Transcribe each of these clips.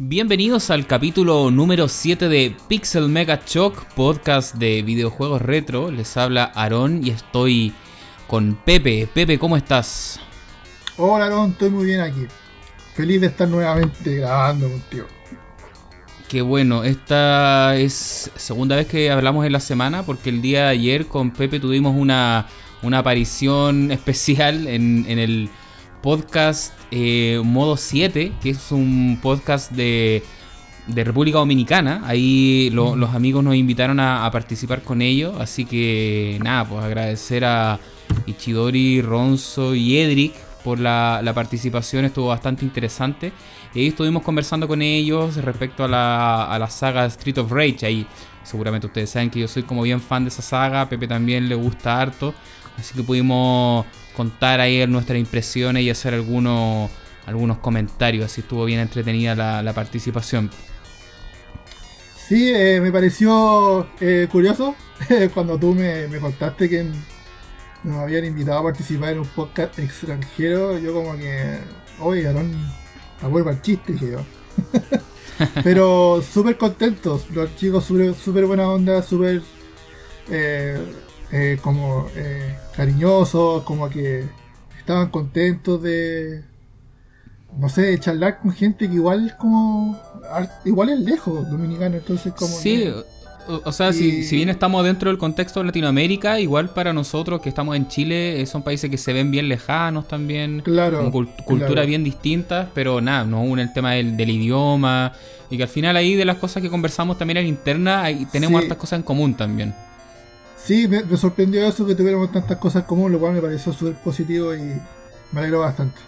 Bienvenidos al capítulo número 7 de Pixel Mega Shock, podcast de videojuegos retro. Les habla Aarón y estoy con Pepe. Pepe, ¿cómo estás? Hola Aarón, estoy muy bien aquí. Feliz de estar nuevamente grabando contigo. Qué bueno, esta es segunda vez que hablamos en la semana porque el día de ayer con Pepe tuvimos una, una aparición especial en, en el podcast eh, Modo 7, que es un podcast de, República Dominicana. Ahí los amigos nos invitaron a, participar con ellos. Así que nada, pues agradecer a Ichidori, Ronzo y Edric por la, participación. Estuvo bastante interesante. Y ahí estuvimos conversando con ellos respecto a la, a la saga Street of Rage. Ahí seguramente ustedes saben que yo soy como bien fan de esa saga. Pepe también le gusta harto. Así que pudimos contar ahí nuestras impresiones y hacer algunos, algunos comentarios. Así estuvo bien entretenida la, participación. Sí, eh, me pareció eh, curioso cuando tú me, contaste que nos habían invitado a participar en un podcast extranjero. Yo como que, oye, Aaron, acuerdo al chiste, dije yo. Pero súper contentos, los chicos súper buena onda, súper eh, eh, como eh, cariñosos, como que estaban contentos de, no sé, charlar con gente que igual como, igual es lejos dominicano, entonces como... Sí, o, sea, si, bien estamos dentro del contexto de Latinoamérica, igual para nosotros que estamos en Chile, eh, son países que se ven bien lejanos también, claro, con culturas bien distintas, pero nada, no une el tema del, idioma, y que al final ahí de las cosas que conversamos también en interna, ahí tenemos hartas cosas en común también. Sí, me, sorprendió eso que tuviéramos tantas cosas comunes, lo cual me pareció súper positivo y me alegró bastante.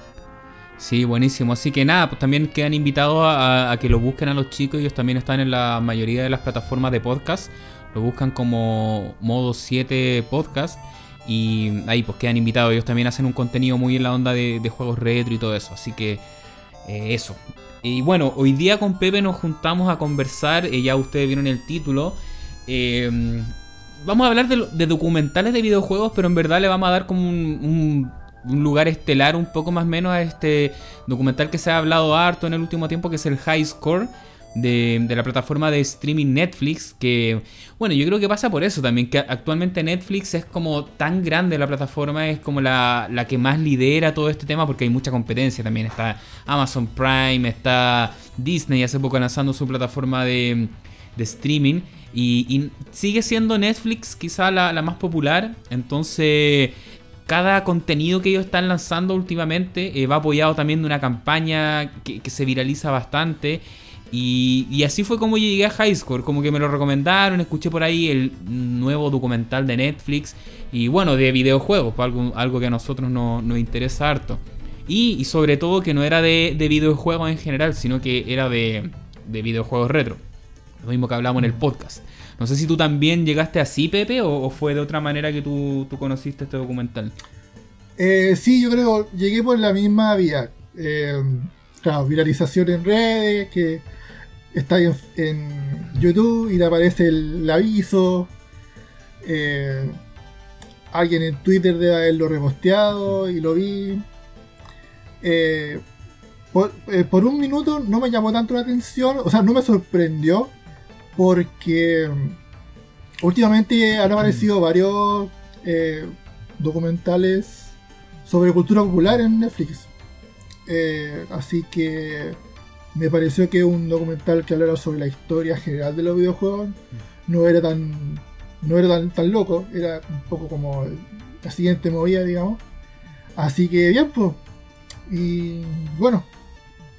Sí, buenísimo. Así que nada, pues también quedan invitados a, que lo busquen a los chicos. Ellos también están en la mayoría de las plataformas de podcast. Lo buscan como modo 7 podcast. Y ahí pues quedan invitados. Ellos también hacen un contenido muy en la onda de, juegos retro y todo eso. Así que eh, eso. Y bueno, hoy día con Pepe nos juntamos a conversar. Eh, ya ustedes vieron el título. Eh, vamos a hablar de, documentales de videojuegos, pero en verdad le vamos a dar como un, lugar estelar un poco más menos a este documental que se ha hablado harto en el último tiempo, que es el High Score. De, la plataforma de streaming Netflix, que bueno, yo creo que pasa por eso también, que actualmente Netflix es como tan grande la plataforma, es como la, que más lidera todo este tema porque hay mucha competencia también, está Amazon Prime, está Disney hace poco lanzando su plataforma de streaming, y, sigue siendo Netflix quizá la, más popular. Entonces, cada contenido que ellos están lanzando últimamente eh, va apoyado también de una campaña que, se viraliza bastante. Y, así fue como llegué a High Score, como que me lo recomendaron, escuché por ahí el nuevo documental de Netflix y bueno, de videojuegos, pues algo, algo que a nosotros nos, interesa harto. Y, sobre todo que no era de, videojuegos en general, sino que era de, de videojuegos retro. Lo mismo que hablamos en el podcast. No sé si tú también llegaste así, Pepe, o, fue de otra manera que tú, conociste este documental. Eh, sí, yo creo llegué por la misma vía. Eh, claro, viralización en redes, que está en, YouTube y te aparece el, aviso. Eh, alguien en Twitter debe haberlo reposteado y lo vi. por, por, un minuto no me llamó tanto la atención, o sea, no me sorprendió, porque últimamente han aparecido varios eh, documentales sobre cultura popular en Netflix. Eh, así que me pareció que un documental que hablara sobre la historia general de los videojuegos no era tan no era tan, loco, era un poco como la siguiente movida, digamos. Así que bien, pues. Y bueno,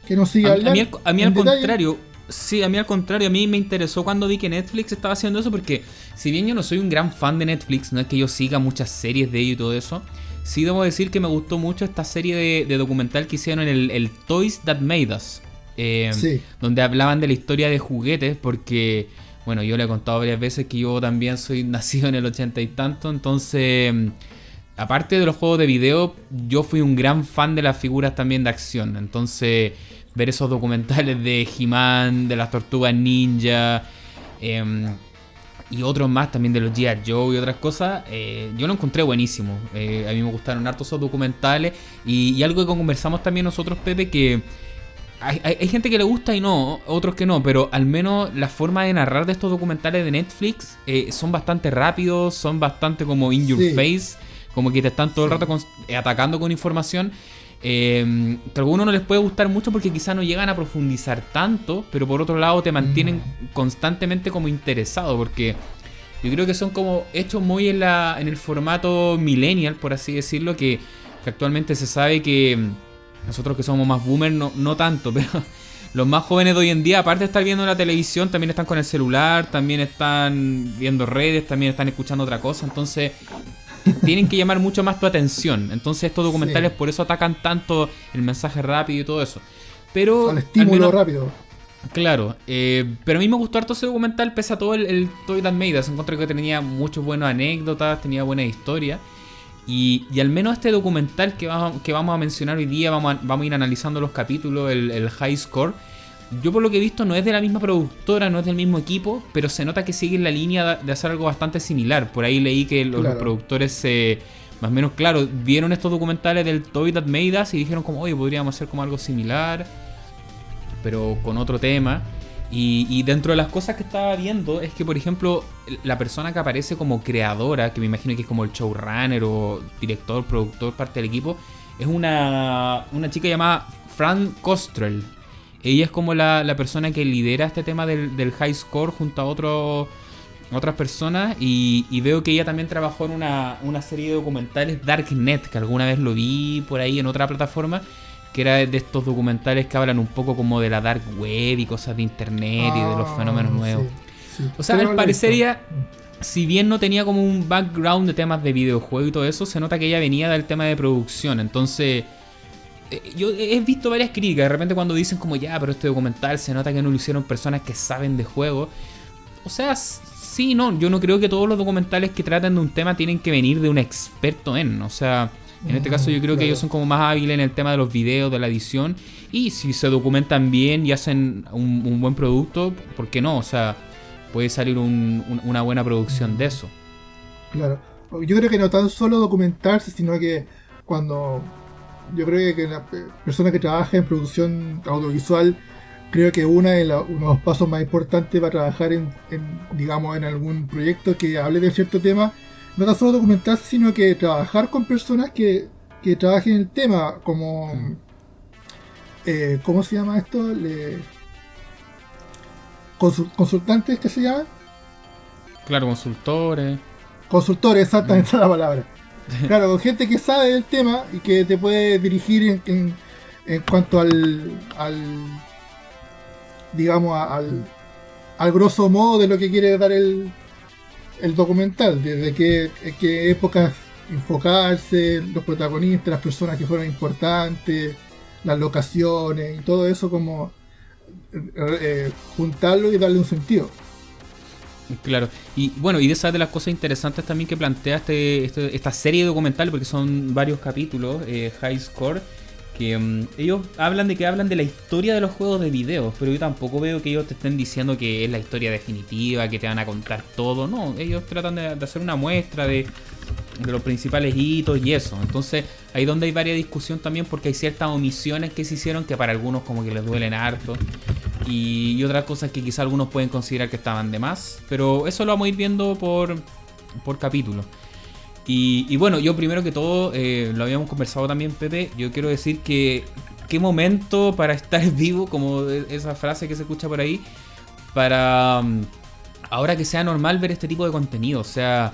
que nos siga a, mí, a mí al contrario, Sí, a mí al contrario, a mí me interesó cuando vi que Netflix estaba haciendo eso porque si bien yo no soy un gran fan de Netflix, no es que yo siga muchas series de ellos y todo eso, sí debo decir que me gustó mucho esta serie de, documental que hicieron en el, Toys That Made Us, eh, donde hablaban de la historia de juguetes porque, bueno, yo le he contado varias veces que yo también soy nacido en el ochenta y tanto, entonces... Aparte de los juegos de video, yo fui un gran fan de las figuras también de acción. Entonces, ver esos documentales de He-Man, de las tortugas ninja em, y otros más también de los G.I. Joe y otras cosas, eh, yo lo encontré buenísimo. Eh, a mí me gustaron harto esos documentales y, algo que conversamos también nosotros, Pepe, que hay, gente que le gusta y no, otros que no, pero al menos la forma de narrar de estos documentales de Netflix eh, son bastante rápidos, son bastante como in your face, como que te están todo el rato atacando con información. Eh, que a algunos no les puede gustar mucho porque quizá no llegan a profundizar tanto, pero por otro lado te mantienen mm. constantemente como interesado, porque yo creo que son como hechos muy en, la, en el formato millennial, por así decirlo, que, que actualmente se sabe que nosotros que somos más boomers, no, no tanto, pero los más jóvenes de hoy en día, aparte de estar viendo la televisión, también están con el celular, también están viendo redes, también están escuchando otra cosa. Entonces, tienen que llamar mucho más tu atención. Entonces, estos documentales por eso atacan tanto el mensaje rápido y todo eso. Pero. Al estímulo rápido. Claro, eh, pero a mí me gustó harto ese documental, pese a todo el, el Toy That Made Us. Encontré que tenía muchas buenas anécdotas, tenía buena historia. Y, al menos este documental que vamos, que vamos a mencionar hoy día, vamos a, vamos a ir analizando los capítulos, el, High Score. Yo por lo que he visto no es de la misma productora, no es del mismo equipo, pero se nota que sigue la línea de hacer algo bastante similar. Por ahí leí que los, productores se... más o menos, claro, vieron estos documentales del Toy That Made Us y dijeron como, oye, podríamos hacer como algo similar, pero con otro tema. Y, dentro de las cosas que estaba viendo es que, por ejemplo, la persona que aparece como creadora, que me imagino que es como el showrunner o director, productor, parte del equipo, es una, una chica llamada Fran Kostrel. Ella es como la, persona que lidera este tema del, high score junto a otros otras personas y, y, veo que ella también trabajó en una, una serie de documentales Darknet, que alguna vez lo vi por ahí en otra plataforma, que era de estos documentales que hablan un poco como de la dark web y cosas de internet y de los ah, fenómenos nuevos. O sea, al parecer ella, si bien no tenía como un background de temas de videojuego y todo eso, se nota que ella venía del tema de producción. Entonces, yo he visto varias críticas. De repente cuando dicen como ya, pero este documental se nota que no lo hicieron personas que saben de juego. O sea, sí, no, yo no creo que todos los documentales que tratan de un tema tienen que venir de un experto en. O sea, en este caso yo creo que ellos son como más hábiles en el tema de los videos, de la edición. Y si se documentan bien y hacen un, buen producto, ¿por qué no? O sea, puede salir una buena producción de eso. Claro. Yo creo que no tan solo documentarse, sino que cuando... Yo creo que la persona que trabaja en producción audiovisual, creo que una de uno de los pasos más importantes para trabajar en, digamos, en algún proyecto que hable de cierto tema no tan solo documentarse, sino que trabajar con personas que, que trabajen el tema, como... Eh, ¿Cómo se llama esto? Le, ¿Consultantes que se llaman? Claro, consultores. Consultores, exactamente esa es la palabra. Claro, gente que sabe del tema y que te puede dirigir en, cuanto al, al digamos, al, grosso modo de lo que quiere dar el, el documental, desde qué, qué épocas enfocarse, los protagonistas, las personas que fueron importantes, las locaciones y todo eso como eh, eh, juntarlo y darle un sentido. Claro, y bueno, y de esas de las cosas interesantes también que plantea este, este esta serie documental, porque son varios capítulos, eh, High Score, que mm, ellos hablan de que hablan de la historia de los juegos de video, pero yo tampoco veo que ellos te estén diciendo que es la historia definitiva, que te van a contar todo, no, ellos tratan de, hacer una muestra de, los principales hitos y eso, entonces ahí donde hay varias discusión también porque hay ciertas omisiones que se hicieron que para algunos como que les duelen harto y, y otras cosas que quizá algunos pueden considerar que estaban de más, pero eso lo vamos a ir viendo por, por capítulo. Y, bueno, yo primero que todo, eh, lo habíamos conversado también, Pepe, yo quiero decir que qué momento para estar vivo, como esa frase que se escucha por ahí, para mm, ahora que sea normal ver este tipo de contenido, o sea,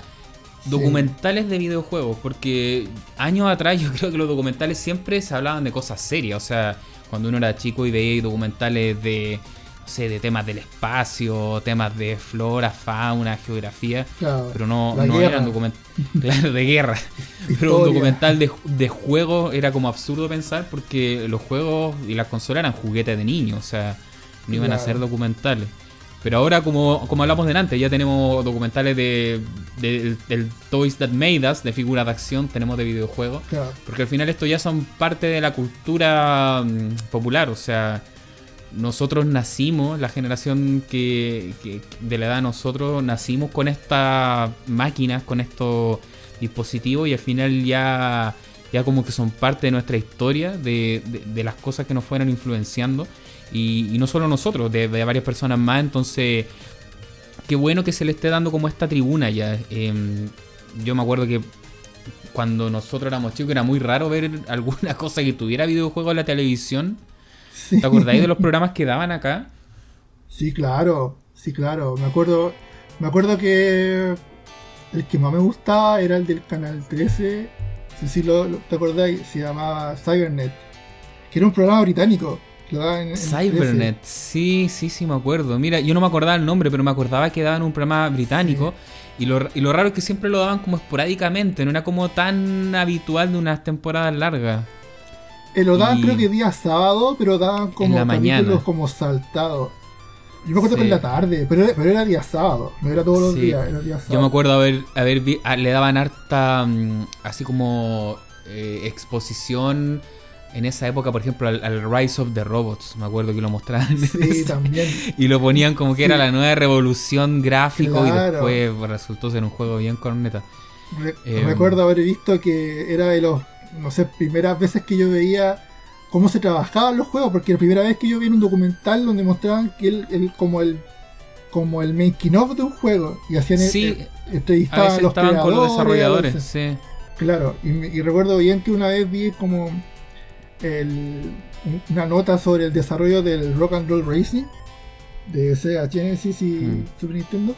documentales de videojuegos, porque años atrás yo creo que los documentales siempre se hablaban de cosas serias, o sea, cuando uno era chico y veía documentales de no sé, de temas del espacio, temas de flora, fauna, geografía, pero no, no eran documentales, claro, de guerra. pero un documental de, de juego era como absurdo pensar porque los juegos y las consolas eran juguetes de niños, o sea, no iban a ser documentales. Pero ahora, como, como hablamos delante, ya tenemos documentales de, del Toys That Made Us, de figuras de acción, tenemos de videojuegos. Porque al final esto ya son parte de la cultura mm, popular, o sea, nosotros nacimos, la generación que, de la edad de nosotros, nacimos con estas máquinas, con estos dispositivos y al final ya ya como que son parte de nuestra historia, de, de, las cosas que nos fueron influenciando. Y, no solo nosotros, de, varias personas más. Entonces, qué bueno que se le esté dando como esta tribuna ya. Em, yo me acuerdo que cuando nosotros éramos chicos era muy raro ver alguna cosa que tuviera videojuegos en la televisión. ¿Te acordáis de los programas que daban acá? Sí, claro, sí, claro. Me acuerdo, me acuerdo que el que más me gustaba era el del canal 13. Sí, sí, lo, ¿te acordáis? Se llamaba Cybernet. Que era un programa británico. Cybernet, sí, sí, sí, me acuerdo. Mira, yo no me acordaba el nombre, pero me acordaba que daban un programa británico. Y, lo, y lo raro es que siempre lo daban como esporádicamente, no era como tan habitual de unas temporadas largas. Eh, lo daban creo que día sábado, pero daban como en la como saltados. Yo me acuerdo que en la tarde, pero, pero, era día sábado, no era todos los días, era día sábado. Yo me acuerdo haber, haber ah, le daban harta, mm, así como eh, exposición en esa época, por ejemplo, al, Rise of the Robots. Me acuerdo que lo mostraban. Sí, también. Y lo ponían como que era la nueva revolución gráfico y después resultó ser un juego bien corneta. Eh, recuerdo haber visto que era de los, no sé, primeras veces que yo veía cómo se trabajaban los juegos, porque la primera vez que yo vi un documental donde mostraban que él, como el como el making of de un juego y hacían sí, eh, entrevistaban a, los estaban con los desarrolladores, sí. Claro, y, recuerdo bien que una vez vi como una nota sobre el desarrollo del Rock and Roll Racing de Sega Genesis y mm. Super Nintendo.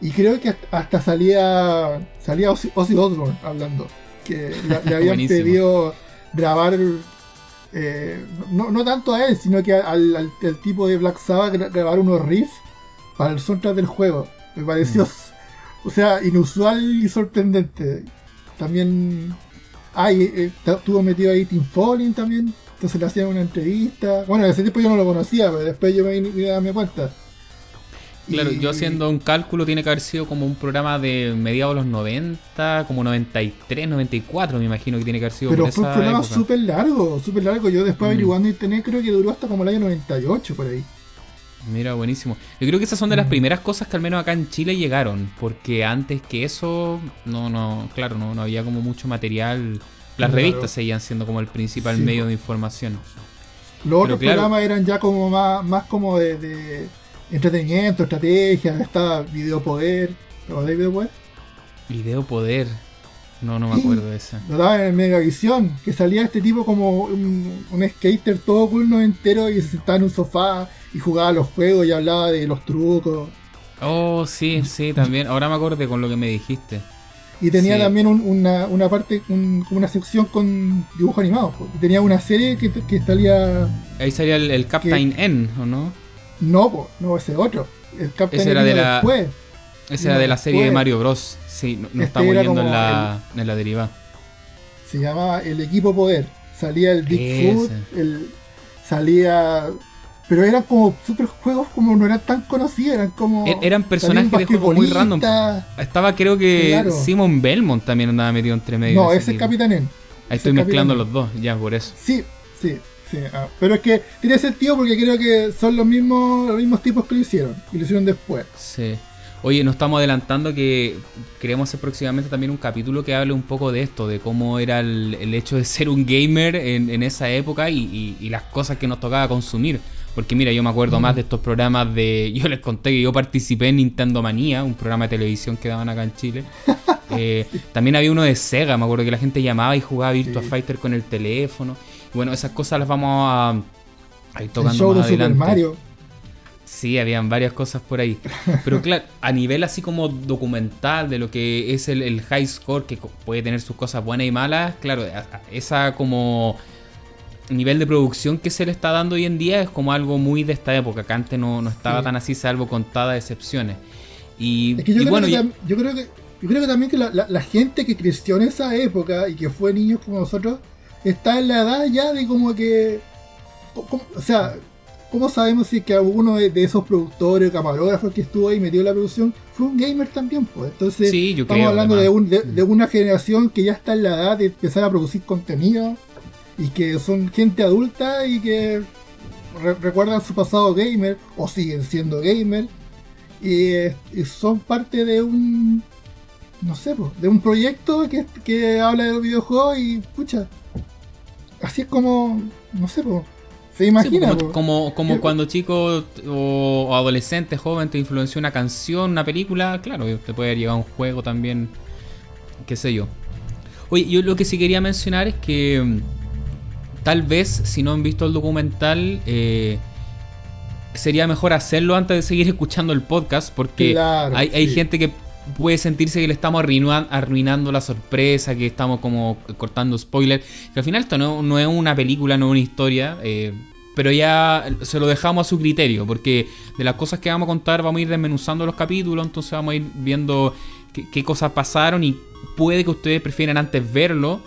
Y creo que hasta salía salía Ozzy, Osbourne hablando. Que le, habían pedido grabar eh, no, no, tanto a él, sino que al, tipo de Black Sabbath grabar unos riffs para el soundtrack del juego. Me pareció, mm. o sea, inusual y sorprendente. También hay, eh, estuvo metido ahí Tim Falling también, entonces le hacían una entrevista. Bueno, ese tiempo yo no lo conocía, pero después yo me di a mi cuenta. Claro, yo haciendo un cálculo tiene que haber sido como un programa de mediados de los 90, como 93, 94 me imagino que tiene que haber sido. Pero fue un programa súper largo, súper largo. Yo después mm. averiguando internet creo que duró hasta como el año 98 por ahí. Mira, buenísimo. Yo creo que esas son de las mm. primeras cosas que al menos acá en Chile llegaron, porque antes que eso, no, no, claro, no, no había como mucho material. Las revistas seguían siendo como el principal medio de información. Los otros programas eran ya como más, más como de entretenimiento, estrategia, está Video Poder. ¿Te Video Poder? Video Poder. No, no me acuerdo de ese. Lo daban en Megavisión, que salía este tipo como un, skater todo cool entero y se sentaba en un sofá y jugaba los juegos y hablaba de los trucos. Oh, sí, sí, también. Ahora me acordé con lo que me dijiste. Y tenía también una, una, parte, una sección con dibujos animados. Tenía una serie que, que salía. Ahí salía el, Captain N, ¿o no? No, no, ese otro. El Captain ese era de la, después. Ese era de la serie de Mario Bros. Sí, no, este estamos en la, en la deriva. Se llamaba El Equipo Poder. Salía el Bigfoot, el, salía pero eran como super juegos como no eran tan conocidos, eran como e-, eran personajes de juego muy random. Estaba creo que Simon Belmont también andaba metido entre medio. No, ese es Capitán Ahí estoy mezclando los dos, ya por eso. Sí, sí. Ah, pero es que tiene sentido porque creo que son los mismos, los mismos tipos que lo hicieron. Y lo hicieron después. Sí. Oye, nos estamos adelantando que queremos hacer próximamente también un capítulo que hable un poco de esto, de cómo era el, hecho de ser un gamer en, esa época y, las cosas que nos tocaba consumir. Porque mira, yo me acuerdo más de estos programas de... Yo les conté que yo participé en Nintendo Manía, un programa de televisión que daban acá en Chile. Eh, también había uno de Sega, me acuerdo que la gente llamaba y jugaba Virtua Fighter con el teléfono. Bueno, esas cosas las vamos a, ir tocando más adelante. Mario. Sí, habían varias cosas por ahí. Pero claro, a nivel así como documental de lo que es el, high score, que puede tener sus cosas buenas y malas, claro, esa como nivel de producción que se le está dando hoy en día es como algo muy de esta época, que antes no, estaba tan así, salvo contadas excepciones. Y, yo, creo que, yo, creo que, yo creo que también que la, la, gente que creció en esa época y que fue niños como nosotros, está en la edad ya de como que. o sea, ¿cómo sabemos si que alguno de, esos productores o camarógrafos que estuvo ahí metió la producción fue un gamer también? Pues entonces, estamos hablando de, de, una generación que ya está en la edad de empezar a producir contenido y que son gente adulta y que recuerdan su pasado gamer o siguen siendo gamer y, y son parte de un no sé, de un proyecto que, que habla de los videojuegos y, pucha, así es como, no sé, pues se imagina. como, como, cuando chico o, adolescente, joven, te influenció una canción, una película, claro, te puede llegar un juego también, qué sé yo. Oye, yo lo que sí quería mencionar es que mm, tal vez si no han visto el documental, eh, sería mejor hacerlo antes de seguir escuchando el podcast, porque hay, hay gente que puede sentirse que le estamos arruinando la sorpresa, que estamos como cortando spoilers. Que al final esto no, es una película, no es una historia. Eh, pero ya se lo dejamos a su criterio, porque de las cosas que vamos a contar vamos a ir desmenuzando los capítulos, entonces vamos a ir viendo qué, cosas pasaron y puede que ustedes prefieran antes verlo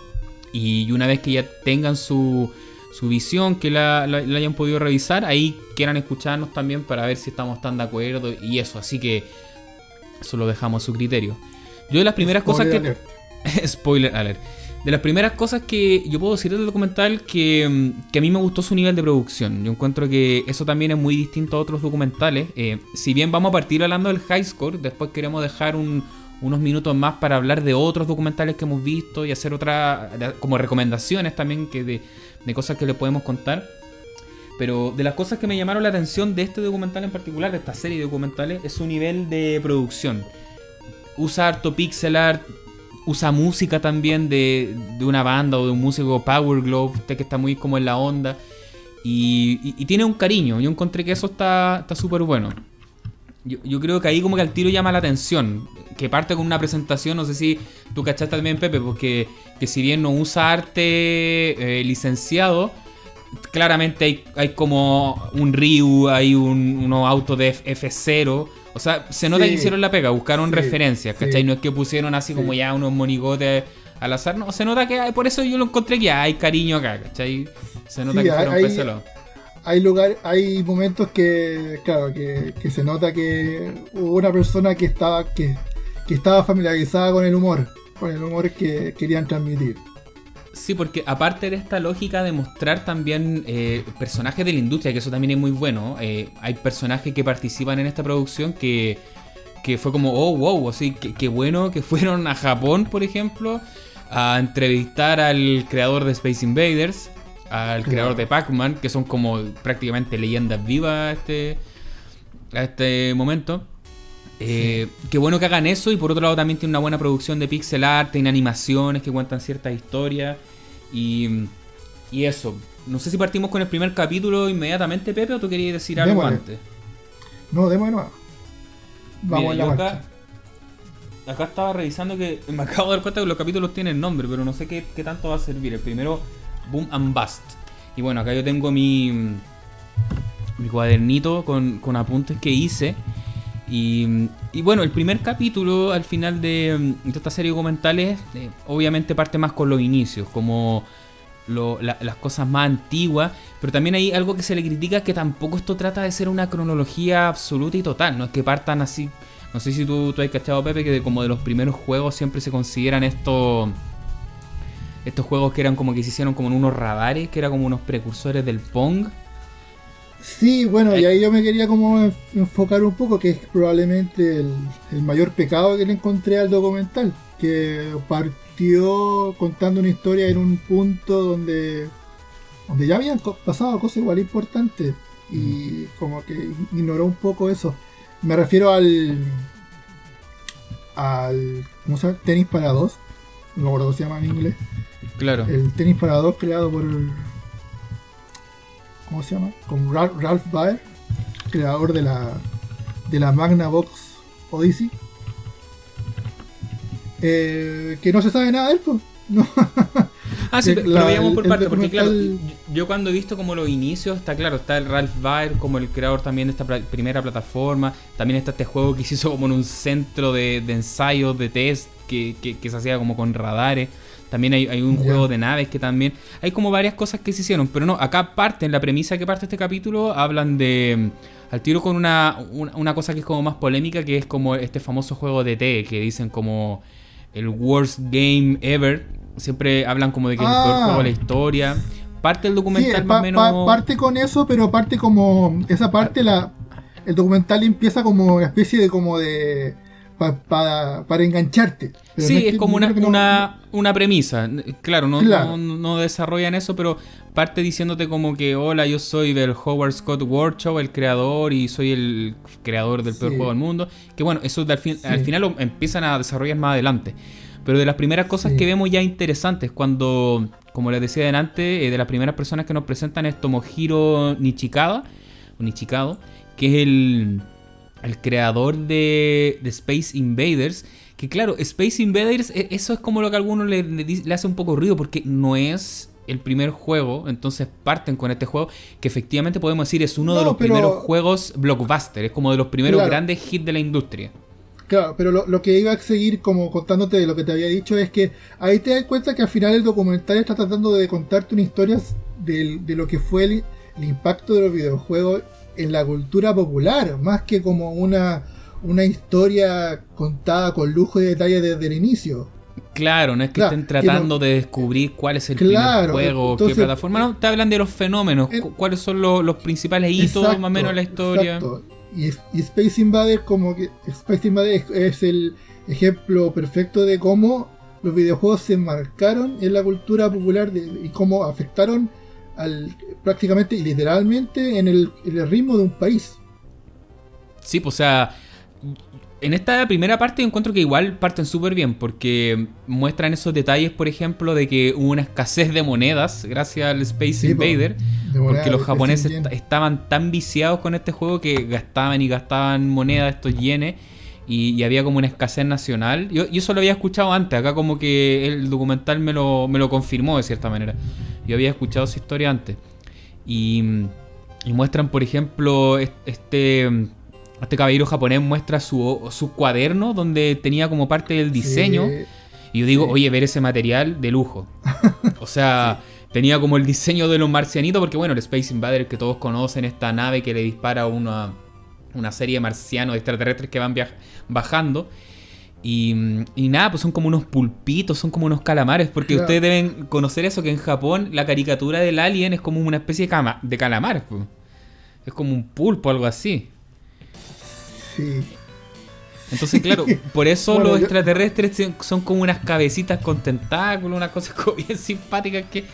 y una vez que ya tengan su, su visión, que la, la, hayan podido revisar, ahí quieran escucharnos también para ver si estamos tan de acuerdo y eso, así que eso lo dejamos a su criterio. Yo de las primeras cosas que... Spoiler alert. De las primeras cosas que yo puedo decir del documental que, mm, que, a mí me gustó su nivel de producción. Yo encuentro que eso también es muy distinto a otros documentales. Eh, si bien vamos a partir hablando del high score, después queremos dejar unos minutos más para hablar de otros documentales que hemos visto y hacer otras como recomendaciones también que de, de cosas que le podemos contar. Pero de las cosas que me llamaron la atención de este documental en particular, de esta serie de documentales, es su nivel de producción. Usa harto pixel art, usa música también de, una banda o de un músico Power Glove, que está muy como en la onda. Y, tiene un cariño. Yo encontré que eso está súper bueno. Yo, creo que ahí como que al tiro llama la atención. Que parte con una presentación, no sé si tú cachaste también, Pepe, porque que si bien no usa arte eh, licenciado, claramente hay, como un Ryu, hay un, unos autos de F0. O sea, se nota que hicieron la pega, buscaron referencias, ¿cachai? No es que pusieron así como ya unos monigotes al azar, no, se nota que hay, por eso yo lo encontré que hay cariño acá, ¿cachai? Se nota que fueron hay, hay lugar, hay momentos que, claro, que, que, se nota que hubo una persona que estaba, que, que estaba familiarizada con el humor, con el humor que querían transmitir. Sí, porque aparte de esta lógica de mostrar también eh, personajes de la industria, que eso también es muy bueno, eh, hay personajes que participan en esta producción que, que fue como, oh, wow, así, que, bueno que fueron a Japón, por ejemplo, a entrevistar al creador de Space Invaders, al creador de Pac-Man, que son como prácticamente leyendas vivas a este, a este momento. Eh, qué bueno que hagan eso y por otro lado también tiene una buena producción de pixel art, tiene animaciones que cuentan ciertas historias y, y eso. No sé si partimos con el primer capítulo inmediatamente, Pepe, o tú querías decir algo antes. No, demos de nuevo. Vamos a la acá, acá estaba revisando que me acabo de dar cuenta que los capítulos tienen nombre, pero no sé qué, qué tanto va a servir. El primero, Boom and Bust. Y bueno, acá yo tengo mi, mi cuadernito con, con apuntes que hice. Y, bueno, el primer capítulo al final de, esta serie de documentales eh, obviamente parte más con los inicios, como las cosas más antiguas, pero también hay algo que se le critica que tampoco esto trata de ser una cronología absoluta y total, no es que partan así, no sé si tú, tú has cachado Pepe, que como de los primeros juegos siempre se consideran estos estos juegos que eran como que se hicieron como en unos radares, que eran como unos precursores del Pong. Sí, bueno, y ahí yo me quería como enfocar un poco, que es probablemente el, mayor pecado que le encontré al documental, que partió contando una historia en un punto donde, donde ya habían pasado cosas igual importantes y mm. como que ignoró un poco eso. Me refiero al al ¿cómo se llama? tenis para dos, no me acuerdo cómo se llama en inglés. Claro. El tenis para dos creado por ¿cómo se llama? Con Ralph, Baer, creador de la, de la Magna Box Odyssey. Eh, que no se sabe nada de él, pues. No. Ah, sí, lo veíamos por parte, porque claro, yo cuando he visto como los inicios, está claro, está el Ralph Baer como el creador también de esta primera plataforma, también está este juego que se hizo como en un centro de, de ensayos, de test, que, que, se hacía como con radares. También hay, un juego de naves que también. Hay como varias cosas que se hicieron. Pero no, acá parte, en la premisa que parte este capítulo, hablan de. Al tiro con una, una, cosa que es como más polémica, que es como este famoso juego de T, que dicen como el worst game ever. Siempre hablan como de que es el peor juego de la ah. historia. Parte el documental más o menos. parte con eso, pero parte como. Esa parte, la el documental empieza como una especie de como de para engancharte. sí, es, como una, una, una, premisa. Claro no, desarrollan eso, pero parte diciéndote como que, hola, yo soy del Howard Scott Workshop, el creador, y soy el creador del peor juego del mundo. Que bueno, eso al, al final lo empiezan a desarrollar más adelante. Pero de las primeras cosas que vemos ya interesantes, cuando, como les decía adelante, eh, de las primeras personas que nos presentan es Tomohiro Nichikawa, Nichikado, que es el, el creador de, de, Space Invaders. Que claro, Space Invaders, e, eso es como lo que a algunos le, le, hace un poco ruido, porque no es el primer juego, entonces parten con este juego, que efectivamente podemos decir es uno de los primeros juegos blockbuster, es como de los primeros grandes hits de la industria. Claro, pero lo, que iba a seguir como contándote de lo que te había dicho es que ahí te das cuenta que al final el documental está tratando de contarte una historia de, lo que fue el, impacto de los videojuegos en la cultura popular, más que como una, una historia contada con lujo y detalle desde el inicio. Claro, no es que estén tratando de descubrir cuál es el primer juego, qué plataforma. No, te hablan de los fenómenos, cuáles son los, principales hitos más o menos en la historia. Y, Space Invader como que Space Invader es, el ejemplo perfecto de cómo los videojuegos se enmarcaron en la cultura popular y cómo afectaron al, prácticamente y literalmente en el, ritmo de un país. Sí, pues o sea, en esta primera parte encuentro que igual parten súper bien porque muestran esos detalles, por ejemplo, de que hubo una escasez de monedas gracias al Space Invader, porque los japoneses estaban tan viciados con este juego que gastaban y gastaban monedas, estos yenes, y, había como una escasez nacional. Yo, eso lo había escuchado antes, acá como que el documental me lo, me lo confirmó de cierta manera. Yo había escuchado esa historia antes. Y, y muestran, por ejemplo, este este caballero japonés muestra su, su cuaderno donde tenía como parte del diseño. y yo digo, oye, ver ese material de lujo. O sea, tenía como el diseño de los marcianitos, porque bueno, el Space Invader que todos conocen, esta nave que le dispara una, una serie de marcianos extraterrestres que van bajando. Y, nada, pues son como unos pulpitos, son como unos calamares, porque ustedes deben conocer eso, que en Japón la caricatura del alien es como una especie de, de calamar. Pues. Es como un pulpo, algo así. Entonces, claro, por eso los extraterrestres son como unas cabecitas con tentáculos, unas cosas bien simpáticas que...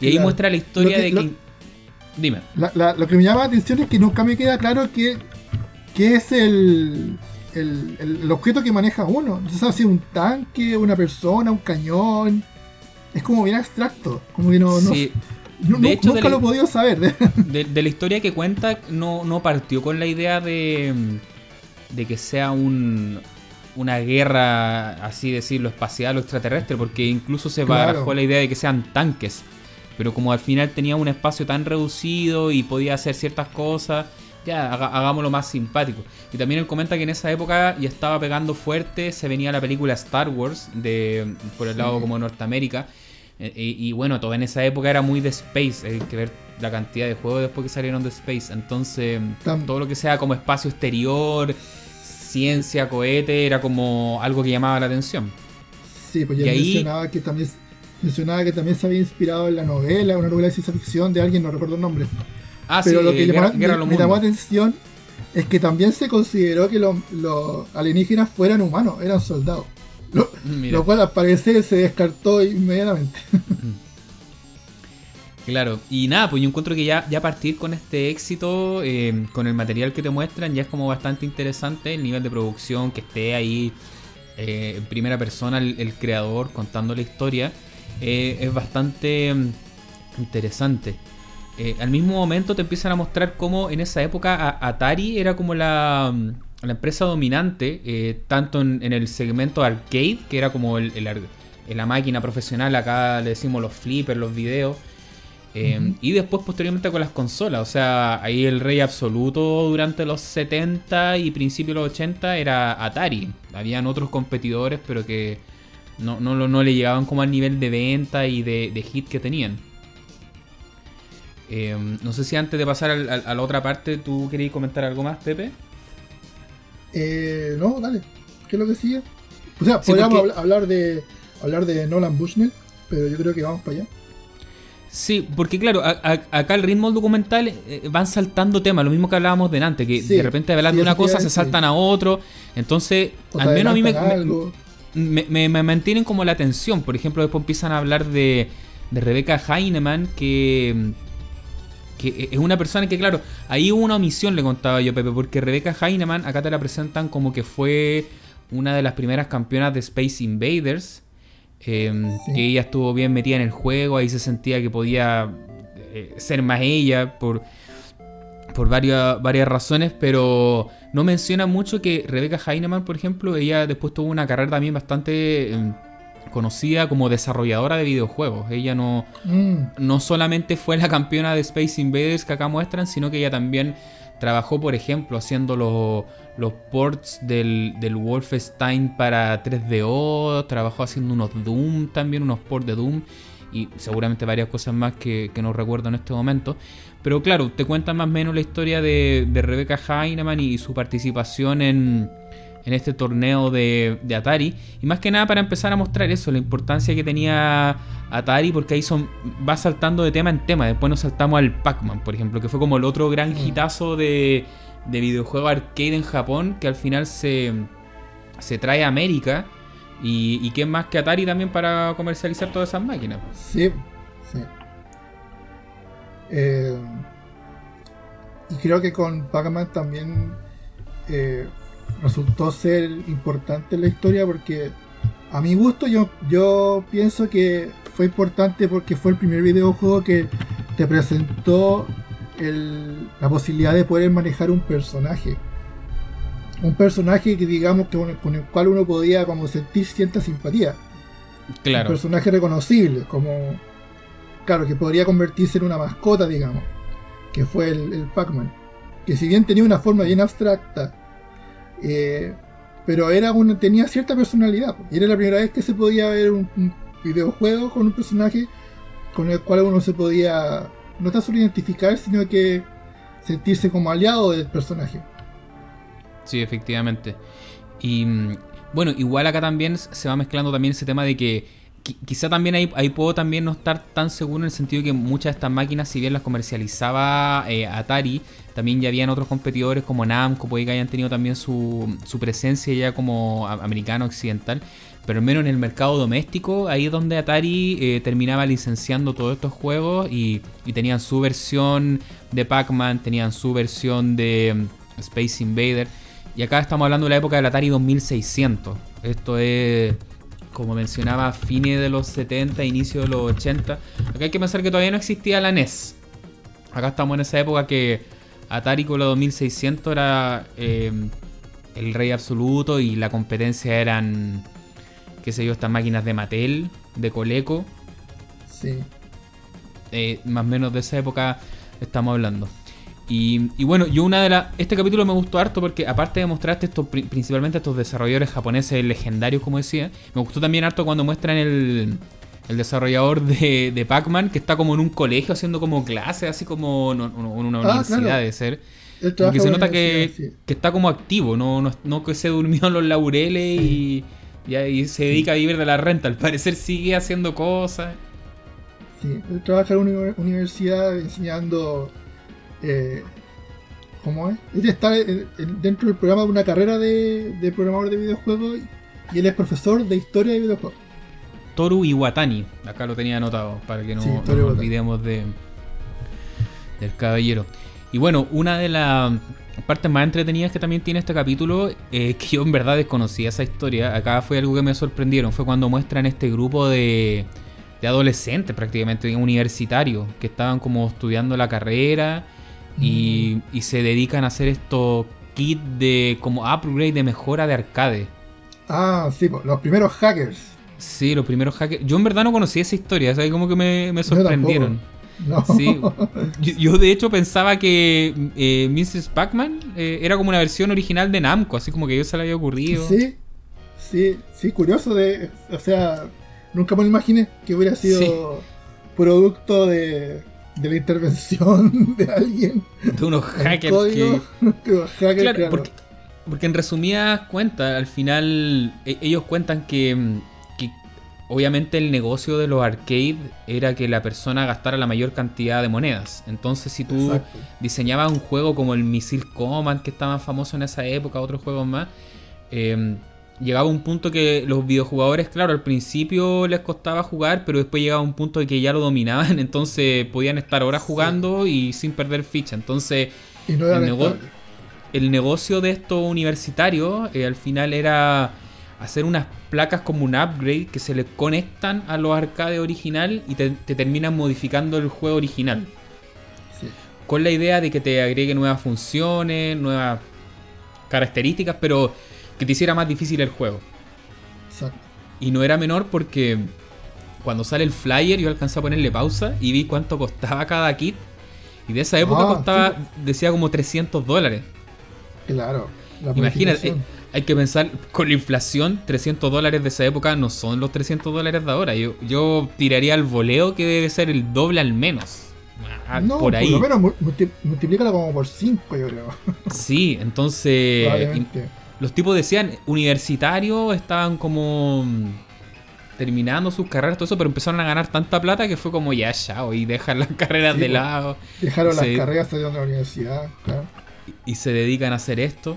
Y ahí muestra la historia de que... Dime. lo que me llama la atención es que nunca me queda claro que, que es el, el, objeto que maneja uno. No sabe si es un tanque, una persona, un cañón. Es como bien abstracto. Como que no, nunca lo he podido saber. De, de, la historia que cuenta, no, no partió con la idea de de que sea un, una guerra, así decirlo, espacial o extraterrestre, porque incluso se barajó la idea de que sean tanques. Pero como al final tenía un espacio tan reducido y podía hacer ciertas cosas, ya hagámoslo más simpático. Y también él comenta que en esa época ya estaba pegando fuerte, se venía la película Star Wars de por el lado como Norteamérica. Eh, y, bueno, todo en esa época era muy de Space, hay que ver la cantidad de juegos después que salieron de Space. Entonces, todo lo que sea como espacio exterior, ciencia, cohete, era como algo que llamaba la atención. Sí, pues ya mencionaba que también mencionaba que también se había inspirado en la novela, una novela de ciencia ficción de alguien, no recuerdo el nombre. Ah, Pero lo que me, llamó atención es que también se consideró que los, alienígenas fueran humanos, eran soldados. Lo, lo, cual al parecer se descartó inmediatamente. Claro, y nada, pues yo encuentro que ya, ya partir con este éxito, eh, con el material que te muestran, ya es como bastante interesante el nivel de producción, que esté ahí eh, en primera persona el, creador contando la historia, eh, es bastante mm, interesante. al mismo momento te empiezan a mostrar cómo en esa época Atari era como la, mm, la empresa dominante, tanto en, el segmento arcade, que era como el, la máquina profesional, acá le decimos los flippers, los videos Em, y después posteriormente con las consolas, o sea, ahí el rey absoluto durante los 70 y principios de los 80 era Atari. Habían otros competidores, pero que no, no, le llegaban como al nivel de venta y de, hit que tenían. Em, no sé si antes de pasar a, la otra parte, ¿tú querías comentar algo más, Pepe? Eh, no, dale. ¿Qué es lo que sigue? O sea, podríamos hablar, de, hablar de Nolan Bushnell, pero yo creo que vamos para allá. Sí, porque claro, acá el ritmo del documental eh, van saltando temas, lo mismo que hablábamos de antes, que de repente hablan de una cosa, se saltan a otro. Entonces, al menos a mí me, me, mantienen como la atención. Por ejemplo, después empiezan a hablar de, de Rebecca Heinemann, que, que es una persona que, claro, ahí hubo una omisión, le contaba yo, Pepe, porque Rebecca Heinemann acá te la presentan como que fue una de las primeras campeonas de Space Invaders. Em, que ella estuvo bien metida en el juego, ahí se sentía que podía eh, ser más ella por, por varias, varias razones, pero no menciona mucho que Rebecca Heinemann, por ejemplo, ella después tuvo una carrera también bastante em, conocida como desarrolladora de videojuegos. Ella no, mm. no solamente fue la campeona de Space Invaders que acá muestran, sino que ella también trabajó, por ejemplo, haciendo los los ports del, del Wolfenstein para 3DO, trabajó haciendo unos Doom también, unos ports de Doom y seguramente varias cosas más que, no recuerdo en este momento. Pero claro, te cuenta más o menos la historia de, de Rebecca Heinemann y su participación en, en este torneo de, de, Atari. Y más que nada para empezar a mostrar eso, la importancia que tenía Atari, porque ahí son, va saltando de tema en tema. Después nos saltamos al Pac-Man, por ejemplo, que fue como el otro gran mm. hitazo de, de videojuego arcade en Japón que al final se, se trae a América. Y, y qué más que Atari también para comercializar todas esas máquinas. Sí, sí. Eh, y creo que con Pac-Man también eh, resultó ser importante en la historia porque a mi gusto yo, yo pienso que fue importante porque fue el primer videojuego que te presentó la posibilidad de poder manejar un personaje. Un personaje que digamos que con el cual uno podía como sentir cierta simpatía. Claro. Un personaje reconocible, como claro, que podría convertirse en una mascota, digamos, que fue el, Pac-Man. Que si bien tenía una forma bien abstracta, eh, pero era tenía cierta personalidad. Y era la primera vez que se podía ver un videojuego con un personaje con el cual uno se podía no tan solo identificar, sino que sentirse como aliado del personaje. Sí, efectivamente. Y mm, bueno, igual acá también se va mezclando también ese tema de que quizá también ahí, ahí, puedo también no estar tan seguro en el sentido que muchas de estas máquinas, si bien las comercializaba eh, Atari, también ya habían otros competidores como Namco, puede que hayan tenido también su, su presencia ya como americano occidental pero al menos en el mercado doméstico, ahí es donde Atari eh, terminaba licenciando todos estos juegos y, tenían su versión de Pac-Man, tenían su versión de mm, Space Invader. Y acá estamos hablando de la época del Atari 2600. Esto es, como mencionaba, fines de los 70, inicio de los 80. Acá hay que pensar que todavía no existía la NES. Acá estamos en esa época que Atari con la 2600 era eh, el rey absoluto y la competencia eran qué sé yo, estas máquinas de Mattel, de Coleco. Sí. Eh, más o menos de esa época estamos hablando. Y, bueno, yo una de las. Este capítulo me gustó harto porque, aparte de mostrarte esto, principalmente estos desarrolladores japoneses legendarios, como decía, me gustó también harto cuando muestran el, el desarrollador de, de Pac-Man, que está como en un colegio haciendo como clases, así como en una ah, universidad de ser. Que se nota que, que, está como activo, no, no, no que se durmió en los laureles y y ahí se dedica a vivir de la renta. Al parecer sigue haciendo cosas. Sí, él trabaja en una universidad enseñando. Eh, ¿Cómo es? Él está dentro del programa de una carrera de, programador de videojuegos y él es profesor de historia de videojuegos. Toru Iwatani, acá lo tenía anotado para que no, nos olvidemos de, del caballero. Y bueno, una de las partes más entretenidas que también tiene este capítulo, eh, que yo en verdad desconocía esa historia, acá fue algo que me sorprendieron, fue cuando muestran este grupo de, de adolescentes prácticamente, universitarios, que estaban como estudiando la carrera y, mm. y se dedican a hacer estos kits de como upgrade de mejora de arcade. Ah, sí, los primeros hackers. Sí, los primeros hackers. Yo en verdad no conocía esa historia, o como que me, me sorprendieron. Sí. Yo, de hecho pensaba que eh, Mrs. Pac-Man eh, era como una versión original de Namco, así como que yo se le había ocurrido. Sí, sí, sí, curioso de. O sea, nunca me lo imaginé que hubiera sido producto de, de la intervención de alguien. De unos hackers que. claro, porque, porque, en resumidas cuentas, al final e, ellos cuentan que obviamente el negocio de los arcades era que la persona gastara la mayor cantidad de monedas. Entonces, si tú Exacto. diseñabas un juego como el Missile Command, que estaba famoso en esa época, otros juegos más, eh, llegaba un punto que los videojugadores, claro, al principio les costaba jugar, pero después llegaba un punto de que ya lo dominaban, entonces podían estar horas Sí. jugando y sin perder ficha. Entonces, Y no era el nego- rentable. el negocio de estos universitarios eh, al final era hacer unas placas como un upgrade que se le conectan a los arcades original y te, te terminan modificando el juego original. Sí. Con la idea de que te agregue nuevas funciones, nuevas características, pero que te hiciera más difícil el juego. Exacto. Y no era menor porque cuando sale el flyer yo alcancé a ponerle pausa y vi cuánto costaba cada kit. Y de esa época Ah, costaba, sí. decía como 300 dólares. Claro. La Imagínate, hay que pensar, con la inflación, 300 dólares de esa época no son los 300 dólares de ahora. Yo, yo tiraría al voleo que debe ser el doble al menos. Ah, no, por ahí. lo menos mu- multi- multiplícalo como por 5, yo creo. Sí, entonces... Los tipos decían, universitarios, estaban como mm, terminando sus carreras, todo eso, pero empezaron a ganar tanta plata que fue como ya, chao, y dejan las carreras Sí, de lado. Dejaron las carreras, salieron de la universidad. Claro. y se dedican a hacer esto.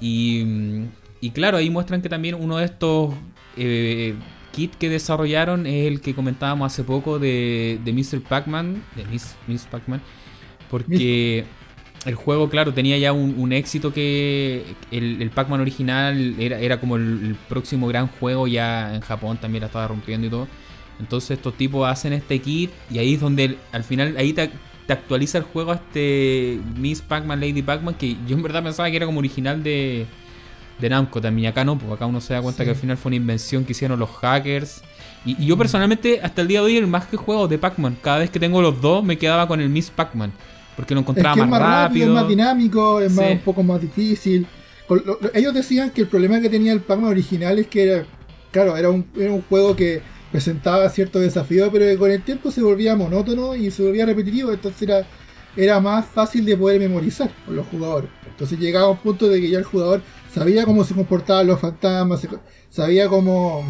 Y, mm, y claro, ahí muestran que también uno de estos eh, kits que desarrollaron es el que comentábamos hace poco de, de Mr. Pac-Man, de Miss, Miss Pac-Man, porque el juego, claro, tenía ya un, un éxito que el, el Pac-Man original era, era como el, el próximo gran juego, ya en Japón también la estaba rompiendo y todo. Entonces estos tipos hacen este kit y ahí es donde el- al final ahí te, te actualiza el juego a este Miss Pac-Man, Lady Pac-Man, que yo en verdad pensaba que era como original de, de Namco también. Acá no, pues acá uno se da cuenta Sí. que al final fue una invención que hicieron los hackers. Y, y yo personalmente hasta el día de hoy el más que juego de Pac-Man. Cada vez que tengo los dos me quedaba con el Miss Pac-Man. Porque lo Es que encontraba es más, más rápido, rápido. es más dinámico, es más, un poco más difícil. Ellos decían que el problema que tenía el Pac-Man original es que era, claro, era un, era un juego que presentaba ciertos desafíos, pero que con el tiempo se volvía monótono y se volvía repetitivo, entonces era, era más fácil de poder memorizar con los jugadores. Entonces llegaba un punto de que ya el jugador sabía cómo se comportaban los fantasmas, sabía cómo...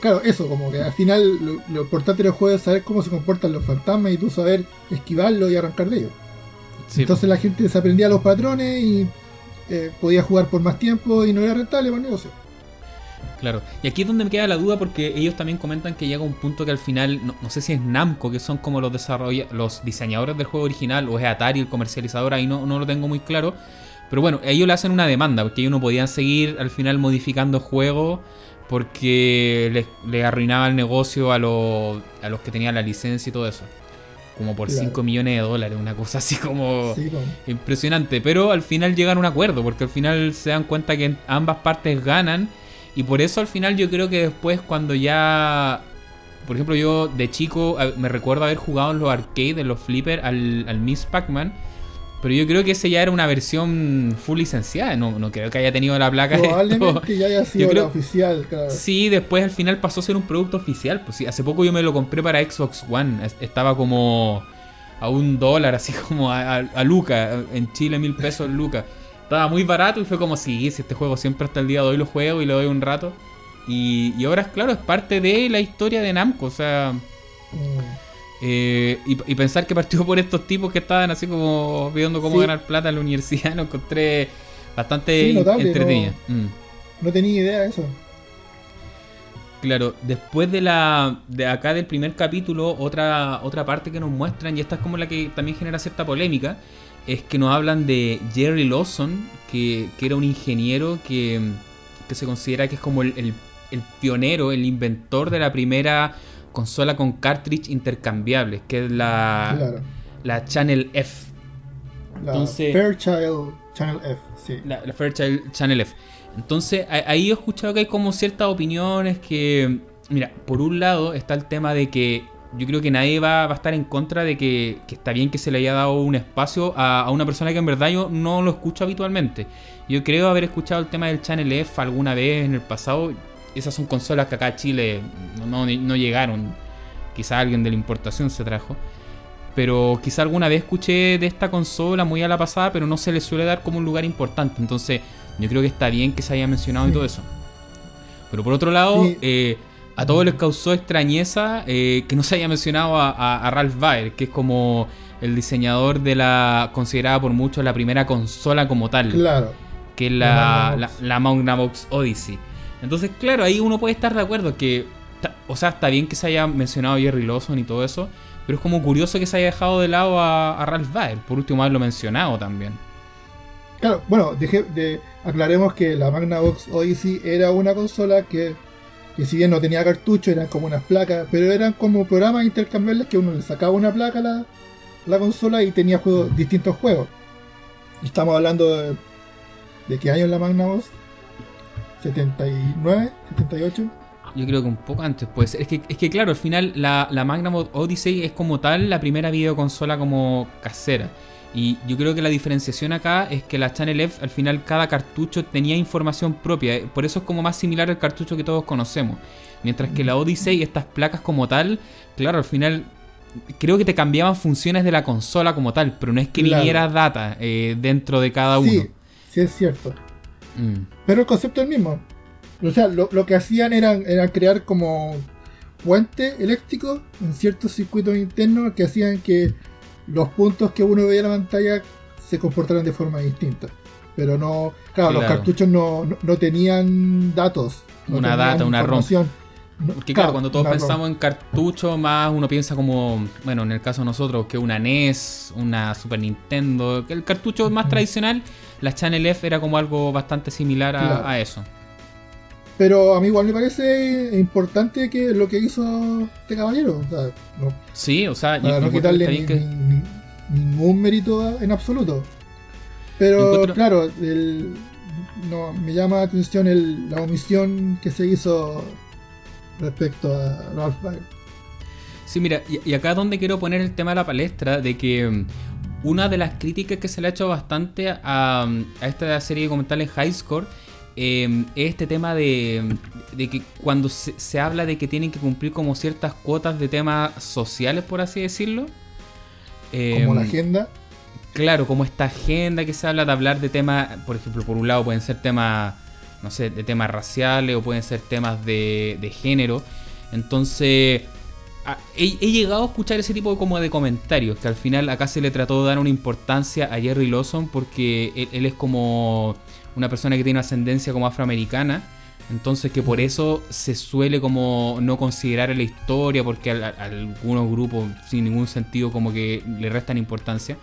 Claro, eso, como que al final lo, lo importante del juego es saber cómo se comportan los fantasmas y tú saber esquivarlo y arrancar de ellos. Sí, Entonces la gente se aprendía los patrones y eh, podía jugar por más tiempo y no era rentable para el negocio. Claro. Y aquí es donde me queda la duda porque ellos también comentan que llega un punto que al final, no, no sé si es Namco, que son como los los diseñadores del juego original, o es Atari el comercializador, ahí no, no lo tengo muy claro. Pero bueno, ellos le hacen una demanda, porque ellos no podían seguir al final modificando juegos porque les, les arruinaba el negocio a, los a los que tenían la licencia y todo eso. Como por Claro. 5 millones de dólares, una cosa así como... Sí, Impresionante, pero al final llegan a un acuerdo, porque al final se dan cuenta que ambas partes ganan, y por eso al final yo creo que después cuando ya, por ejemplo yo de chico a- me recuerdo haber jugado en los arcades, en los flippers, al, al Miss Pac-Man, pero yo creo que ese ya era una versión full licenciada, no, no creo que haya tenido la placa. Probablemente ya haya sido creo- la oficial, claro. Sí, después al final pasó a ser un producto oficial. Pues sí, hace poco yo me lo compré para Xbox One. Es- Estaba como a un dólar, así como a, a, a Luca. En Chile, mil pesos Luca. Estaba muy barato y fue como, sí, si este juego siempre hasta el día de hoy lo juego y le doy un rato. Y, y ahora, claro, es parte de la historia de Namco. O sea, Mm, eh, y, y pensar que partió por estos tipos que estaban así como viendo cómo Sí. ganar plata en la universidad, lo encontré bastante Sí, notable, entretenido. no- Mm. no tenía idea de eso. Claro, después de la de acá del primer capítulo, otra otra parte que nos muestran y esta es como la que también genera cierta polémica, es que nos hablan de Jerry Lawson, que, que era un ingeniero que, que se considera que es como el, el- el pionero, el inventor de la primera consola con cartridge intercambiables, que es la, claro. la Channel F. La entonces- Fairchild Channel F, sí. La, la Fairchild Channel F. Entonces, ahí he escuchado que hay como ciertas opiniones que. Mira, por un lado está el tema de que yo creo que nadie va, va a estar en contra de que, que está bien que se le haya dado un espacio a, a una persona que en verdad yo no lo escucho habitualmente. Yo creo haber escuchado el tema del Channel F alguna vez en el pasado. Esas son consolas que acá a Chile no, no- llegaron. Quizá alguien de la importación se trajo. Pero quizá alguna vez escuché de esta consola muy a la pasada, pero no se le suele dar como un lugar importante. Entonces, yo creo que está bien que se haya mencionado y todo eso. Pero por otro lado, Sí. eh, a todos les causó extrañeza eh, que no se haya mencionado a, Ralph Baer, que es como el diseñador de la considerada por muchos la primera consola como tal. Claro. Que es la, la, Magnavox Odyssey. Entonces, claro, ahí uno puede estar de acuerdo que, o sea, está bien que se haya mencionado Jerry Lawson y todo eso, pero es como curioso que se haya dejado de lado a, Ralph Baer, por último haberlo mencionado también. Claro, bueno, aclaremos que la Magnavox Odyssey era una consola que que si bien no tenía cartucho, eran como unas placas, pero eran como programas intercambiables que uno le sacaba una placa a la, consola y tenía juegos, distintos juegos. Estamos hablando de, de qué año la Magnavox? 79, 78. Yo creo que un poco antes, pues. Es que, es que claro, al final la, la Magnavox Odyssey es como tal la primera videoconsola como casera. Y yo creo que la diferenciación acá es que la Channel F al final cada cartucho tenía información propia, eh, por eso es como más similar al cartucho que todos conocemos. Mientras que la Odyssey, estas placas como tal, claro, al final creo que te cambiaban funciones de la consola como tal, pero no es que viniera data eh, dentro de cada uno. Sí, sí es cierto. Mm. Pero el concepto es el mismo. O sea, lo, que hacían era, era crear como puente eléctrico en ciertos circuitos internos que hacían que los puntos que uno veía en la pantalla se comportaron de forma distinta. Pero no, claro, los cartuchos no, tenían datos. una data, una ROM. Porque claro, cuando todos pensamos en cartucho, más uno piensa como, bueno, en el caso de nosotros, que una NES, una Super Nintendo, que el cartucho más tradicional, la Channel F era como algo bastante similar a eso. Pero a mí igual me parece importante que lo que hizo este caballero. O sea, no, sí, o sea, para no quitarle ningún mérito en absoluto. Pero claro, no, me llama la atención la omisión que se hizo respecto a Ralph Baer. Sí, mira, y, acá es donde quiero poner el tema de la palestra, de que mm, una de las críticas que se le ha hecho bastante a, a esta serie de documentales High Score Em, este tema de, que cuando se, habla de que tienen que cumplir como ciertas cuotas de temas sociales, por así decirlo. como la em, agenda. Claro, como esta agenda que se habla de hablar de temas, por ejemplo, por un lado pueden ser temas, no sé, de temas raciales o pueden ser temas de, de género. Entonces, he, llegado a escuchar ese tipo de, como de comentarios, que al final acá se le trató de dar una importancia a Jerry Lawson porque él es como una persona que tiene ascendencia como afroamericana. Entonces que por eso se suele como no considerar la historia, porque a, algunos grupos sin ningún sentido como que le restan importancia.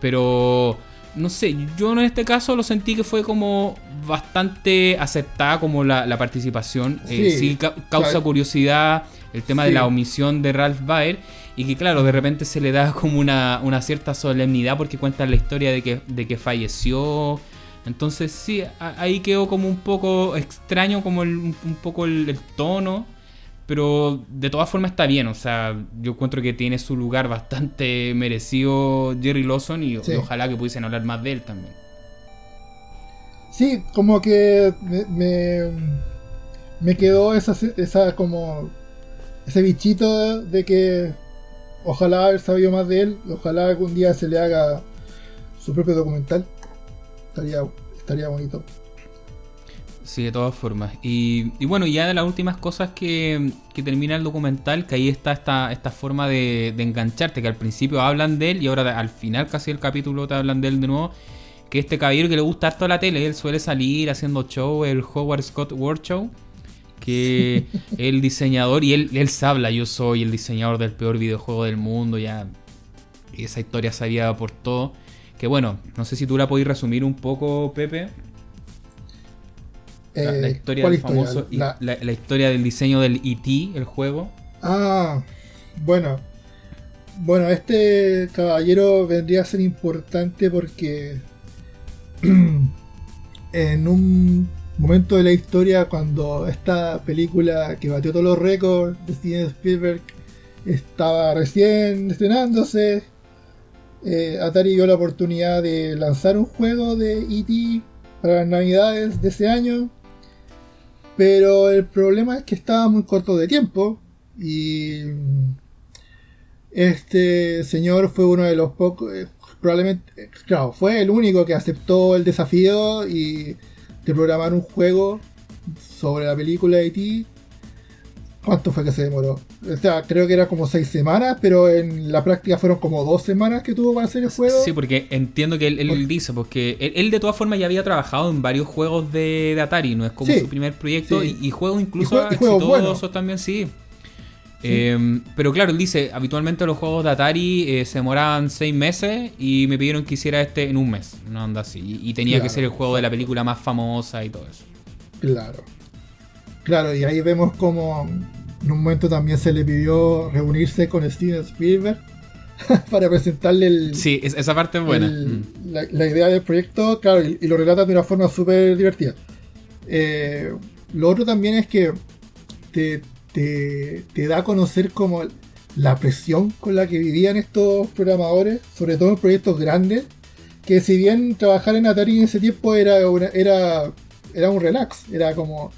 Pero no sé, yo en este caso lo sentí que fue como bastante aceptada como la, participación. Eh, sí, causa curiosidad el tema de la omisión de Ralph Baer. Y que claro, de repente se le da como una, una cierta solemnidad porque cuenta la historia de que, de que falleció entonces sí, ahí quedó como un poco extraño como un, poco el, tono, pero de todas formas está bien, o sea, yo encuentro que tiene su lugar bastante merecido Jerry Lawson y, ojalá que pudiesen hablar más de él también. Sí, como que me, me, quedó esa, esa como ese bichito de que ojalá haber sabido más de él, ojalá algún día se le haga su propio documental. Estaría, estaría bonito. Sí, de todas formas. Y, bueno, ya de las últimas cosas que, termina el documental, que ahí está esta, esta forma de, engancharte, que al principio hablan de él y ahora al final casi el capítulo te hablan de él de nuevo. Que este caballero que le gusta harto la tele, él suele salir haciendo show, el Howard Scott World Show, que el diseñador, y él, él se habla, yo soy el diseñador del peor videojuego del mundo, ya esa historia sabía por todo. Que bueno, no sé si tú la podés resumir un poco, Pepe. La, historia del famoso. La... historia del diseño del E.T., el juego. Ah, bueno. Bueno, este caballero vendría a ser importante porque. en un momento de la historia, cuando esta película que batió todos los récords de Steven Spielberg estaba recién estrenándose, eh, Atari dio la oportunidad de lanzar un juego de E.T. para las navidades de ese año. Pero el problema es que estaba muy corto de tiempo. Y este señor fue uno de los pocos, eh, probablemente, claro, fue el único que aceptó el desafío y de programar un juego sobre la película de E.T. ¿Cuánto fue que se demoró? O sea, creo que era como seis semanas, pero en la práctica fueron como dos semanas que tuvo para hacer el juego. Sí, porque entiendo que él, dice, porque él, de todas formas ya había trabajado en varios juegos de, Atari, no es como su primer proyecto, y, juegos incluso y exitosos también, sí. Em, pero claro, él dice, habitualmente los juegos de Atari eh, se demoraban seis meses y me pidieron que hiciera este en un mes, no anda así. Y, tenía que ser el juego de la película más famosa y todo eso. Claro. Claro, y ahí vemos como en un momento también se le pidió reunirse con Steven Spielberg para presentarle el. Sí, esa parte es buena. Mm. la, idea del proyecto, claro, y, lo relata de una forma súper divertida. Eh, lo otro también es que te, te, da a conocer como la presión con la que vivían estos programadores, sobre todo en proyectos grandes, que si bien trabajar en Atari en ese tiempo era, era, era un relax, era como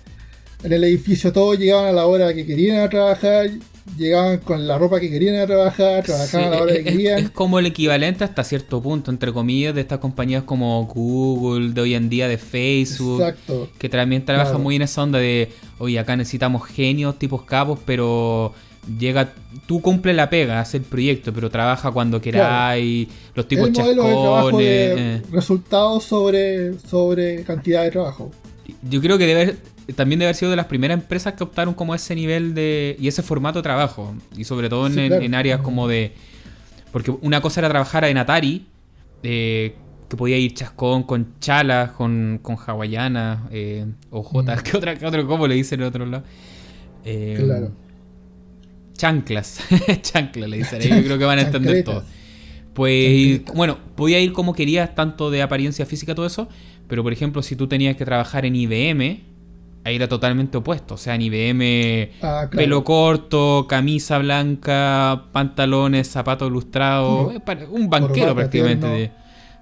en el edificio todos llegaban a la hora que querían a trabajar, llegaban con la ropa que querían a trabajar, trabajaban a la hora que querían. Es como el equivalente hasta cierto punto, entre comillas, de estas compañías como Google, de hoy en día, de Facebook, Exacto. que también trabajan muy en esa onda de, oye, acá necesitamos genios, tipos capos, pero llega, tú cumple la pega, hace el proyecto, pero trabaja cuando queráis, los tipos chascones. Eh. resultados sobre, sobre cantidad de trabajo. Yo creo que debe también debe haber sido de las primeras empresas que optaron como ese nivel de y ese formato de trabajo. Y sobre todo en, áreas como de porque una cosa era trabajar en Atari eh, que podía ir chascón con chalas con, con hawaiana eh, o jotas mm. ¿qué, otra, qué otro cómo le dicen en otro lado eh, claro. Chanclas chanclas le dicen yo creo que van a entender todo. Pues bueno podía ir como querías tanto de apariencia física todo eso pero por ejemplo si tú tenías que trabajar en IBM ahí era totalmente opuesto. O sea, en IBM, ah, pelo corto, camisa blanca, pantalones, zapatos lustrados. Un banquero prácticamente.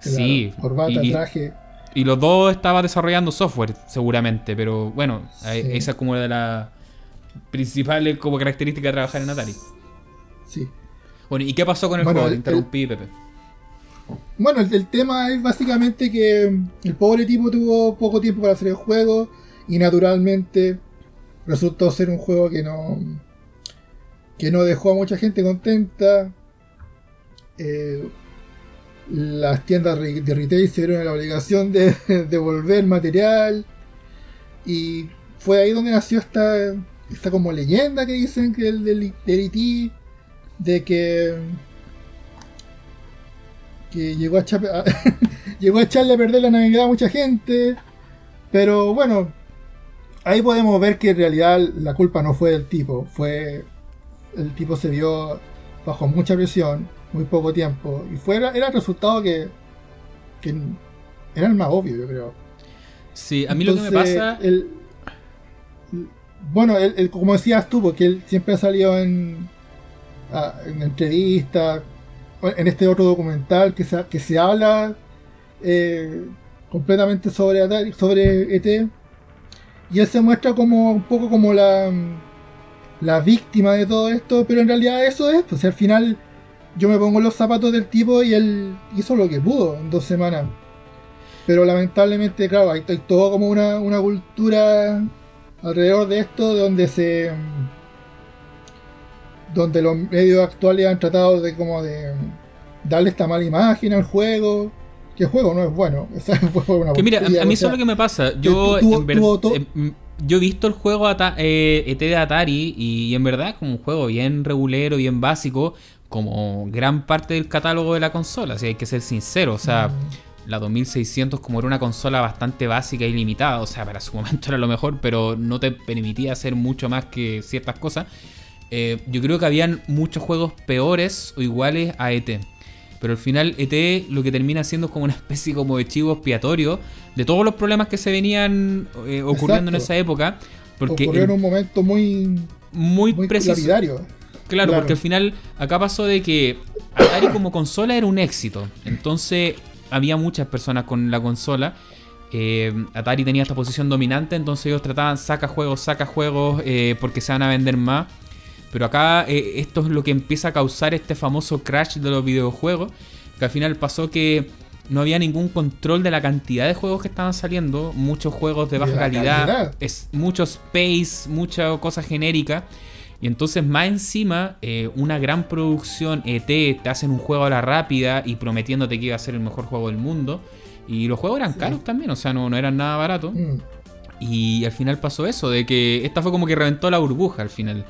sí. y, traje. Y los dos estaban desarrollando software, seguramente. Pero bueno, esa es como de las principales como características de trabajar en Atari. Sí. Bueno, ¿y qué pasó con el juego? interrumpí, Pepe. Bueno, el, tema es básicamente que el pobre tipo tuvo poco tiempo para hacer el juego y naturalmente resultó ser un juego que no que no dejó a mucha gente contenta. Eh, las tiendas de retail se vieron en la obligación de devolver material y fue ahí donde nació esta esta como leyenda que dicen que el del, del de que que llegó a, llegó a echarle a perder la navidad a mucha gente. Pero bueno ahí podemos ver que en realidad la culpa no fue del tipo, fue el tipo se vio bajo mucha presión, muy poco tiempo, y fue, era el resultado que, era el más obvio, yo creo. Sí, a mí lo que me pasa... El, bueno, como decías tú, porque él siempre ha salido en, en entrevistas, en este otro documental que se, que se habla eh, completamente sobre, sobre ET y él se muestra como un poco como la, la víctima de todo esto, pero en realidad eso es, pues al final yo me pongo los zapatos del tipo y él hizo lo que pudo en dos semanas. Pero lamentablemente, claro, hay, todo como una, una cultura alrededor de esto donde se donde los medios actuales han tratado de como de darle esta mala imagen al juego que el juego no es bueno. que mira, a, mí eso es lo que me pasa. Yo, em, yo he visto el juego eh, ET de Atari y, en verdad es como un juego bien regulero, bien básico, como gran parte del catálogo de la consola, si hay que ser sincero. O sea, mm. la 2600 como era una consola bastante básica y limitada, o sea, para su momento era lo mejor, pero no te permitía hacer mucho más que ciertas cosas. Eh, yo creo que habían muchos juegos peores o iguales a ET. Pero al final ET lo que termina siendo como una especie como de chivo expiatorio de todos los problemas que se venían eh, ocurriendo en esa época. Porque Ocurrió en un momento muy, muy, preciso. Claro, porque al final acá pasó de que Atari como consola era un éxito. Entonces había muchas personas con la consola. Eh, Atari tenía esta posición dominante, entonces ellos trataban saca juegos, saca juegos eh, porque se van a vender más. Pero acá eh, esto es lo que empieza a causar este famoso crash de los videojuegos. Que al final pasó que no había ningún control de la cantidad de juegos que estaban saliendo. Muchos juegos de baja calidad, Es, mucho space, mucha cosa genérica. Y entonces más encima, eh, una gran producción ET te hacen un juego a la rápida y prometiéndote que iba a ser el mejor juego del mundo. Y los juegos eran caros también, o sea, no, no eran nada baratos. Mm. Y al final pasó eso, de que esta fue como que reventó la burbuja al final.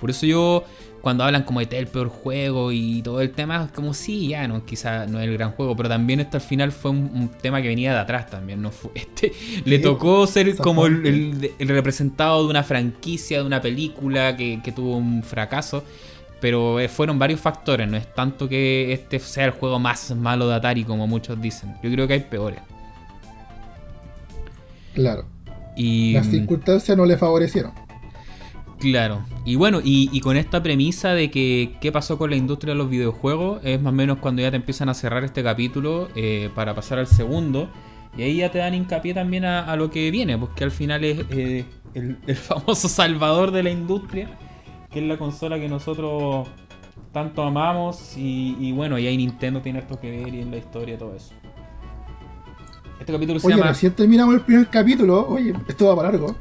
Por eso yo, cuando hablan como de el peor juego y todo el tema, como sí, ya no, quizá no es el gran juego, pero también esto al final fue un, tema que venía de atrás también, no fue este, le tocó ser como el, representado de una franquicia, de una película que, tuvo un fracaso. Pero eh, fueron varios factores, no es tanto que este sea el juego más malo de Atari como muchos dicen. Yo creo que hay peores. Claro. Y, Las circunstancias no le favorecieron. Claro. Y bueno, y, con esta premisa de que qué pasó con la industria de los videojuegos, es más o menos cuando ya te empiezan a cerrar este capítulo eh, para pasar al segundo. Y ahí ya te dan hincapié también a, lo que viene, porque al final es eh, el, famoso salvador de la industria, que es la consola que nosotros tanto amamos. Y, y bueno, y ahí Nintendo tiene esto que ver y en la historia todo eso. Este capítulo se oye, llama. Recién terminamos el primer capítulo. Oye, esto va para largo.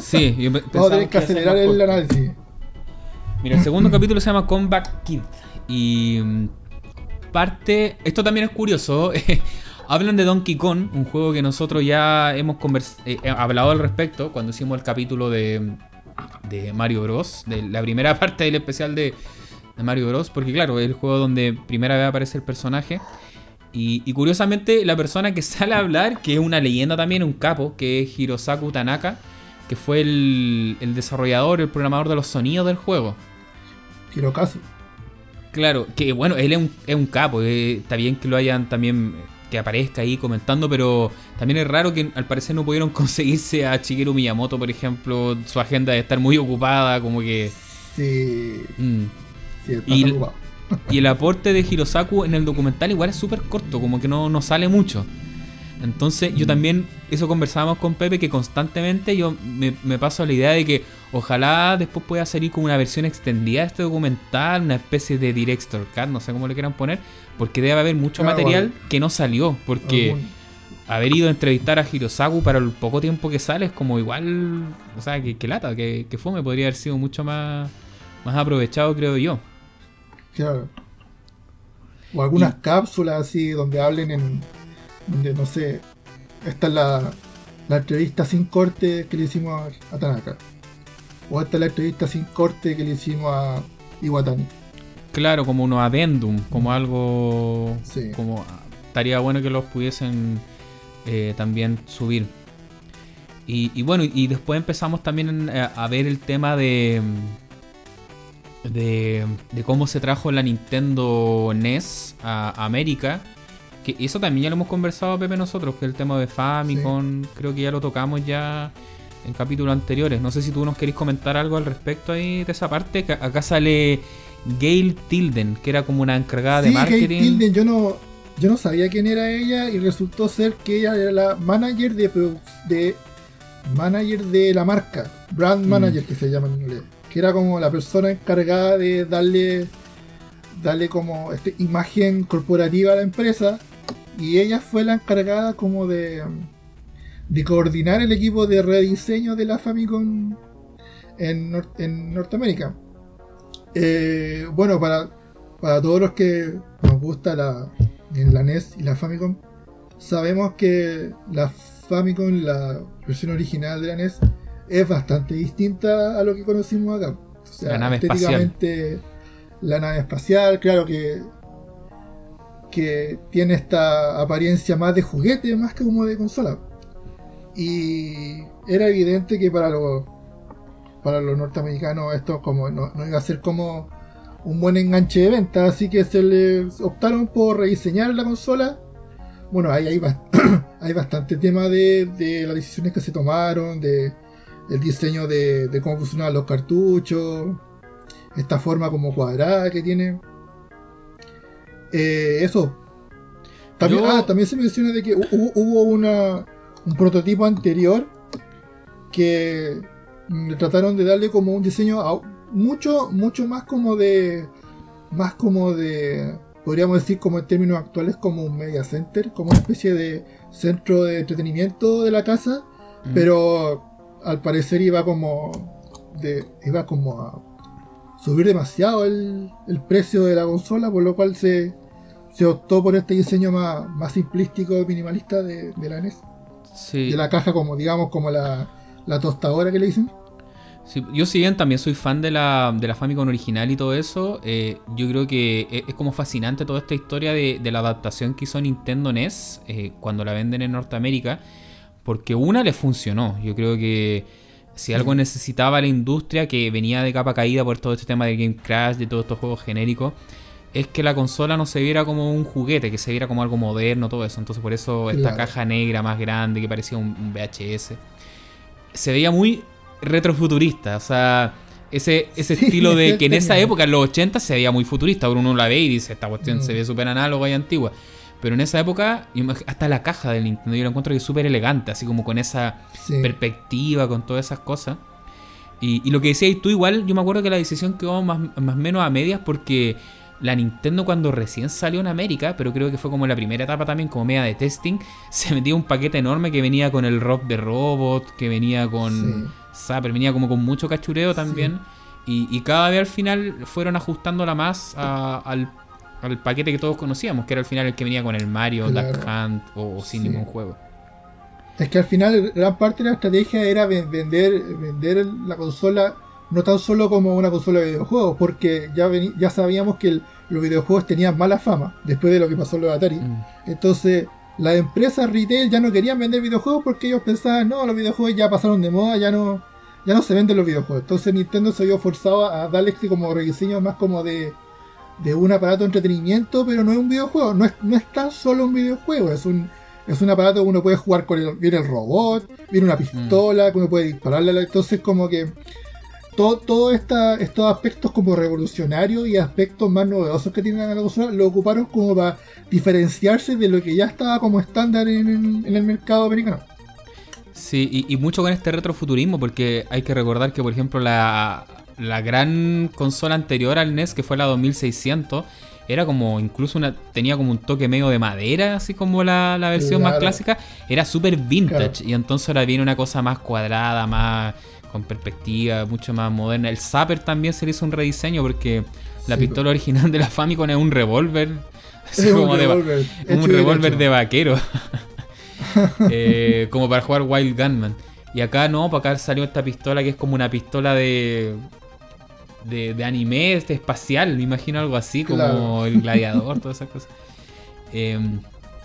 Sí, yo Vamos a tener que acelerar el análisis. Mira, el segundo capítulo se llama Comeback Kid. Y. Mm, parte. Esto también es curioso. Hablan de Donkey Kong, un juego que nosotros ya hemos eh, eh, hablado al respecto cuando hicimos el capítulo de, de Mario Bros. De la primera parte del especial de, de Mario Bros. Porque, claro, es el juego donde primera vez aparece el personaje. Y, curiosamente, la persona que sale a hablar, que es una leyenda también, un capo, que es Hirosaku Tanaka, que fue el, desarrollador, el programador de los sonidos del juego. Hirokazu. Claro, que bueno, él es un, capo. Eh, está bien que lo hayan también. que aparezca ahí comentando, pero también es raro que al parecer no pudieron conseguirse a Shigeru Miyamoto, por ejemplo. Su agenda de estar muy ocupada, como que. Sí. Mm. Sí, está ocupado. Y el aporte de Hirosaku en el documental igual es súper corto, como que no, no sale mucho. Entonces yo mm. también, eso conversábamos con Pepe, que constantemente yo me, paso a la idea de que ojalá después pueda salir como una versión extendida de este documental, una especie de Director Cut, no sé cómo le quieran poner, porque debe haber mucho material que no salió, porque haber ido a entrevistar a Hirosaku para el poco tiempo que sale es como igual, o sea, que, lata, que, que fue, me podría haber sido mucho más, más aprovechado, creo yo. O algunas cápsulas así donde hablen en. donde no sé. Esta es la, la entrevista sin corte que le hicimos a, Tanaka. O esta es la entrevista sin corte que le hicimos a Iwatani. Claro, como unos adendum, como algo. Como estaría bueno que los pudiesen eh, también subir. Y, bueno, y después empezamos también a ver el tema de de, cómo se trajo la Nintendo NES a, América. Que eso también ya lo hemos conversado, Pepe, nosotros, que el tema de Famicom, creo que ya lo tocamos ya en capítulos anteriores. No sé si tú nos querés comentar algo al respecto ahí de esa parte. Acá sale Gail Tilden, que era como una encargada de marketing. Gail Tilden, yo no, yo no sabía quién era ella y resultó ser que ella era la manager de, de manager de la marca, brand mm. manager que se llama en inglés que era como la persona encargada de darle, darle como imagen corporativa a la empresa y ella fue la encargada como de, de coordinar el equipo de rediseño de la Famicom en, en Norteamérica. Eh, bueno, para, para todos los que nos gusta la, la NES y la Famicom, sabemos que la Famicom, la versión original de la NES, es bastante distinta a lo que conocimos acá. O sea, la nave estéticamente, espacial. la nave espacial, claro que, que tiene esta apariencia más de juguete, más que como de consola. Y era evidente que para los para los norteamericanos esto como no, iba a ser como un buen enganche de venta, así que se les optaron por rediseñar la consola. Bueno, ahí hay, hay bastante tema de, de las decisiones que se tomaron, de, el diseño de, cómo funcionan los cartuchos, esta forma como cuadrada que tiene. Eh, eso. También, ah, también se menciona de que hubo, una, un prototipo anterior que trataron de darle como un diseño mucho, mucho más como de. Más como de. Podríamos decir como en términos actuales como un media center, como una especie de centro de entretenimiento de la casa, mm. pero al parecer iba como de, iba como a subir demasiado el, el precio de la consola, por lo cual se, se optó por este diseño más, más simplístico, minimalista de, de la NES. Sí. De la caja como, digamos, como la, la tostadora que le dicen. Sí, yo si bien también soy fan de la, de la Famicom original y todo eso, eh, yo creo que es, es como fascinante toda esta historia de, de la adaptación que hizo Nintendo NES eh, cuando la venden en Norteamérica, porque una le funcionó. Yo creo que si algo necesitaba la industria que venía de capa caída por todo este tema de Game Crash, de todos estos juegos genéricos, es que la consola no se viera como un juguete, que se viera como algo moderno, todo eso. Entonces por eso esta Claro. caja negra más grande que parecía un, VHS, se veía muy retrofuturista. O sea, ese, ese Sí, estilo de que en esa época, en los 80, se veía muy futurista. Uno la ve y dice, esta cuestión Mm. se ve súper análoga y antigua. Pero en esa época, hasta la caja del Nintendo yo la encuentro que es súper elegante, así como con esa Sí. perspectiva, con todas esas cosas. Y, y lo que decías tú, igual, yo me acuerdo que la decisión quedó más más o menos a medias porque la Nintendo cuando recién salió en América, pero creo que fue como la primera etapa también, como media de testing, se metía un paquete enorme que venía con el rock de robot, que venía con Zapper, venía como con mucho cachureo también. Y, y cada vez al final fueron ajustándola más a- al, al paquete que todos conocíamos, que era al final el que venía con el Mario, Claro. Duck Hunt o, o sin Sí. ningún juego. Es que al final gran parte de la estrategia era ven- vender, vender la consola no tan solo como una consola de videojuegos, porque ya, veni- ya sabíamos que el- los videojuegos tenían mala fama después de lo que pasó en los Atari. Mm. Entonces, las empresas retail ya no querían vender videojuegos porque ellos pensaban, no, los videojuegos ya pasaron de moda, ya no, ya no se venden los videojuegos. Entonces Nintendo se vio forzado a darle este como rediseño más como de, de un aparato de entretenimiento, pero no es un videojuego, no es, no es tan solo un videojuego, es un, es un aparato que uno puede jugar con el, viene el robot, viene una pistola, que uno puede dispararle, a la- entonces como que todo, todo esta, estos aspectos como revolucionarios y aspectos más novedosos que tiene la consola lo ocuparon como para diferenciarse de lo que ya estaba como estándar en, el- en el mercado americano. Sí, y, y mucho con este retrofuturismo, porque hay que recordar que, por ejemplo, la, la gran consola anterior al NES, que fue la 2600, era como incluso una tenía como un toque medio de madera, así como la, la versión más clásica, era súper vintage, Claro. y entonces ahora viene una cosa más cuadrada, más con perspectiva, mucho más moderna. El Zapper también se le hizo un rediseño, porque la Sí, pistola original de la Famicom es un revólver, así Es como un de, revólver, hecho un revólver de vaquero. Eh, como para jugar Wild Gunman. Y acá no, para acá salió esta pistola que es como una pistola de. De, de anime, este espacial, me imagino algo así, como Claro. el gladiador, todas esas cosas. Eh,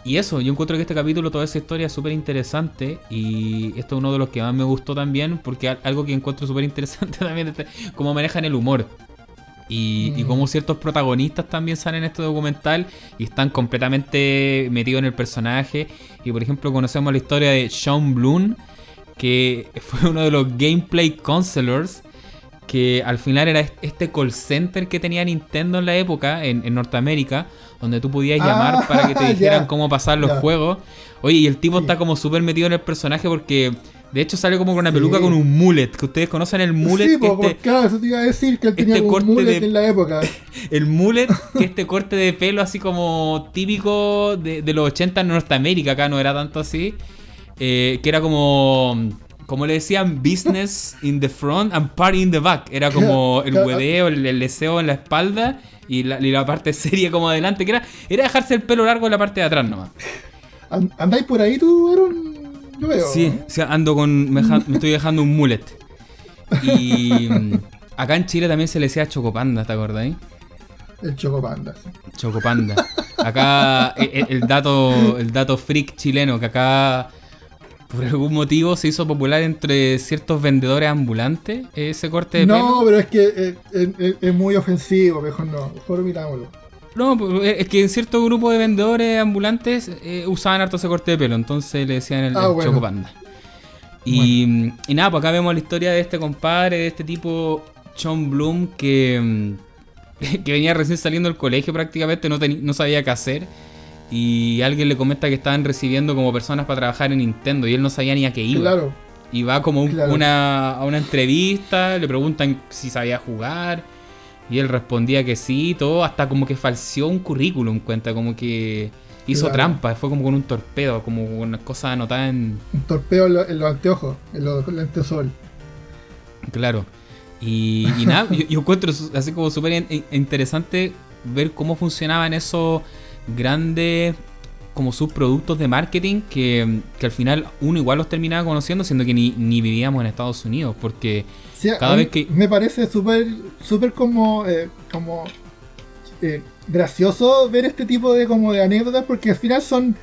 y eso, yo encuentro que este capítulo, toda esa historia es súper interesante. Y esto es uno de los que más me gustó también, porque al- algo que encuentro súper interesante también es este- cómo manejan el humor. Y, y Mm. cómo ciertos protagonistas también salen en este documental y están completamente metidos en el personaje. Y por ejemplo, conocemos la historia de Sean Bloom, que fue uno de los gameplay counselors. Que al final era est- este call center que tenía Nintendo en la época, en, en Norteamérica, donde tú podías Ah, llamar para que te dijeran cómo pasar los juegos. Oye, y el tipo Sí. está como súper metido en el personaje porque de hecho sale como con una Sí. peluca con un mullet. Que ustedes conocen el mullet. sí, que po, este- por- claro, eso te iba a decir que él tenía este un corte mullet de- en la época. el mullet, que este corte de pelo así como típico de, de los 80 en Norteamérica, acá no era tanto así, eh, que era como, como le decían, business in the front and party in the back. Era como el hueveo, el, el deseo en la espalda y la, y la parte seria como adelante, que era, era dejarse el pelo largo en la parte de atrás nomás. An- ¿Andáis por ahí tú, Aaron? Yo veo. Sí, ando con. Me, estoy dejando un mullet. Y mm, acá en Chile también se le decía chocopanda, ¿te acordáis? El Chocopanda. sí. Chocopanda. Acá e- e- el, dato el dato freak chileno que acá por algún motivo se hizo popular entre ciertos vendedores ambulantes ese corte de No, pelo. pero es que eh, es, es- es muy ofensivo, mejor no. Mejor omitámoslo. No, es que en cierto grupo de vendedores ambulantes eh, usaban harto ese corte de pelo, entonces le decían el, Ah, el bueno. Chocopanda. Y, y nada, pues acá vemos la historia de este compadre, de este tipo Sean Bloom que, mm, que venía recién saliendo del colegio prácticamente, no, no sabía qué hacer. Y alguien le comenta que estaban recibiendo como personas para trabajar en Nintendo y él no sabía ni a qué iba. Claro. Y va como un- Claro. una, a una entrevista, le preguntan si sabía jugar. Y él respondía que sí, todo, hasta como que falseó un currículum, cuenta, como que hizo Claro. trampa, fue como con un torpedo, como con una cosa anotada en. Un torpeo en, lo- en los anteojos, en los lentes sol. Claro. Y, nada, yo, encuentro así como súper interesante ver cómo funcionaban esos grandes como subproductos de marketing que, al final uno igual los terminaba conociendo siendo que ni, vivíamos en Estados Unidos porque cada vez que me parece súper súper como eh, como eh, gracioso ver este tipo de como de anécdotas porque al final son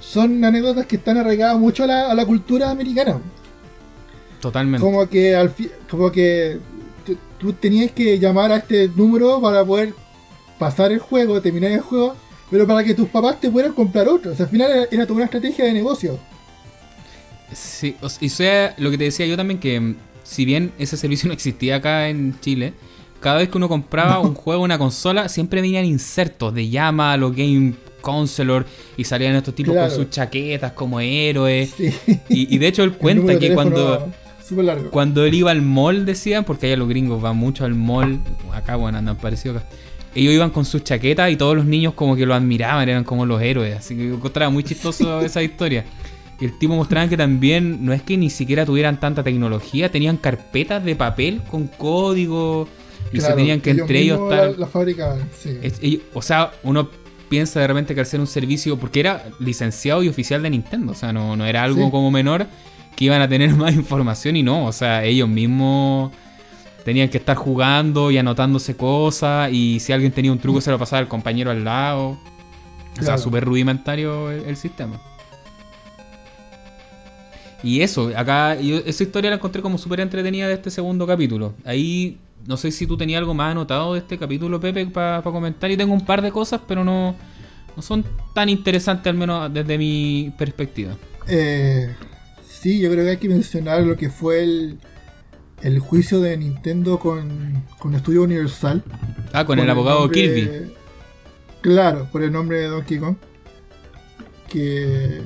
son anécdotas que están arraigadas mucho a la, a la cultura americana. Totalmente. Como que al como que tú tenías que llamar a este número para poder pasar el juego terminar el juego pero para que tus papás te puedan comprar otro. O sea, al final era, toda una estrategia de negocio. Sí, y sea lo que te decía yo también, que mm, si bien ese servicio no existía acá en Chile, cada vez que uno compraba un juego, una consola, siempre venían insertos de llama, los Game Counselor, y salían estos tipos con sus chaquetas como héroes. Y, de hecho él cuenta que cuando, cuando él iba al mall, decían, porque allá los gringos van mucho al mall, acá bueno, andan parecido acá ellos iban con sus chaquetas y todos los niños como que lo admiraban, eran como los héroes. Así que encontraba muy chistoso esa historia. Y el tipo mostraba que también no es que ni siquiera tuvieran tanta tecnología, tenían carpetas de papel con código y se tenían que entre ellos estar. La, fábrica, sí. o sea, uno piensa de repente que al ser un servicio, porque era licenciado y oficial de Nintendo, o sea, no, no era algo como menor que iban a tener más información y no, o sea, ellos mismos tenían que estar jugando y anotándose cosas y si alguien tenía un truco se lo pasaba al compañero al lado. O sea, súper rudimentario el, sistema. Y eso, acá yo esa historia la encontré como súper entretenida de este segundo capítulo. Ahí no sé si tú tenías algo más anotado de este capítulo, Pepe, para comentar. Y tengo un par de cosas, pero no, no son tan interesantes, al menos desde mi perspectiva. Eh, sí, yo creo que hay que mencionar lo que fue el, el juicio de Nintendo con, con Estudio Universal. Ah, con el abogado Kirby. Claro, por el nombre de Donkey Kong. Que.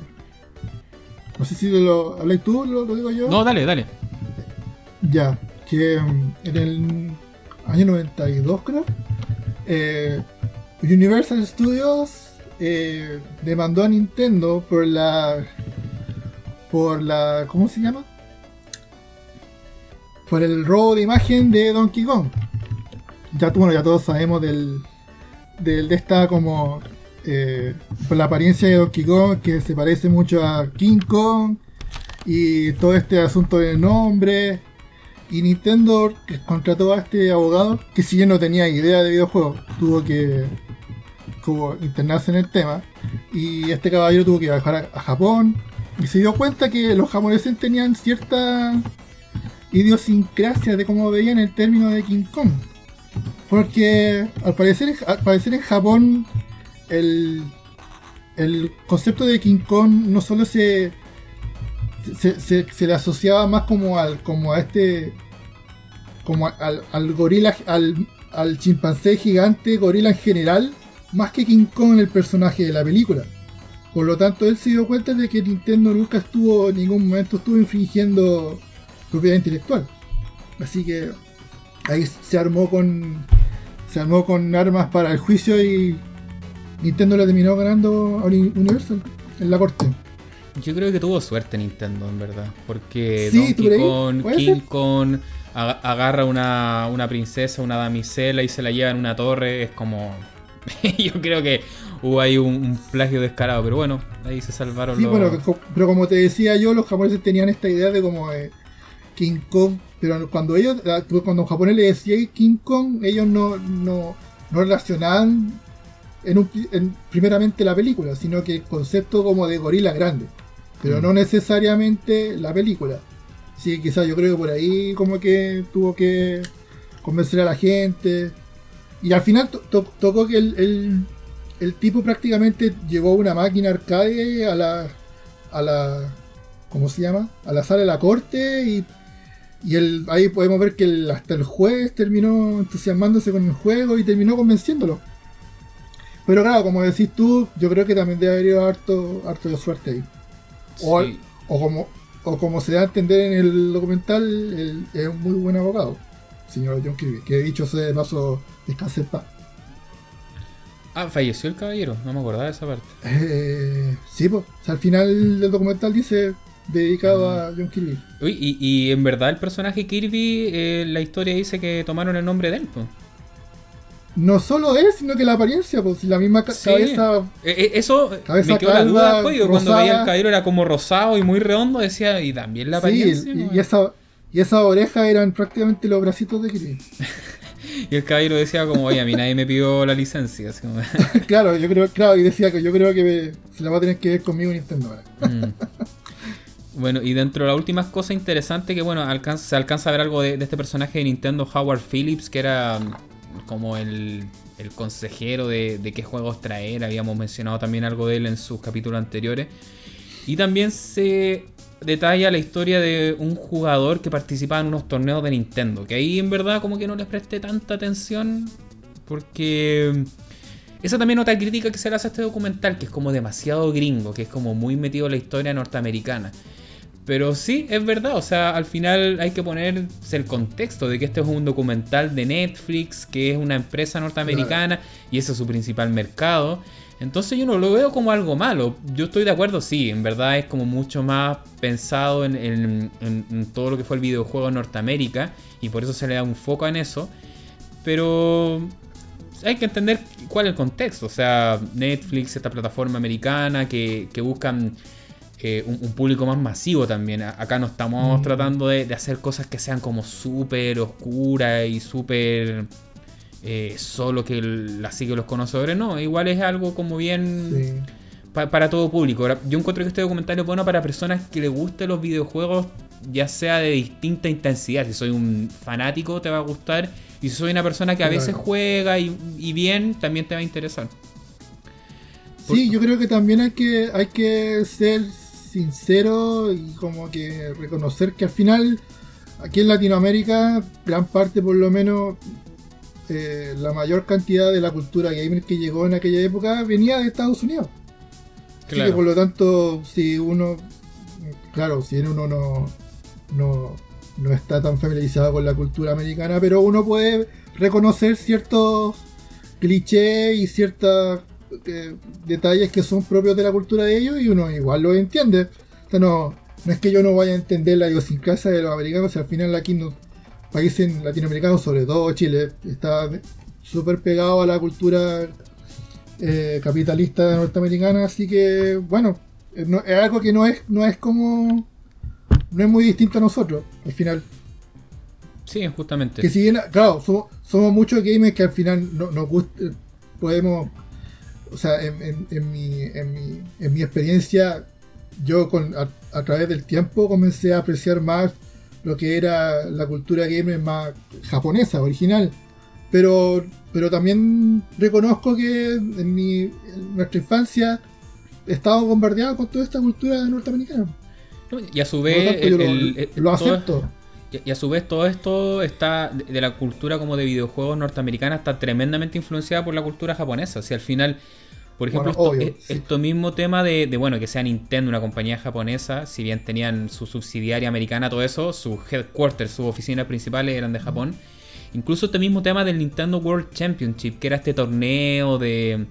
No sé si lo hablas tú, lo, digo yo. No, dale, dale. Ya, que mm, en el año 92, creo, eh, Universal Studios eh, demandó a Nintendo por la. por la. ¿Cómo se llama? Por el robo de imagen de Donkey Kong. Ya, bueno, ya todos sabemos del, del de esta como eh, por la apariencia de Donkey Kong que se parece mucho a King Kong y todo este asunto de nombre y Nintendo contrató a este abogado que si bien no tenía idea de videojuegos tuvo que internarse en el tema y este caballero tuvo que viajar a Japón y se dio cuenta que los japoneses tenían cierta idiosincrasia de cómo veían el término de King Kong. Porque al parecer, al parecer en Japón el, el concepto de King Kong no solo se, se, le asociaba más como al como a este como al, al gorila al, al chimpancé gigante gorila en general más que King Kong el personaje de la película por lo tanto él se dio cuenta de que Nintendo nunca estuvo en ningún momento estuvo infringiendo propiedad intelectual. Así que ahí se armó con se armó con armas para el juicio y Nintendo le terminó ganando a Universal en la corte. Yo creo que tuvo suerte Nintendo, en verdad. Porque Donkey Kong, King Kong agarra una, una princesa, una damisela y se la lleva en una torre. Es como. Yo creo que hubo ahí un, plagio descarado, pero bueno, ahí se salvaron sí, los. pero como te decía yo, los japoneses tenían esta idea de como. King Kong, pero cuando ellos, cuando un japonés le decía King Kong, ellos no, no, no relacionaban en primeramente la película, sino que el concepto como de gorila grande, pero mm. no necesariamente la película. Sí, quizás yo creo que por ahí como que tuvo que convencer a la gente. Y al final tocó que el, el, tipo prácticamente llevó una máquina arcade a la, a la, ¿cómo se llama? A la sala de la corte y y el, ahí podemos ver que hasta el juez terminó entusiasmándose con el juego y terminó convenciéndolo. Pero claro, como decís tú, yo creo que también debe haber ido harto, harto de suerte ahí. O, como, o como se da a entender en el documental, es un muy buen abogado, señor John Kirby, que dicho sea de paso, descanse en paz. Ah, falleció el caballero, no me acordaba de esa parte. Eh, sí, pues, al final del documental dice dedicado a John Kirby. Uy, y, y en verdad el personaje Kirby, eh, la historia dice que tomaron el nombre de él. pues. No solo él, sino que la apariencia, pues la misma ca- Sí. cabeza. Eh, eh, eso Cabeza me quedó la duda después. Cuando veía el caballero era como rosado y muy redondo, decía, y también la Sí, apariencia. y, y esa, y esas orejas eran prácticamente los bracitos de Kirby. Y el caballero decía como, oye, a mí nadie me pidió la licencia. así como- claro, yo creo, claro, y decía que yo creo que me- se la va a tener que ver conmigo Nintendo ahora. Mm. Bueno, y dentro de las últimas cosas interesantes que, bueno, se alcanza a ver algo de, este personaje de Nintendo, Howard Phillips, que era mm, como el, el consejero de, de qué juegos traer. Habíamos mencionado también algo de él en sus capítulos anteriores. Y también se detalla la historia de un jugador que participaba en unos torneos de Nintendo. Que ahí en verdad como que no les presté tanta atención. Porque mm, esa también otra crítica que se le hace a este documental, que es como demasiado gringo, que es como muy metido en la historia norteamericana. Pero sí, es verdad, o sea, al final hay que ponerse el contexto de que este es un documental de Netflix, que es una empresa norteamericana y ese es su principal mercado. Entonces yo no lo veo como algo malo. Yo estoy de acuerdo, sí, en verdad es como mucho más pensado en, en- en- en todo lo que fue el videojuego en Norteamérica y por eso se le da un foco en eso. Pero hay que entender cuál es el contexto. O sea, Netflix, esta plataforma americana que, que buscan eh, un, un público más masivo también. Acá no estamos Mm. tratando de, de hacer cosas que sean como súper oscuras y súper eh, solo que el- la siguen los conocedores. No, igual es algo como bien Sí. pa- para todo público. Ahora, Yo encuentro que este documentario es bueno para personas que les gusten los videojuegos, ya sea de distinta intensidad. Si soy un fanático, te va a gustar. Y si soy una persona que a veces juega y, y bien, también te va a interesar. Sí, yo creo que también hay que, hay que ser sincero y como que reconocer que al final, aquí en Latinoamérica, gran parte por lo menos, eh, la mayor cantidad de la cultura gamer que llegó en aquella época venía de Estados Unidos. Así que por lo tanto, si uno, claro, si uno no, no, no está tan familiarizado con la cultura americana, pero uno puede reconocer ciertos clichés y ciertos eh, detalles que son propios de la cultura de ellos y uno igual lo entiende. O sea, no, no es que yo no vaya a entender la idiosincrasia de los americanos, al final aquí los países latinoamericanos, sobre todo Chile, está súper pegado a la cultura eh, capitalista norteamericana, así que bueno, eh, no- es algo que no es, no es como no es muy distinto a nosotros, al final. Sí, justamente. Que si bien, claro, somos, somos muchos gamers que al final no, nos gusta, podemos, o sea, en, en- en mi, en, mi, en mi experiencia, yo con, a, a través del tiempo comencé a apreciar más lo que era la cultura gamer más japonesa, original. Pero, pero también reconozco que en, mi, en nuestra infancia he estado bombardeado con toda esta cultura norteamericana. No, Y a su lo vez, tanto, yo el- lo, el- lo acepto. Y a su vez todo esto está de la cultura como de videojuegos norteamericana está tremendamente influenciada por la cultura japonesa. Si al final, por ejemplo, Bueno, esto, obvio, e- sí. esto mismo tema de, de, bueno que sea Nintendo una compañía japonesa, si bien tenían su subsidiaria americana, todo eso, sus headquarters, sus oficinas principales eran de Japón. Incluso este mismo tema del Nintendo World Championship, que era este torneo de,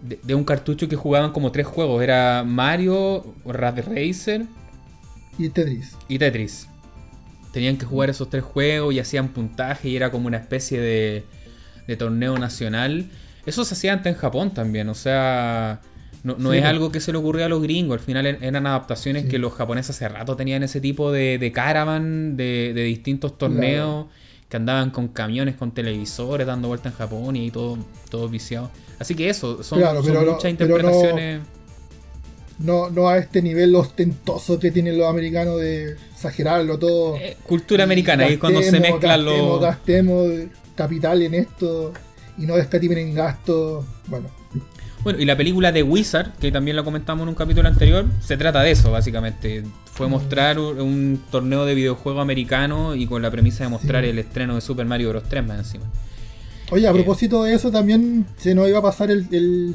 de, de un cartucho que jugaban como tres juegos. Era Mario, Rad Racer Y Tetris. y Tetris. Tenían que jugar esos tres juegos y hacían puntaje y era como una especie de, de torneo nacional. Eso se hacía antes en Japón también, o sea, no, no Sí, es algo que se le ocurrió a los gringos, al final er- eran adaptaciones Sí. que los japoneses hace rato tenían ese tipo de, de caravan, de, de distintos torneos, que andaban con camiones, con televisores, dando vueltas en Japón y ahí todo, todo viciado. Así que eso, son, Claro, son pero no- muchas pero no- interpretaciones. No, no a este nivel ostentoso que tienen los americanos de exagerarlo todo. eh, cultura americana, ahí es cuando se Gastemos, mezclan gastemos, los... Gastemos capital en esto y no descatimen en gastos. Bueno, Bueno, y la película de Wizard, que también la comentamos en un capítulo anterior, se trata de eso, básicamente. Fue Mm. mostrar un, torneo de videojuego americano y con la premisa de mostrar Sí. el estreno de Super Mario Bros. 3 más encima. oye, a Eh. propósito de eso, también se nos iba a pasar el, el,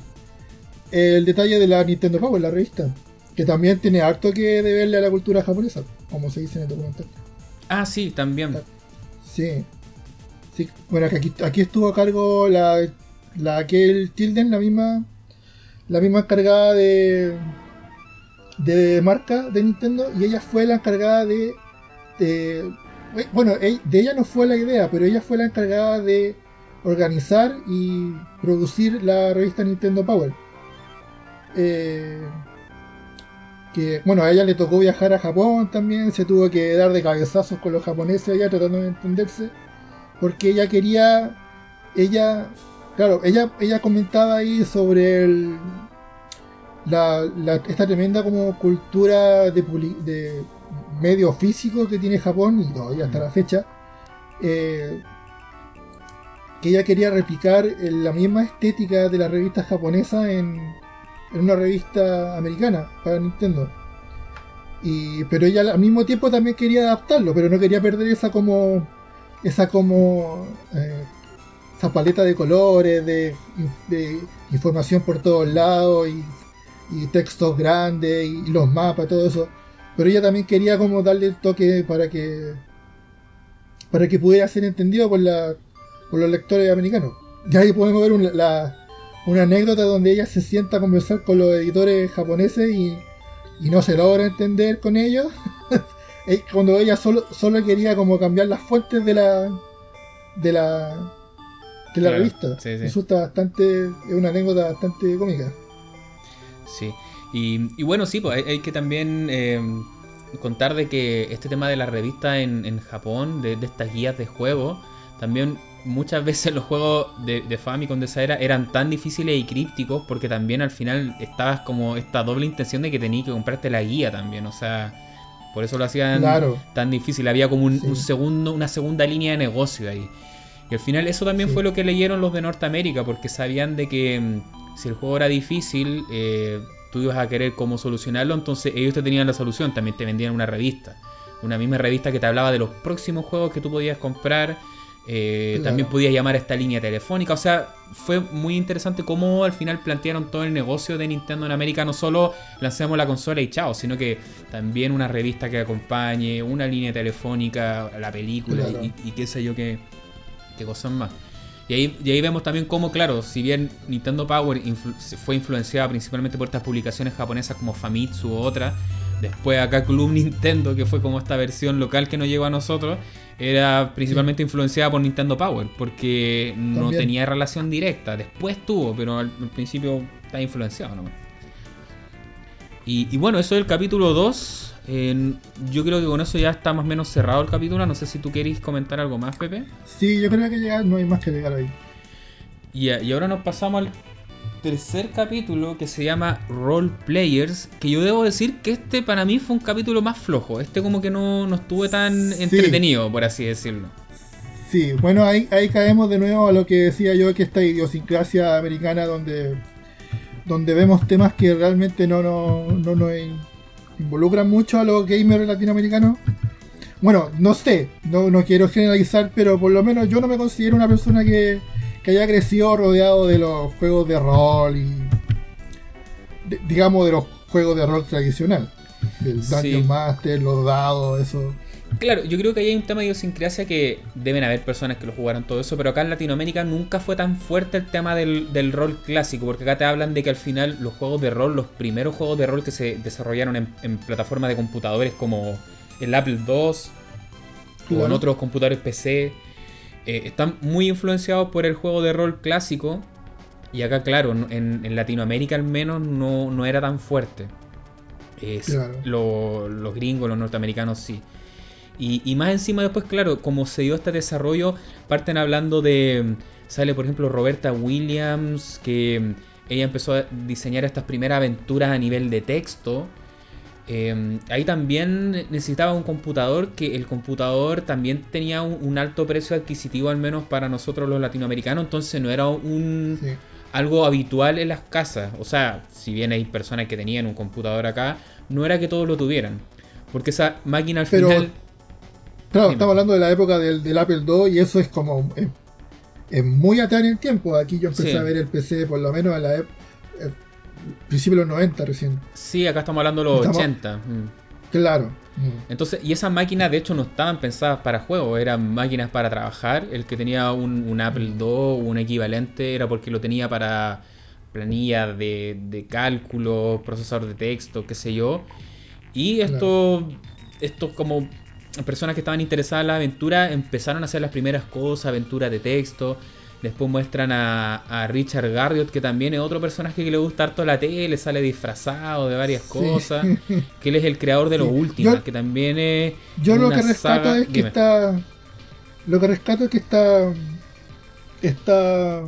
el detalle de la Nintendo Power, la revista. Que también tiene harto que deberle a la cultura japonesa, como se dice en el documental. Ah, sí, también. Sí. sí. Bueno, que aquí, aquí estuvo a cargo la, la aquel Tilden, la misma la misma encargada de de marca de Nintendo y ella fue la encargada de, bueno, de ella no fue la idea, pero ella fue la encargada de organizar y producir la revista Nintendo Power. Eh, que bueno, a ella le tocó viajar a Japón también, se tuvo que dar de cabezazos con los japoneses allá tratando de entenderse, porque ella quería, ella, claro, ella, ella comentaba ahí sobre el, la, esta tremenda como cultura de, de medio físico que tiene Japón y todavía hasta la fecha, eh, que ella quería replicar la misma estética de la revista japonesa en, en una revista americana para Nintendo. Y, pero ella al mismo tiempo también quería adaptarlo, pero no quería perder esa como esa como eh, esa paleta de colores, de, de, información por todos lados y textos grandes y, los mapas, todo eso. Pero ella también quería como darle el toque para que para que pudiera ser entendido por, la, por los lectores americanos. Y ahí podemos ver una anécdota donde ella se sienta a conversar con los editores japoneses y, y no se logra entender con ellos. Cuando ella solo, solo quería como cambiar las fuentes de la de la de la revista. Resulta bastante, es una anécdota bastante cómica. Sí. Y, bueno, sí, pues hay, que también eh, contar de que este tema de la revista en, Japón, de, estas guías de juego, también muchas veces los juegos de, de Famicom de esa era eran tan difíciles y crípticos porque también al final estabas como esta doble intención de que tenías que comprarte la guía también, o sea, por eso lo hacían tan difícil, había como un, segundo, una segunda línea de negocio ahí. Y al final eso también fue lo que leyeron los de Norteamérica porque sabían de que mm, si el juego era difícil, eh, tú ibas a querer cómo solucionarlo, entonces ellos te tenían la solución, también te vendían una revista. Una misma revista que te hablaba de los próximos juegos que tú podías comprar. Eh, también podías llamar a esta línea telefónica. O sea, fue muy interesante cómo al final plantearon todo el negocio de Nintendo en América. No solo lanzamos la consola y chao, sino que también una revista que acompañe, una línea telefónica, la película y, qué sé yo qué, qué cosas más. Y ahí, y ahí vemos también cómo, claro, si bien Nintendo Power fue influenciada principalmente por estas publicaciones japonesas como Famitsu u otra, después acá Club Nintendo, que fue como esta versión local que nos llegó a nosotros, era principalmente influenciada por Nintendo Power, porque no tenía relación directa. Después tuvo, pero al, principio está influenciado nomás. Y, y bueno, eso es el capítulo 2 yo creo que con eso ya está más o menos cerrado el capítulo. No sé si tú queréis comentar algo más, Pepe. Sí, yo creo que ya no hay más que llegar ahí. Y, y ahora nos pasamos al tercer capítulo que se llama Role Players. Que yo debo decir que este para mí fue un capítulo más flojo. Este como que no, no estuve tan entretenido, por así decirlo. Sí, bueno, ahí, ahí caemos de nuevo a lo que decía yo, que esta idiosincrasia americana donde, donde vemos temas que realmente no, no, no, no, involucran mucho a los gamers latinoamericanos. Bueno, no sé, no, no quiero generalizar, pero por lo menos yo no me considero una persona que, haya crecido rodeado de los juegos de rol y. digamos, de los juegos de rol tradicional. El Dungeon Master, los dados, eso. Claro, yo creo que hay un tema de idiosincrasia que deben haber personas que lo jugaron todo eso, pero acá en Latinoamérica nunca fue tan fuerte el tema del, rol clásico, porque acá te hablan de que al final los juegos de rol, los primeros juegos de rol que se desarrollaron en, plataformas de computadores como el Apple II o en otros computadores PC, eh, están muy influenciados por el juego de rol clásico. Y acá, claro, en, Latinoamérica al menos no, era tan fuerte. los gringos, los norteamericanos sí. Y, más encima después, claro, como se dio este desarrollo, parten hablando de... Sale, por ejemplo, Roberta Williams, que ella empezó a diseñar estas primeras aventuras a nivel de texto. Em, ahí también necesitaba un computador, que el computador también tenía un, alto precio adquisitivo, al menos para nosotros los latinoamericanos, entonces no era un... Algo habitual en las casas. O sea, si bien hay personas que tenían un computador acá, no era que todos lo tuvieran. Porque esa máquina al final Claro, estamos hablando de la época del, Apple II y eso es como. Es, muy atrás en el tiempo. Aquí yo empecé a ver el PC por lo menos a la época. Eh, principio de los 90 recién. Sí, acá estamos hablando de los 80. Mm. Claro. Mm. Entonces, y esas máquinas de hecho no estaban pensadas para juegos, eran máquinas para trabajar. El que tenía un, Apple II o un equivalente era porque lo tenía para planilla de, de cálculo, procesador de texto, qué sé yo. Y esto, esto como personas que estaban interesadas en la aventura empezaron a hacer las primeras cosas, aventuras de texto. Después muestran a, Richard Garriott, que también es otro personaje que le gusta harto la tele, sale disfrazado de varias cosas. Que él es el creador de los últimos, que también es. Yo lo que rescato es que está. Lo que rescato es que está. Esta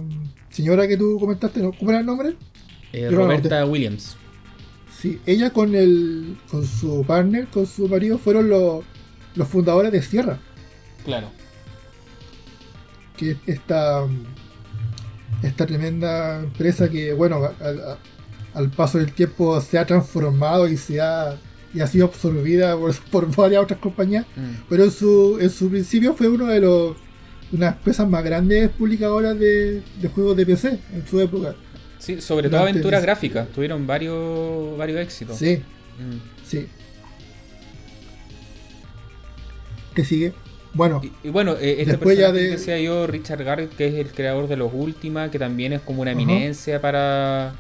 señora que tú comentaste, ¿cómo era el nombre? Eh, Roberta Williams. Sí, ella con el. con su partner, con su marido, fueron los, los fundadores de Sierra. Claro que esta, esta tremenda empresa que, bueno, al, paso del tiempo se ha transformado y se ha, y ha sido absorbida por, varias otras compañías, mm. pero en su, en su principio fue uno de los unas empresas más grandes publicadoras de, de juegos de PC en su época. Sí, sobre todo aventuras gráficas, tuvieron varios, varios éxitos. Sí, mm. sí. ¿Qué sigue? Bueno, y, bueno, eh, este que decía yo, Richard Garrett, que es el creador de los Última, que también es como una eminencia para,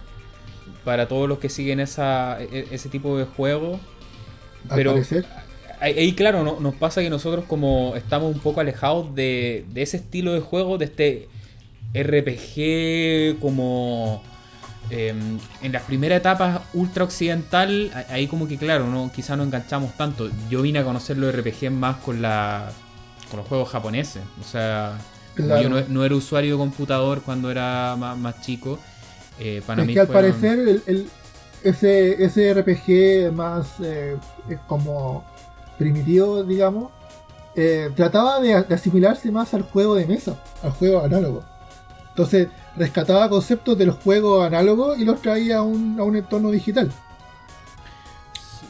para todos los que siguen esa, e, ese tipo de juego. Pero ahí, claro, no, nos pasa que nosotros como estamos un poco alejados de, de ese estilo de juego, de este RPG como... Em, en las primeras etapas ultra occidental, ahí como que claro, no, quizá no enganchamos tanto. Yo vine a conocer los RPG más con la los juegos japoneses. O sea, yo no, era usuario de computador cuando era más, chico. Eh, para es que al parecer el, ese, ese RPG más eh, como primitivo, digamos, eh, trataba de, asimilarse más al juego de mesa, al juego análogo. Entonces rescataba conceptos de los juegos análogos y los traía a un, a un entorno digital.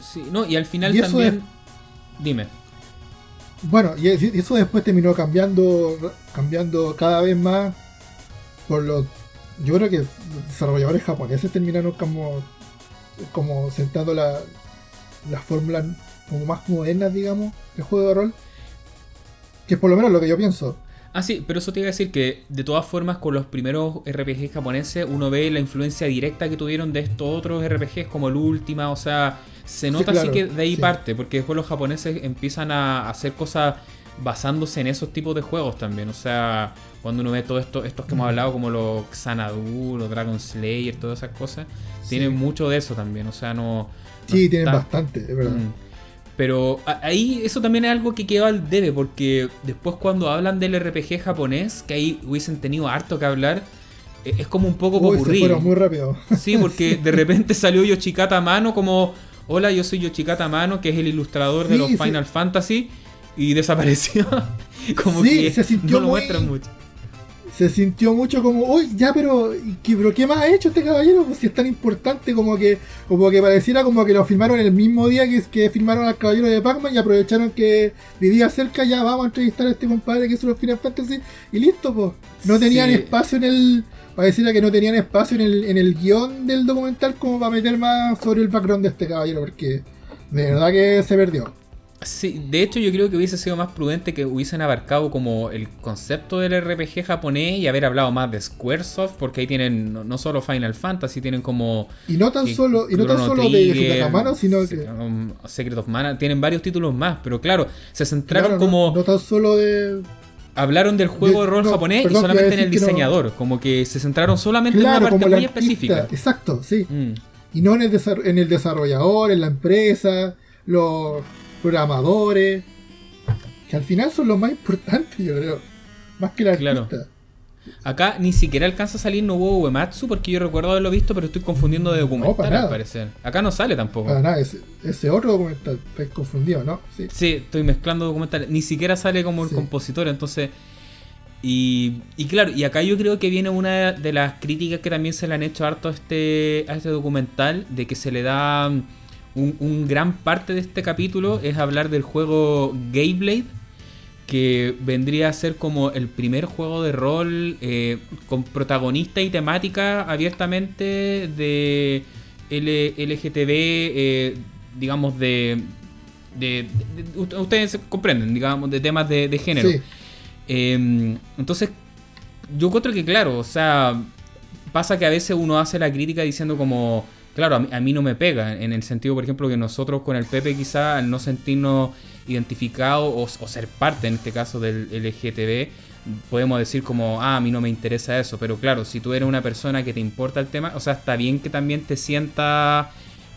Sí, no, y al final también... Dime. Bueno, y eso después terminó cambiando, cambiando cada vez más por los... Yo creo que desarrolladores japoneses terminaron como, como sentando la, las fórmulas como más modernas, digamos, del juego de rol. Que es por lo menos lo que yo pienso. Ah, sí, pero eso te iba a decir que de todas formas con los primeros RPG japoneses uno ve la influencia directa que tuvieron de estos otros RPGs como el Última, o sea, se nota así que de ahí parte, porque después los japoneses empiezan a hacer cosas basándose en esos tipos de juegos también. O sea, cuando uno ve todo esto, estos que hemos hablado, como los Xanadu, los Dragon Slayer, todas esas cosas, tienen mucho de eso también. O sea, no. sí, tienen bastante, es verdad. Mm. Pero ahí eso también es algo que quedó al debe, porque después cuando hablan del RPG japonés, que ahí hubiesen tenido harto que hablar, e, es como un poco Uy, muy rápido. Sí, porque de repente salió Yoshikata a mano como hola, yo soy Yoshikata Mano, que es el ilustrador de los Final Fantasy, y desapareció. como que se sintió no lo muestran mucho. Se sintió mucho como, uy, ya, pero ¿qué, pero ¿qué más ha hecho este caballero? Pues si es tan importante como que como que pareciera como que lo filmaron el mismo día que, que filmaron al caballero de Pac-Man y aprovecharon que vivía cerca, ya vamos a entrevistar a este compadre que es los Final Fantasy y listo, pues. No tenían espacio en el pareciera que no tenían espacio en el, en el guion del documental como para meter más sobre el background de este caballero, porque de verdad que se perdió. Sí, de hecho yo creo que hubiese sido más prudente que hubiesen abarcado como el concepto del RPG japonés y haber hablado más de Squaresoft, porque ahí tienen no, solo Final Fantasy, tienen como... Y no tan solo, y no tan solo de Mana, sino que... Secret of Mana, tienen varios títulos más, pero claro, se centraron como... no tan solo de hablaron del juego de, rol japonés y solamente en el diseñador. Como que se centraron solamente en una parte muy específica. Exacto, sí. Mm. Y no en el, en el desarrollador, en la empresa, los programadores. Que al final son los más importantes, yo creo. Más que la artista. Acá ni siquiera alcanza a salir Nobuo Uematsu porque yo recuerdo haberlo visto, pero estoy confundiendo de documental al parecer. Acá no sale tampoco. Para nada, ese, otro documental, confundido, ¿no? Sí. estoy mezclando documentales. Ni siquiera sale como el compositor, entonces. Y, y, claro, y acá yo creo que viene una de las críticas que también se le han hecho harto a este, a este documental, de que se le da un, un gran parte de este capítulo es hablar del juego Gayblade que vendría a ser como el primer juego de rol eh, con protagonista y temática abiertamente de LGTB, eh, digamos, de, Ustedes comprenden, digamos, de temas de, género. Em, entonces, yo encuentro que, claro, o sea, pasa que a veces uno hace la crítica diciendo como, claro, a mí, no me pega, en el sentido, por ejemplo, que nosotros con el Pepe quizá al no sentirnos identificados o, ser parte, en este caso, del LGTB, podemos decir como, ah, a mí no me interesa eso, pero claro, si tú eres una persona que te importa el tema, o sea, está bien que también te sientas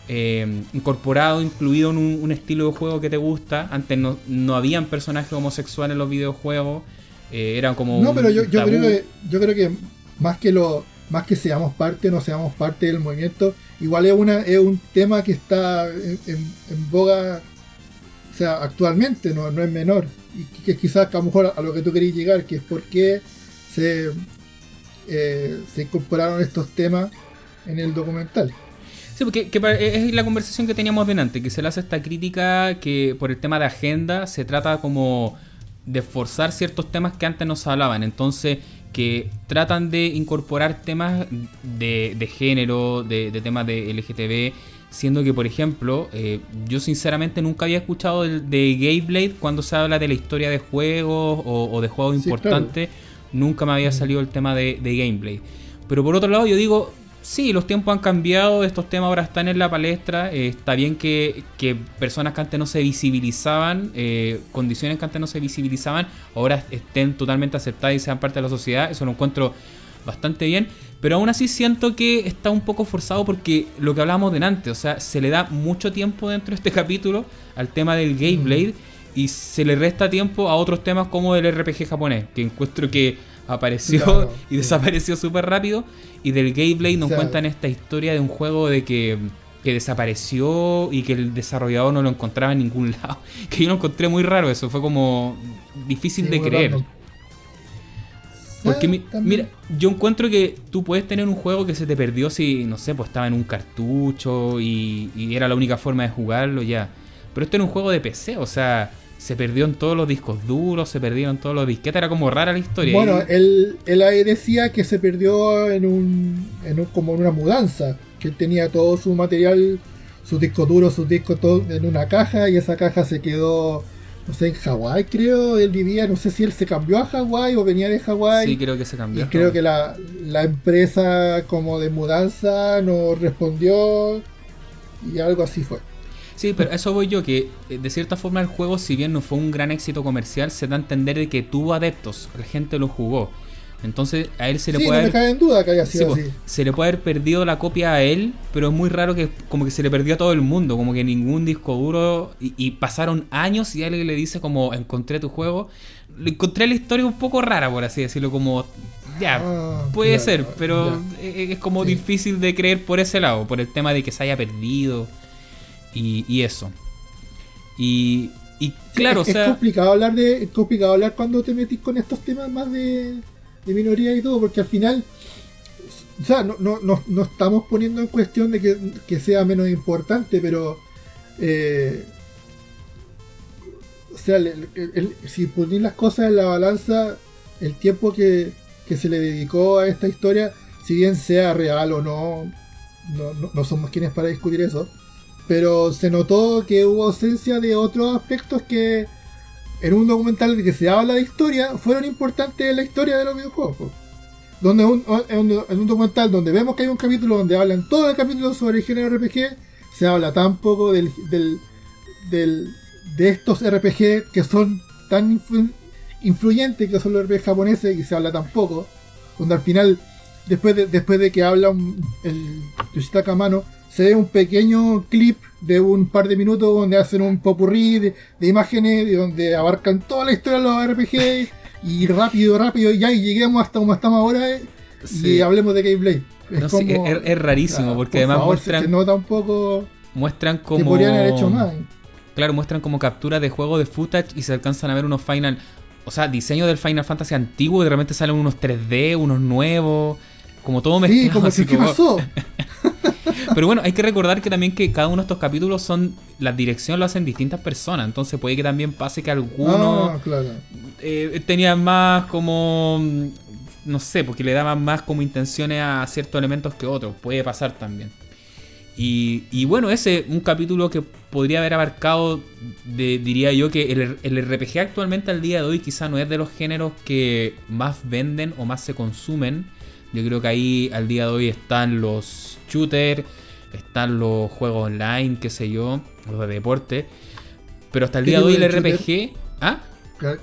eh, incorporado, incluido en un, estilo de juego que te gusta. Antes no, no habían personajes homosexuales en los videojuegos, eh, eran como... No, pero yo, yo, creo que, yo creo que más que lo más que seamos parte o no seamos parte del movimiento, igual es, una, es un tema que está en, boga o sea, actualmente, no, no es menor. Y que quizás a lo mejor a lo que tú querías llegar, que es por qué se, eh, se incorporaron estos temas en el documental. Sí, porque es la conversación que teníamos delante, que se le hace esta crítica que por el tema de agenda se trata como de forzar ciertos temas que antes no se hablaban. Entonces, que tratan de incorporar temas de, género, de, temas de LGTB, siendo que, por ejemplo, eh, yo sinceramente nunca había escuchado de, de Blade cuando se habla de la historia de juegos o, de juegos importantes, nunca me había mm. salido el tema de, de Gameblade. Pero por otro lado, yo digo, Sí, los tiempos han cambiado, estos temas ahora están en la palestra. Eh, está bien que, personas que antes no se visibilizaban, eh, condiciones que antes no se visibilizaban, ahora estén totalmente aceptadas y sean parte de la sociedad. Eso lo encuentro bastante bien. Pero aún así siento que está un poco forzado porque lo que hablábamos de antes, o sea, se le da mucho tiempo dentro de este capítulo al tema del Gay Blade y se le resta tiempo a otros temas como el RPG japonés, que encuentro que apareció y desapareció súper rápido. Y del gameplay nos cuentan esta historia de un juego de que, desapareció y que el desarrollador no lo encontraba en ningún lado. Que yo lo encontré muy raro eso, fue como difícil de creer. Porque mira, yo encuentro que tú puedes tener un juego que se te perdió si, no sé, pues estaba en un cartucho y, y era la única forma de jugarlo ya. Pero esto era un juego de PC, o sea, se perdió en todos los discos duros, se perdieron todos los disquetes, era como rara la historia. Bueno, él, él ahí decía que se perdió en un, en un, como en una mudanza, que él tenía todo su material, sus discos duros, sus discos todo en una caja y esa caja se quedó, no sé, en Hawái creo, él vivía, no sé si él se cambió a Hawái o venía de Hawái. Sí, creo que se cambió. Y creo que la, la empresa como de mudanza no respondió y algo así fue. Sí, pero eso voy yo, que eh, de cierta forma el juego, si bien no fue un gran éxito comercial, se da a entender de que tuvo adeptos, la gente lo jugó. Entonces a él se le puede no haber, en duda que haya sido así. Se le puede haber perdido la copia a él, pero es muy raro que como que se le perdió a todo el mundo, como que ningún disco duro y, pasaron años y alguien le dice como encontré tu juego. Encontré la historia un poco rara, por así decirlo, como ya, ah, puede ser, pero es, como difícil de creer por ese lado, por el tema de que se haya perdido y, eso. Y, y claro, es, o sea, es complicado hablar de es complicado hablar cuando te metís con estos temas más de, de minoría y todo, porque al final, o sea, no, no, no, estamos poniendo en cuestión de que, sea menos importante, pero eh, o sea, si ponéis las cosas en la balanza, el tiempo que, que, se le dedicó a esta historia, si bien sea real o no, no, no somos quienes para discutir eso pero se notó que hubo ausencia de otros aspectos que en un documental que se habla de historia fueron importantes en la historia de los videojuegos. Donde en, un, documental donde vemos que hay un capítulo donde hablan todo el capítulo sobre el género RPG, se habla tan poco del, de estos RPG que son tan influyentes que son los RPG japoneses y se habla tan poco, donde al final, después de, después de que habla el Yoshitaka Mano, se ve un pequeño clip de un par de minutos donde hacen un popurrí de, imágenes y donde abarcan toda la historia de los RPG y rápido, rápido, y ya y lleguemos hasta como estamos ahora eh, y hablemos de Gameplay. Es, es, rarísimo porque además muestran. Se nota un poco. Muestran como. podrían haber hecho más. Claro, muestran como captura de juego de footage y se alcanzan a ver unos Final. O sea, diseño del Final Fantasy antiguo y de repente salen unos 3D, unos nuevos. Como todo mezclado. Sí, como así, ¿qué pasó? Pero bueno, hay que recordar que también que cada uno de estos capítulos son. La dirección lo hacen distintas personas. Entonces puede que también pase que algunos. Ah, claro. Eh, tenían más como. No sé, porque le daban más como intenciones a ciertos elementos que otros. Puede pasar también. Y, y bueno, ese un capítulo que podría haber abarcado, de, diría yo, que el, el, RPG actualmente al día de hoy quizá no es de los géneros que más venden o más se consumen Yo creo que ahí al día de hoy están los shooters, están los juegos online, qué sé yo, los de deporte. Pero hasta el día de hoy el RPG... ¿Ah?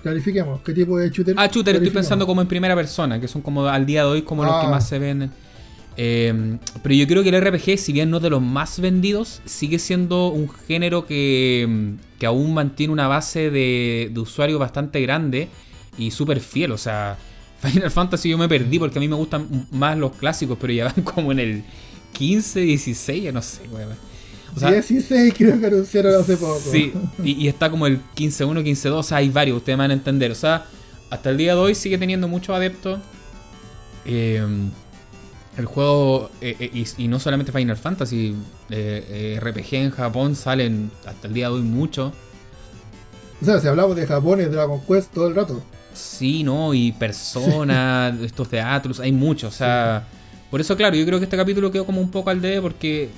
Clarifiquemos, ¿qué tipo de shooter? Ah, shooter, estoy pensando como en primera persona, que son como al día de hoy como los que ah. más se venden. Eh, pero yo creo que el RPG, si bien no es de los más vendidos, sigue siendo un género que, que aún mantiene una base de, de usuarios bastante grande y súper fiel. O sea, Final Fantasy yo me perdí porque a mí me gustan más los clásicos, pero ya van como en el 15, 16, ya no sé, weón. O sea, 16 creo que anunciaron hace poco. Sí, y, está como el 15-1, 15-2, o sea, hay varios, ustedes van a entender. O sea, hasta el día de hoy sigue teniendo muchos adeptos. Eh, el juego, eh, eh, y, no solamente Final Fantasy, RPG en Japón salen hasta el día de hoy mucho. O sea, si hablamos de Japón es Dragon Quest todo el rato. Sí, ¿no? Y Persona, estos teatros, hay muchos, o sea... Por eso, claro, yo creo que este capítulo quedó como un poco al debe porque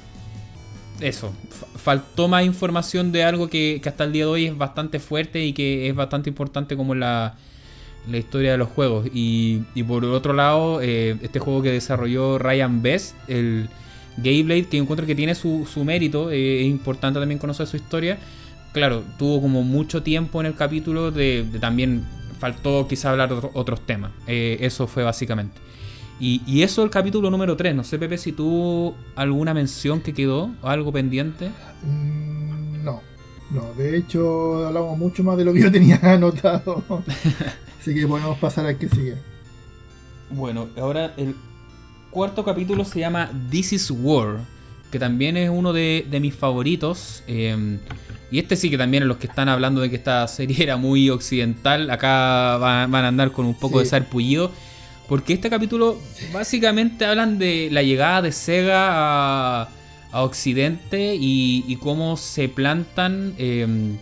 eso, faltó más información de algo que, hasta el día de hoy es bastante fuerte y que es bastante importante como la, la historia de los juegos. Y, por otro lado, eh, este juego que desarrolló Ryan Best, el Gayblade, que encuentro que tiene su, mérito, eh, es importante también conocer su historia. Claro, tuvo como mucho tiempo en el capítulo de, también faltó quizá hablar de otros temas. Eh, eso fue básicamente. Y, y eso el capítulo número 3. No sé, Pepe, si tuvo alguna mención que quedó o algo pendiente. Mm, no, no. De hecho, hablamos mucho más de lo que yo tenía anotado. Así que podemos pasar al que sigue. Bueno, ahora el cuarto capítulo se llama This is War. Que también es uno de, mis favoritos. Em, y este sí que también los que están hablando de que esta serie era muy occidental. Acá van, a andar con un poco de sarpullido. Porque este capítulo básicamente hablan de la llegada de Sega a, Occidente y, cómo se plantan em,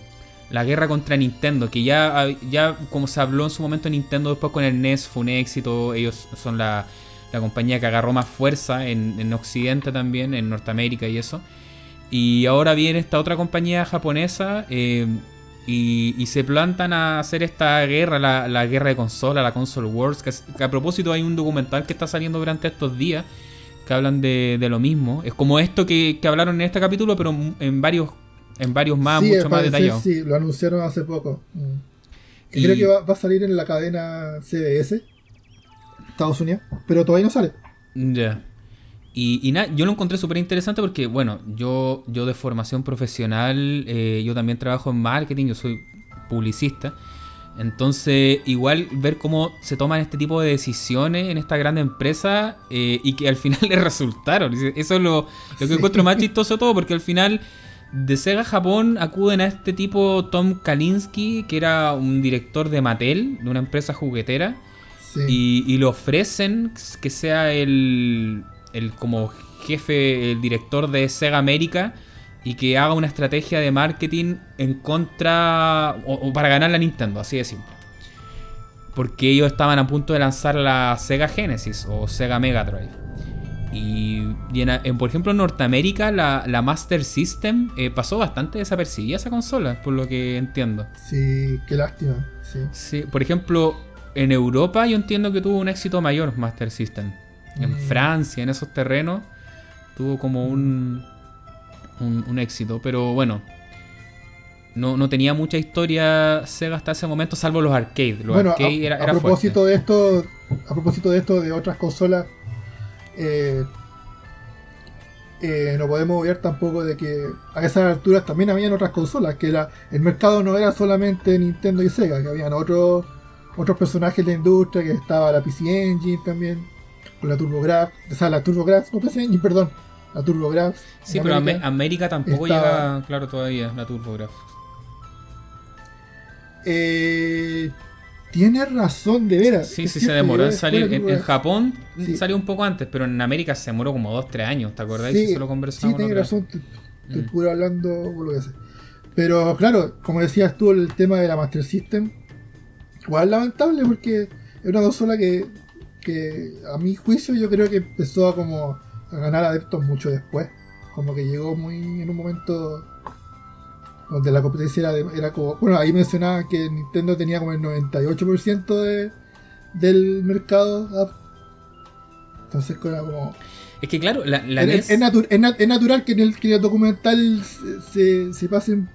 la guerra contra Nintendo. Que ya, ya, como se habló en su momento, Nintendo después con el NES fue un éxito. Ellos son la, compañía que agarró más fuerza en, Occidente también, en Norteamérica y eso. Y ahora viene esta otra compañía japonesa. Em, y, se plantan a hacer esta guerra, la, guerra de consola, la Console Wars. Que, a propósito hay un documental que está saliendo durante estos días que hablan de, lo mismo. Es como esto que, hablaron en este capítulo, pero en varios, en varios más, mucho más detallados. Sí, lo anunciaron hace poco. Mm. Y, creo que va, a salir en la cadena CBS, Estados Unidos, pero todavía no sale. Ya. Y, nada, yo lo encontré súper interesante porque, bueno, yo, yo de formación profesional, eh, yo también trabajo en marketing, yo soy publicista. Entonces, igual ver cómo se toman este tipo de decisiones en esta gran empresa eh, y que al final le resultaron. Eso es lo, lo que encuentro más chistoso todo, porque al final de Sega Japón acuden a este tipo Tom Kalinski, que era un director de Mattel, de una empresa juguetera, y, y le ofrecen que sea el, el como jefe, el director de Sega América y que haga una estrategia de marketing en contra o, para ganar la Nintendo, así de simple. Porque ellos estaban a punto de lanzar la Sega Genesis o Sega Mega Drive. Y, en, por ejemplo en Norteamérica la, Master System eh, pasó bastante desapercibida esa consola, por lo que entiendo. Sí, qué lástima. sí, por ejemplo en Europa yo entiendo que tuvo un éxito mayor Master System en mm. Francia, en esos terrenos, tuvo como un, un, éxito. Pero bueno, no, tenía mucha historia Sega hasta ese momento, salvo los arcades. Los bueno, a, propósito de esto, a propósito de esto de otras consolas, eh, eh, no podemos ver tampoco de que a esas alturas también habían otras consolas, que era el mercado no era solamente Nintendo y Sega, que habían otros otros personajes de la industria, que estaba la PC Engine también con la TurboGrafx, o sea, la TurboGrafx, no pensé, perdón, la TurboGrafx. Sí, pero América, América tampoco llega, claro, todavía la TurboGrafx. Eh, tiene razón, de veras. Sí, sí, se demoró en salir. En, Japón salió un poco antes, pero en América se demoró como 2-3 años, ¿te acordás? Sí, se lo conversamos. Sí, tiene razón, estoy mm. puro hablando por lo que sé. Pero claro, como decías tú, el tema de la Master System, igual lamentable porque es una consola que que a mi juicio yo creo que empezó a como a ganar adeptos mucho después. Como que llegó muy en un momento donde la competencia era, era como... Bueno, ahí mencionaba que Nintendo tenía como el 98% de, del mercado Entonces era como... Es que claro, la, la es, NES... es natu- es nat- es natural que en el, que el documental se, se, se pasen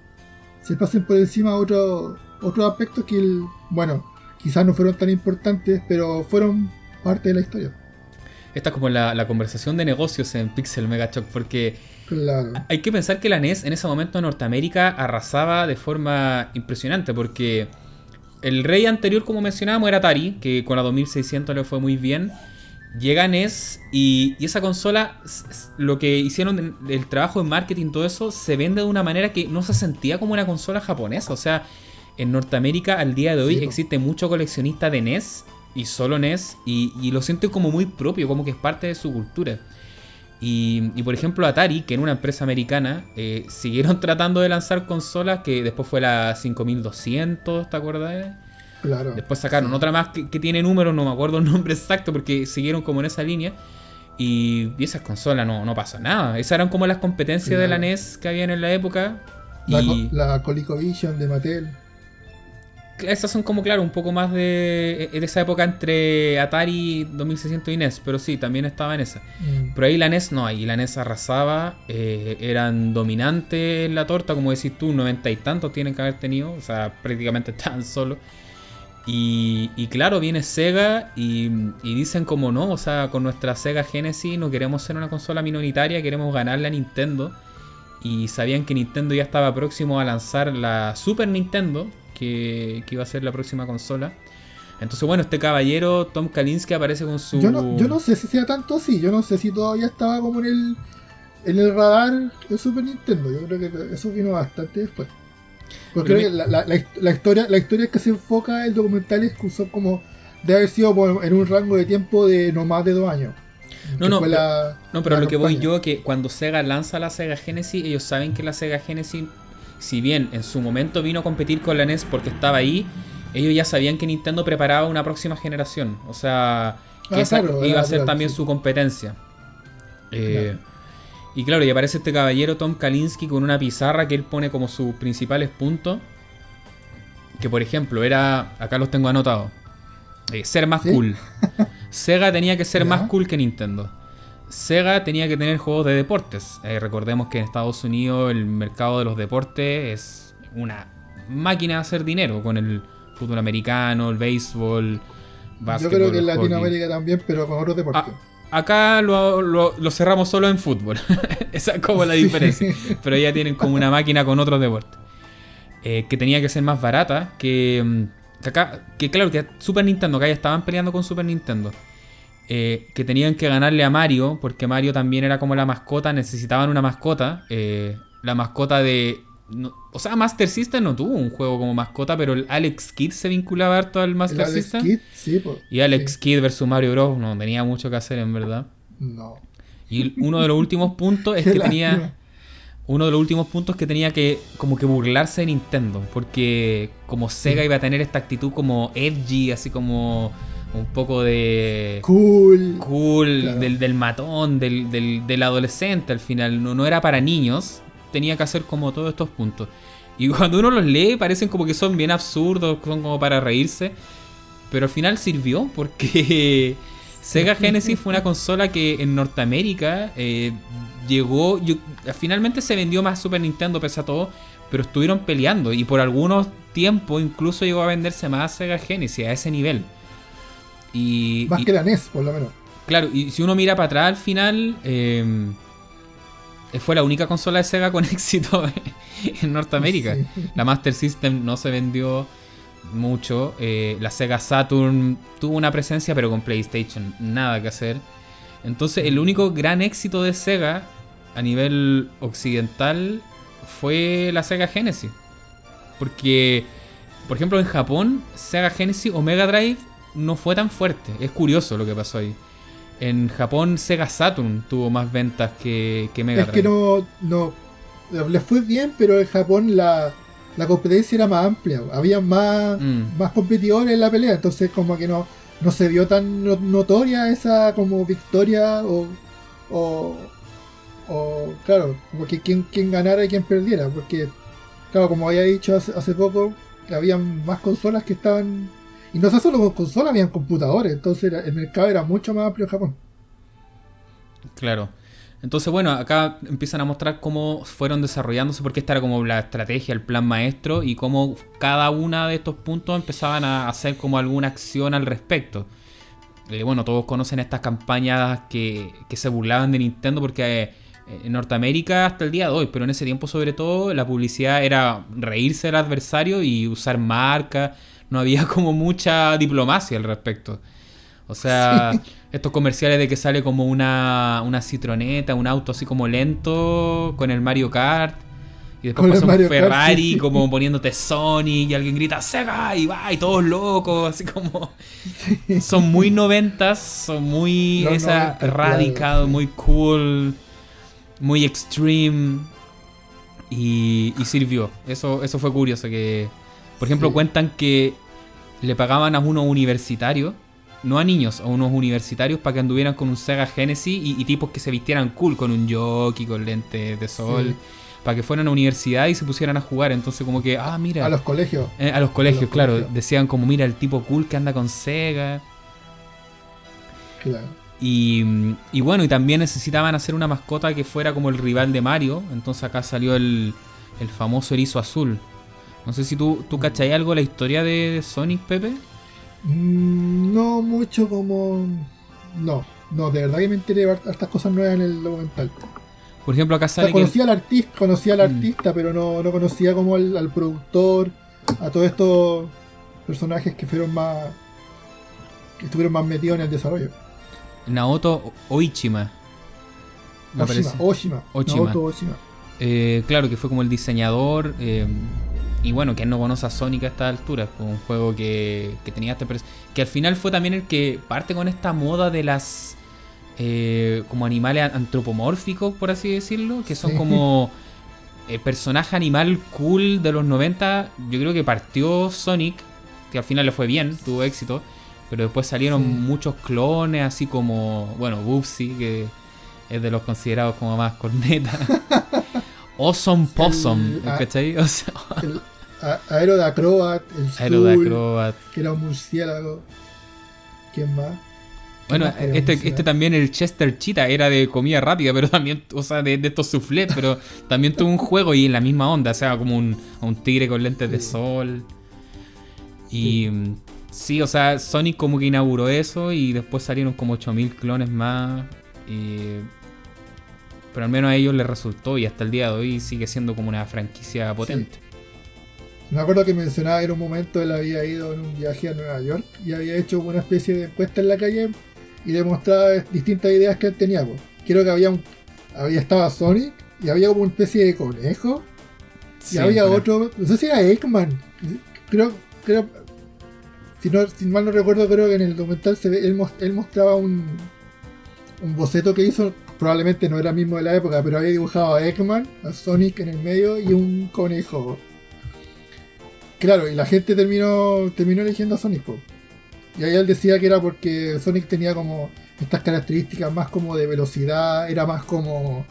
se pasen por encima otros otros aspectos que, el, bueno, quizás no fueron tan importantes, pero fueron parte de la historia. Esta es como la, la conversación de negocios en Pixel Mega Shock, porque Claro. hay que pensar que la NES en ese momento en Norteamérica arrasaba de forma impresionante, porque el rey anterior, como mencionábamos, era Atari, que con la 2600 le fue muy bien. Llega NES y, y esa consola, lo que hicieron, el trabajo en marketing, todo eso, se vende de una manera que no se sentía como una consola japonesa. O sea, en Norteamérica al día de hoy Sí, existe mucho coleccionista de NES y solo NES y, y lo sienten como muy propio, como que es parte de su cultura. Y, y, por ejemplo Atari, que era una empresa americana, eh, siguieron tratando de lanzar consolas que después fue la 5200, ¿te acuerdas? Claro. Después sacaron otra más que, que tiene números, no me acuerdo el nombre exacto porque siguieron como en esa línea. Y, y esas consolas no, no pasó nada. Esas eran como las competencias de la. NES que habían en la época. La, y co- la ColecoVision de Mattel. Esas son como, claro, un poco más de, de esa época entre Atari 2600 y NES. Pero sí, también estaba en esa. Mm. Pero ahí la NES no, ahí la NES arrasaba, eh, eran dominantes en la torta, como decís tú, noventa y tantos tienen que haber tenido, o sea, prácticamente estaban solos. Y, y claro, viene Sega y, y dicen como no, o sea, con nuestra Sega Genesis no queremos ser una consola minoritaria, queremos ganarle a Nintendo. Y sabían que Nintendo ya estaba próximo a lanzar la Super Nintendo, que, que iba a ser la próxima consola. Entonces, bueno, este caballero, Tom Kalinske, aparece con su... Yo, no, yo no sé si sea tanto así. Yo no sé si todavía estaba como en el, en el radar de Super Nintendo. Yo creo que eso vino bastante después. Porque que la, la- la la historia, la historia que se enfoca el documental es que son como de haber sido por- en un rango de tiempo de no más de dos años. No, no, pero- No, pero lo que voy yo que cuando Sega lanza la Sega Genesis, ellos saben que la Sega Genesis, si bien en su momento vino a competir con la NES porque estaba ahí, ellos ya sabían que Nintendo preparaba una próxima generación. O sea, que Ah, esa claro, iba a era ser también sí. su competencia. Eh, Y claro, y aparece este caballero Tom Kalinske con una pizarra que él pone como sus principales puntos. Que por ejemplo, era. Acá los tengo anotados. Eh, ser más ¿Sí? cool. Sega tenía que ser Ya. más cool que Nintendo. Sega tenía que tener juegos de deportes. Eh, recordemos que en Estados Unidos el mercado de los deportes es una máquina de hacer dinero con el fútbol americano, el béisbol, Yo creo que en. Latinoamérica también, pero con otros deportes. Ah, acá lo, lo- lo cerramos solo en fútbol. Esa es como la Sí. diferencia. Pero ya tienen como una máquina con otros deportes. Eh, que tenía que ser más barata. Que, mm, que acá, que claro, que Super Nintendo, acá ya estaban peleando con Super Nintendo. Eh, que tenían que ganarle a Mario, porque Mario también era como la mascota, necesitaban una mascota. eh, la mascota de. no- o sea, Master System no tuvo un juego como mascota, pero el Alex Kidd se vinculaba harto al Master Alex System. Kidd, sí, po. Y Alex Sí. Kidd versus Mario Bros. no tenía mucho que hacer en verdad. No. Y uno de los últimos puntos es que tenía. Uno de los últimos puntos que tenía que como que burlarse de Nintendo. Porque como Sega Sí. iba a tener esta actitud como edgy, así como un poco de Cool. cool, Claro. del, del matón, del, del- del adolescente al final. No, no era para niños. Tenía que hacer como todos estos puntos. Y cuando uno los lee parecen como que son bien absurdos, son como para reírse. Pero al final sirvió porque Sega Genesis fue una consola que en Norteamérica eh, llegó, yo- finalmente se vendió más Super Nintendo pese a todo, pero estuvieron peleando y por algunos tiempos incluso llegó a venderse más Sega Genesis a ese nivel. Y, Más y- que la NES, por lo menos. Claro, y si uno mira para atrás al final, eh, fue la única consola de Sega con éxito en Norteamérica. Sí. La Master System no se vendió mucho. eh, la Sega Saturn tuvo una presencia, pero con PlayStation nada que hacer. Entonces, el único gran éxito de Sega a nivel occidental fue la Sega Genesis. Porque, por ejemplo, en Japón, Sega Genesis o Mega Drive no fue tan fuerte. Es curioso lo que pasó ahí. En Japón, Sega Saturn tuvo más ventas que, que Mega Es Drive. que no, no. Les fue bien, pero en Japón la, la competencia era más amplia. Había más, Mm. más competidores en la pelea. Entonces, como que no, no se vio tan no- notoria esa como victoria o. o, o, claro, como que quien, quien ganara y quien perdiera. Porque, claro, como había dicho hace, hace poco, había más consolas que estaban. Y no solo con consolas, habían computadores. Entonces el mercado era mucho más amplio en Japón. Claro. Entonces, bueno, acá empiezan a mostrar cómo fueron desarrollándose, porque esta era como la estrategia, el plan maestro, y cómo cada uno de estos puntos empezaban a hacer como alguna acción al respecto. Eh, bueno, todos conocen estas campañas que, que se burlaban de Nintendo porque eh, en Norteamérica hasta el día de hoy, pero en ese tiempo sobre todo la publicidad era reírse del adversario y usar marcas, no había como mucha diplomacia al respecto. O sea, estos comerciales de que sale como una, una citroneta, un auto así como lento con el Mario Kart. Y después pasa un Ferrari como poniéndote Sony y alguien grita Sega y va y todos locos, así como... Son muy noventas, son muy esa, radical, muy cool, muy extreme. Y, sirvió. Eso, eso fue curioso. que Por ejemplo, cuentan que le pagaban a unos universitarios no a niños, a unos universitarios para que anduvieran con un Sega Genesis y, tipos que se vistieran cool con un jockey, con lentes de sol. Para que fueran a universidad y se pusieran a jugar. Entonces, como que, ah, mira. A los colegios. Eh, a los colegios, claro. Decían, como, mira, el tipo cool que anda con Sega. Claro. Y, y, bueno, y también necesitaban hacer una mascota que fuera como el rival de Mario. Entonces acá salió el, el famoso erizo azul. No sé si tú, tú cachai algo de la historia de Sonic, Pepe. Mm, no mucho como. No, no, de verdad que me enteré de estas cosas nuevas en el documental. Por ejemplo, acá sale. conocía al artista, conocía al mm. artista, pero no, conocía como al, productor, a todos estos personajes que fueron más. que estuvieron más metidos en el desarrollo. Naoto Oichima. Oshima, Oshima. Naoto Oshima. Eh, claro, que fue como el diseñador. Eh, y bueno, que no conoce a Sonic a esta altura, fue un juego que, tenía este que al final fue también el que parte con esta moda de las eh, como animales antropomórficos, por así decirlo, que son como el personaje animal cool de los 90. Yo creo que partió Sonic, que al final le fue bien, tuvo éxito, pero después salieron muchos clones, así como, bueno, Bubsy, que es de los considerados como más corneta. Awesome Possum, ¿cachai? O sea, de Acrobat, el Aero de Acrobat. que era un murciélago. ¿Quién más? Bueno, este, este también, el Chester Cheetah, era de comida rápida, pero también, o sea, de, estos soufflés, pero también tuvo un juego y en la misma onda, o sea, como un, tigre con lentes de sol. Y sí. o sea, Sonic como que inauguró eso y después salieron como 8000 clones más. pero al menos a ellos les resultó y hasta el día de hoy sigue siendo como una franquicia potente. Me acuerdo que mencionaba en un momento él había ido en un viaje a Nueva York y había hecho una especie de encuesta en la calle y demostraba distintas ideas que él tenía. Creo que había un, había estaba Sonic y había como una especie de conejo y había otro, no sé si era Eggman. Creo, creo, si, no, si mal no recuerdo, creo que en el documental se ve, él, él mostraba un, un boceto que hizo, probablemente no era el mismo de la época, pero había dibujado a Eggman, a Sonic en el medio y un conejo. Claro, y la gente terminó, terminó eligiendo a Sonic. Y ahí él decía que era porque Sonic tenía como estas características más como de velocidad, era más como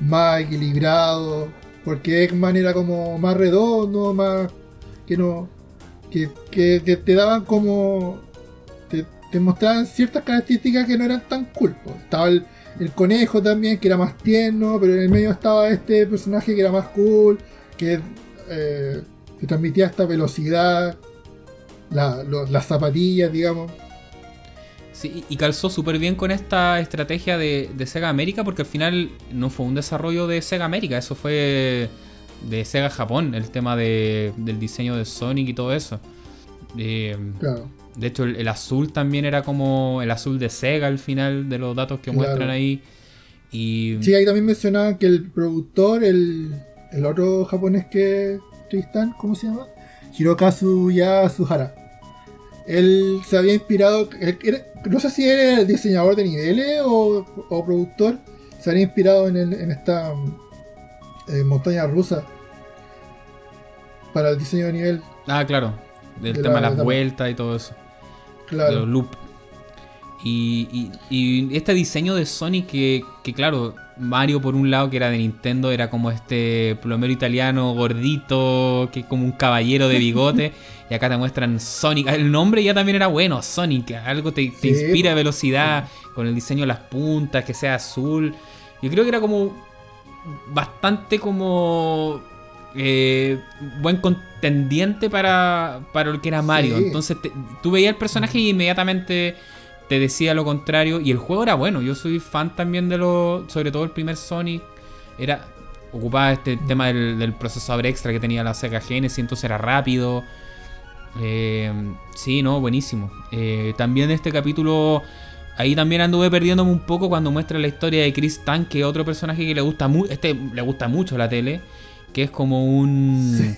más equilibrado, porque Eggman era como más redondo, más que no que, te, daban como te, mostraban ciertas características que no eran tan cool. Estaba el, conejo también que era más tierno, pero en el medio estaba este personaje que era más cool, que eh, que transmitía esta velocidad, las zapatillas, digamos. Sí, y calzó súper bien con esta estrategia de, Sega América, porque al final no fue un desarrollo de Sega América, eso fue de Sega Japón, el tema del diseño de Sonic y todo eso. Eh, de hecho, el, azul también era como el azul de Sega al final de los datos que muestran ahí. Y... Sí, ahí también mencionaban que el productor, el, el otro japonés que, Tristan, ¿cómo se llama? Hirokazu Yasuhara. Él se había inspirado, no sé si era el diseñador de niveles o, productor, se había inspirado en, esta eh, montaña rusa para el diseño de nivel. Ah, claro, del tema de las vueltas y todo eso. Claro. loop. Y, este diseño de Sonic que, que, claro, Mario por un lado que era de Nintendo, era como este plomero italiano gordito, que es como un caballero de bigote. y acá te muestran Sonic. El nombre ya también era bueno, Sonic. Algo te, inspira velocidad, con el diseño de las puntas, que sea azul. Yo creo que era como bastante como eh, buen contendiente para, para lo que era Mario. Entonces tú veías el personaje y inmediatamente te decía lo contrario. Y el juego era bueno. Yo soy fan también de lo. Sobre todo el primer Sonic. Era. Ocupaba este tema del, procesador extra que tenía la Sega Genesis. Entonces era rápido. Eh, sí, no, buenísimo. Eh, también este capítulo. Ahí también anduve perdiéndome un poco cuando muestra la historia de Chris Tank, que es otro personaje que le gusta mucho. Este le gusta mucho la tele que es como un,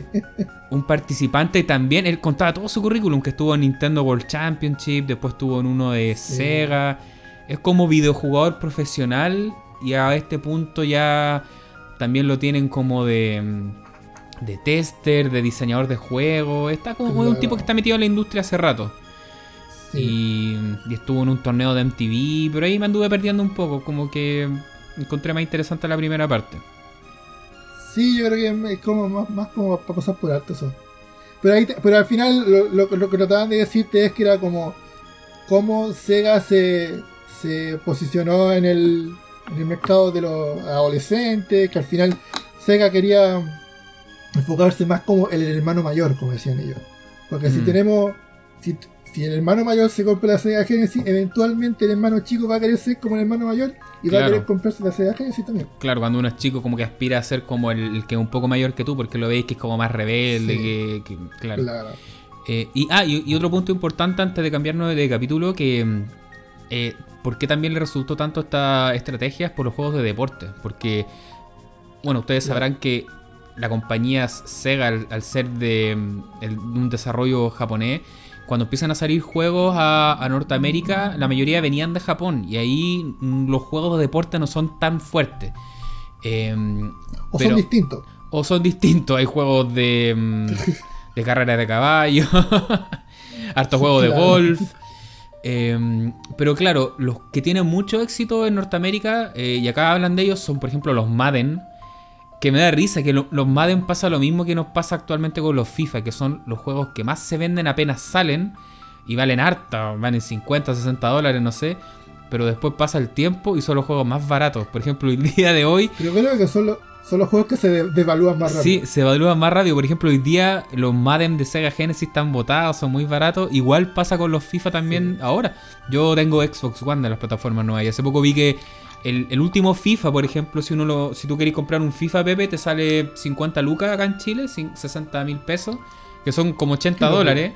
un participante también. Él contaba todo su currículum, que estuvo en Nintendo World Championship, después estuvo en uno de Sega. Es como videojugador profesional y a este punto ya también lo tienen como de, de tester, de diseñador de juegos. Está como un tipo que está metido en la industria hace rato. Y, y, estuvo en un torneo de MTV, pero ahí me anduve perdiendo un poco, como que encontré más interesante la primera parte. Sí, yo creo que es como más, como para pasar por alto eso. Pero, ahí, pero al final lo, que trataban de decirte es que era como cómo Sega se, se posicionó en el, en el mercado de los adolescentes, que al final Sega quería enfocarse más como el hermano mayor, como decían ellos. Porque si mm. tenemos, si, si el hermano mayor se compra la Sega Genesis, eventualmente el hermano chico va a querer ser como el hermano mayor y va a querer comprarse la Sega Genesis también. Claro, cuando uno es chico como que aspira a ser como el, que es un poco mayor que tú, porque lo veis que es como más rebelde, que, claro. Eh, y, ah, y, otro punto importante antes de cambiarnos de capítulo, que eh, ¿por qué también le resultó tanto esta estrategia? por los juegos de deporte. Porque, bueno, ustedes sabrán que la compañía Sega, al, ser de un desarrollo japonés, cuando empiezan a salir juegos a, Norteamérica, la mayoría venían de Japón y ahí mm, los juegos de deporte no son tan fuertes. Em, o son distintos. O son distintos. Hay juegos de, mm, de carrera de caballo, hartos juegos de golf. Em, pero claro, los que tienen mucho éxito en Norteamérica, eh, y acá hablan de ellos, son por ejemplo los Madden, que me da risa, que los Madden pasa lo mismo que nos pasa actualmente con los FIFA, que son los juegos que más se venden apenas salen y valen harta, valen 50, 60 dólares, no sé. Pero después pasa el tiempo y son los juegos más baratos. Por ejemplo, el día de hoy. Yo creo que son, son los juegos que se devalúan más rápido. Sí, se devalúan más rápido. Por ejemplo, hoy día los Madden de Sega Genesis están botados, son muy baratos. Igual pasa con los FIFA también ahora. Yo tengo Xbox One de las plataformas nuevas y hace poco vi que el, último FIFA, por ejemplo, si uno lo, si tú querés comprar un FIFA Pepe, te sale 50 lucas acá en Chile, 60 mil pesos, que son como 80 dólares.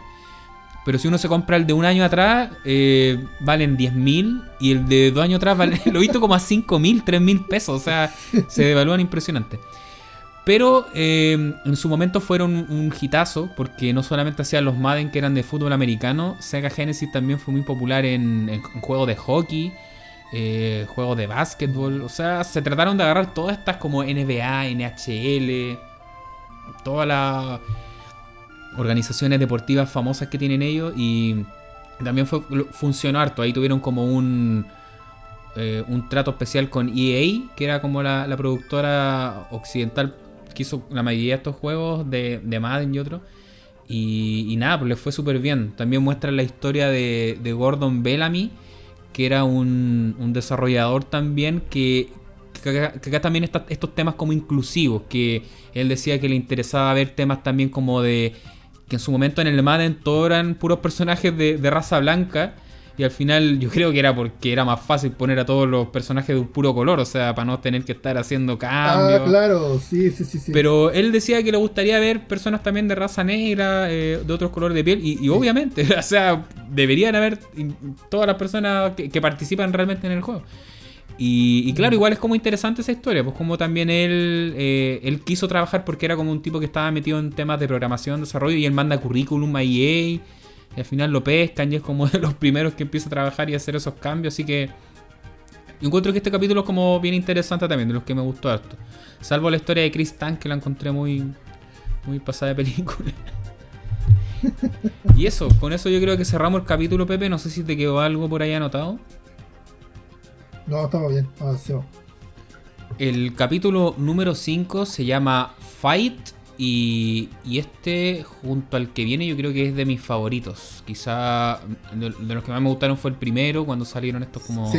Pero si uno se compra el de un año atrás, eh, valen 10 mil. Y el de dos años atrás vale, lo he visto como a 5 mil, 3 mil pesos. O sea, se devalúan impresionante. Pero eh, en su momento fueron un hitazo, porque no solamente hacían los Madden que eran de fútbol americano, Sega Genesis también fue muy popular en, en juegos de hockey eh, juegos de básquetbol. O sea, se trataron de agarrar todas estas como NBA, NHL, todas las organizaciones deportivas famosas que tienen ellos y también fue, funcionó harto. Ahí tuvieron como un, eh, un trato especial con EA, que era como la, productora occidental que hizo la mayoría de estos juegos de, de Madden y otros. Y, nada, pues les fue súper bien. También muestran la historia de Gordon Bellamy que era un, desarrollador también que, que, acá también está estos temas como inclusivos, que él decía que le interesaba ver temas también como de que en su momento en el Madden todos eran puros personajes de, de raza blanca y al final yo creo que era porque era más fácil poner a todos los personajes de un puro color, o sea, para no tener que estar haciendo cambios. Ah, claro, sí, sí, sí. sí. Pero él decía que le gustaría ver personas también de raza negra, eh, de otros colores de piel, y, obviamente, o sea, deberían haber todas las personas que, participan realmente en el juego. Y, claro, igual es como interesante esa historia, pues como también él, eh, él quiso trabajar porque era como un tipo que estaba metido en temas de programación, desarrollo, y él manda currículum a EA y al final lo pescan y es como de los primeros que empieza a trabajar y a hacer esos cambios. Así que yo encuentro que este capítulo es como bien interesante también, de los que me gustó harto. Salvo la historia de Chris Tank, que la encontré muy, muy pasada de película. y eso, con eso yo creo que cerramos el capítulo, Pepe. No sé si te quedó algo por ahí anotado. No, estamos bien, avancemos. El capítulo número 5 se llama Fight y, este, junto al que viene, yo creo que es de mis favoritos. Quizá de, los que más me gustaron fue el primero, cuando salieron estos como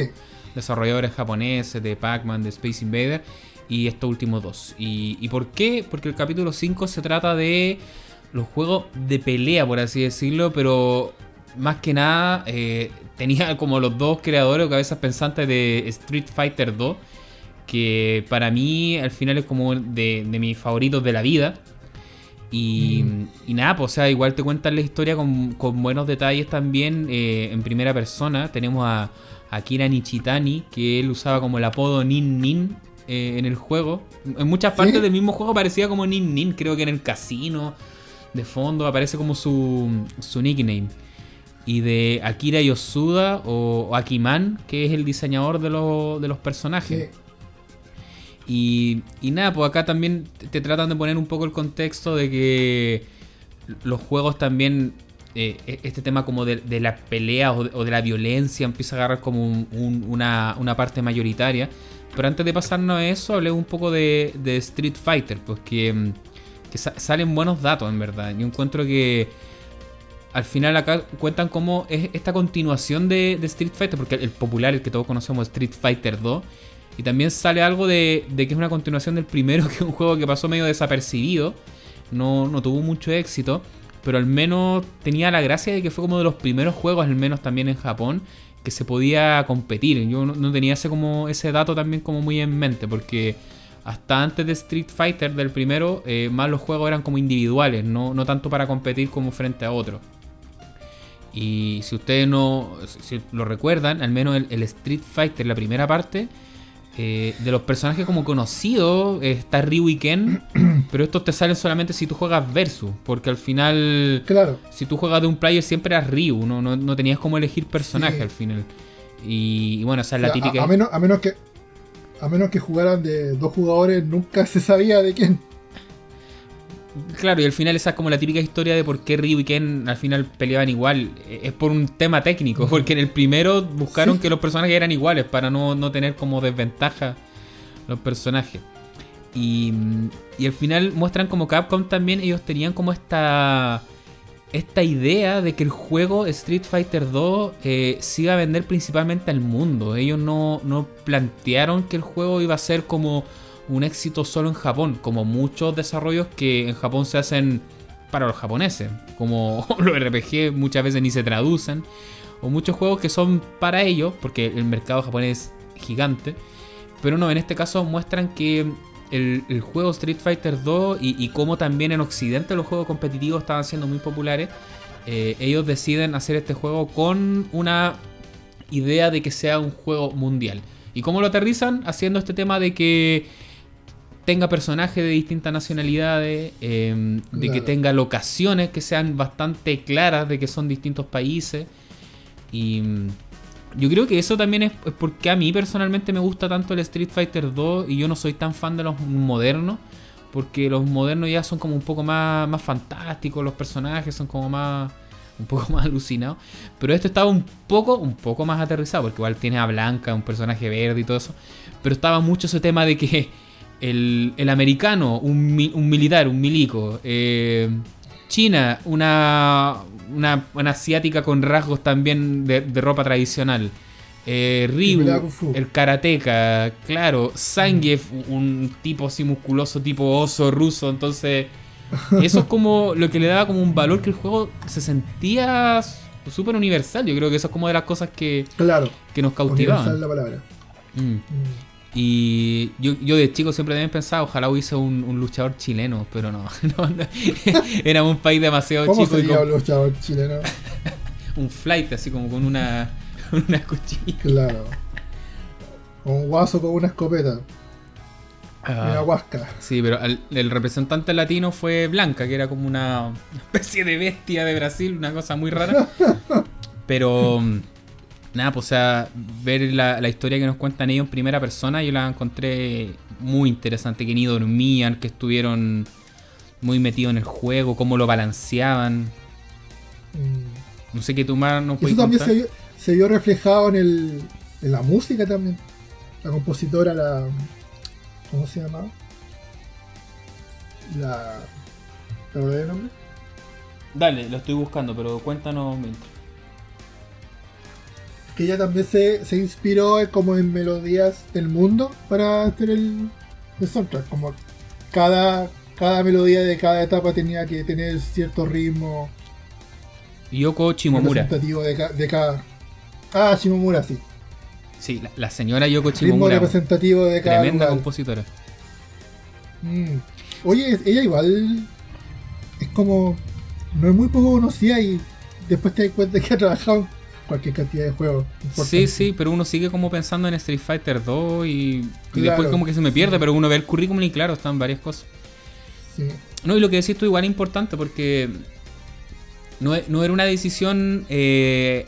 desarrolladores japoneses de Pac-Man, de Space Invader, y estos últimos dos. ¿Y, por qué? Porque el capítulo 5 se trata de los juegos de pelea, por así decirlo, pero más que nada eh, tenía como los dos creadores o cabezas pensantes de Street Fighter 2 que para mí al final es como de, mis favoritos de la vida. Y, mm. nada, pues o sea, igual te cuentan la historia con, buenos detalles también eh, en primera persona. Tenemos a, Akira Nichitani, que él usaba como el apodo Nin Nin eh, en el juego. En muchas partes del mismo juego aparecía como Nin Nin, creo que en el casino de fondo aparece como su, su nickname. Y de Akira Yosuda o, Akiman, que es el diseñador de, de los personajes. Y, nada, pues acá también te tratan de poner un poco el contexto de que los juegos también, eh, e-, este tema como de, la pelea o de, la violencia empieza a agarrar como una, parte mayoritaria. Pero antes de pasarnos a eso, hablé un poco de, Street Fighter, pues que, salen buenos datos en verdad. Yo encuentro que al final acá cuentan cómo es esta continuación de, de Street Fighter, porque el popular, el que todos conocemos, Street Fighter 2 y también sale algo de, que es una continuación del primero, que es un juego que pasó medio desapercibido. No, tuvo mucho éxito. Pero al menos tenía la gracia de que fue como de los primeros juegos, al menos también en Japón, que se podía competir. Yo no, tenía ese, como, ese dato también como muy en mente, porque hasta antes de Street Fighter del primero, eh, más los juegos eran como individuales, no, tanto para competir como frente a otros. Y si ustedes no si lo recuerdan, al menos el Street Fighter, la primera parte, eh, de los personajes como conocidos está Ryu y Ken, pero estos te salen solamente si tú juegas versus, porque al final, claro. si tú juegas de un player siempre eras Ryu, no, no, tenías como elegir personaje al final. Y, bueno, esa es la típica. A, menos, a, menos que, a menos que jugaran de dos jugadores, nunca se sabía de quién. Claro, y al final esa es como la típica historia de por qué Ryu y Ken al final peleaban igual. Es por un tema técnico, porque en el primero buscaron que los personajes eran iguales para no, tener como desventaja los personajes. Y, y, al final muestran como Capcom también, ellos tenían como esta, esta idea de que el juego Street Fighter 2 eh, se iba a vender principalmente al mundo. Ellos no, no plantearon que el juego iba a ser como un éxito solo en Japón, como muchos desarrollos que en Japón se hacen para los japoneses, como los RPG muchas veces ni se traducen, o muchos juegos que son para ellos, porque el mercado japonés es gigante, pero no, en este caso muestran que el, juego Street Fighter 2 y, como también en Occidente los juegos competitivos estaban siendo muy populares, eh, ellos deciden hacer este juego con una idea de que sea un juego mundial. ¿Y cómo lo aterrizan? Haciendo este tema de que tenga personajes de distintas nacionalidades, em, de que tenga locaciones que sean bastante claras de que son distintos países. Y mm, yo creo que eso también es porque a mí personalmente me gusta tanto el Street Fighter 2 y yo no soy tan fan de los modernos. Porque los modernos ya son como un poco más, más fantásticos, los personajes son como más un poco más alucinados. Pero este estaba un poco, un poco más aterrizado, porque igual tiene a Blanca, un personaje verde y todo eso. Pero estaba mucho ese tema de que el, americano, un, militar, un milico. Eh, China, una, una, asiática con rasgos también de, ropa tradicional. Eh, Ryu, el karateca, claro. Zangief, un tipo así musculoso, tipo oso ruso. Entonces, eso es como lo que le daba como un valor que el juego se sentía súper universal. Yo creo que eso es como de las cosas que, claro, que nos cautivaban. Universal la palabra. Mm. Mm. Y yo, yo de chico siempre también pensaba, ojalá hubiese un, luchador chileno, pero no, Era un país demasiado ¿Cómo chico. Sería un luchador chileno? un flight, así como con una, una cuchilla. Claro. Un guaso con una escopeta. Ah, una huasca. Sí, pero el, representante latino fue Blanca, que era como una especie de bestia de Brasil, una cosa muy rara. pero nada, pues o sea, ver la, historia que nos cuentan ellos en primera persona, yo la encontré muy interesante, que ni dormían, que estuvieron muy metidos en el juego, cómo lo balanceaban. No sé qué tú más nos Eso también se vio, se vio, reflejado en, el, en la música también. La compositora, la. ¿Cómo se llama? La. ¿Te acordás el nombre? Dale, lo estoy buscando, pero cuéntanos mientras. Que ella también se, se inspiró como en melodías del mundo para hacer el, el soundtrack. Como cada, cada melodía de cada etapa tenía que tener cierto ritmo. Yoko Shimomura. Representativo de, de cada. Ah, Shimomura, sí. Sí, la, la señora Yoko Shimomura. Ritmo representativo de cada. Tremenda lugar. compositora. Mm. Oye, ella igual es como. No es muy poco conocida y después te das cuenta que ha trabajado cualquier cantidad de juegos. Sí, sí, pero uno sigue como pensando en Street Fighter 2 y, después como que se me pierde, sí. pero uno ve el currículum y claro, están varias cosas. Sí. No, y lo que decís tú igual es importante porque no, e- no era una decisión eh,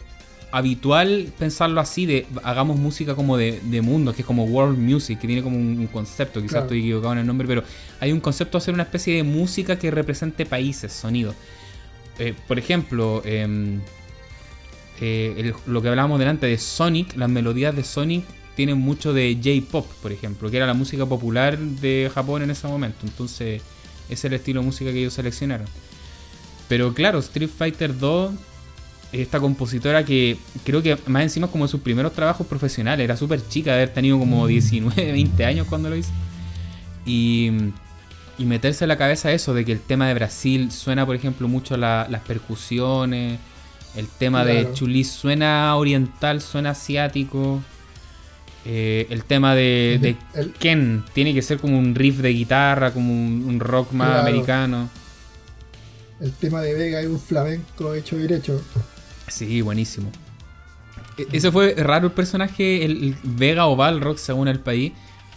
habitual pensarlo así, de hagamos música como de, de mundo, que es como world music, que tiene como un, un concepto, quizás Claro. estoy equivocado en el nombre, pero hay un concepto de hacer una especie de música que represente países, sonidos. Eh, por ejemplo, em, eh, el- lo que hablábamos delante de Sonic, las melodías de Sonic tienen mucho de J-pop, por ejemplo, que era la música popular de Japón en ese momento. Entonces, ese es el estilo de música que ellos seleccionaron. Pero claro, Street Fighter 2, esta compositora que creo que más encima es como de sus primeros trabajos profesionales, era súper chica, de haber tenido como 19, 20 años cuando lo hizo. Y, y meterse en la cabeza eso de que el tema de Brasil suena, por ejemplo, mucho la- las percusiones, el tema de. Chuli suena oriental, suena asiático. eh, el tema de, de El- Ken tiene que ser como un riff de guitarra, como un, un rock más Claro. americano. El tema de Vega es un flamenco hecho derecho. Sí, buenísimo. E- Ese fue raro el personaje, el, el Vega o Balrog, según el país.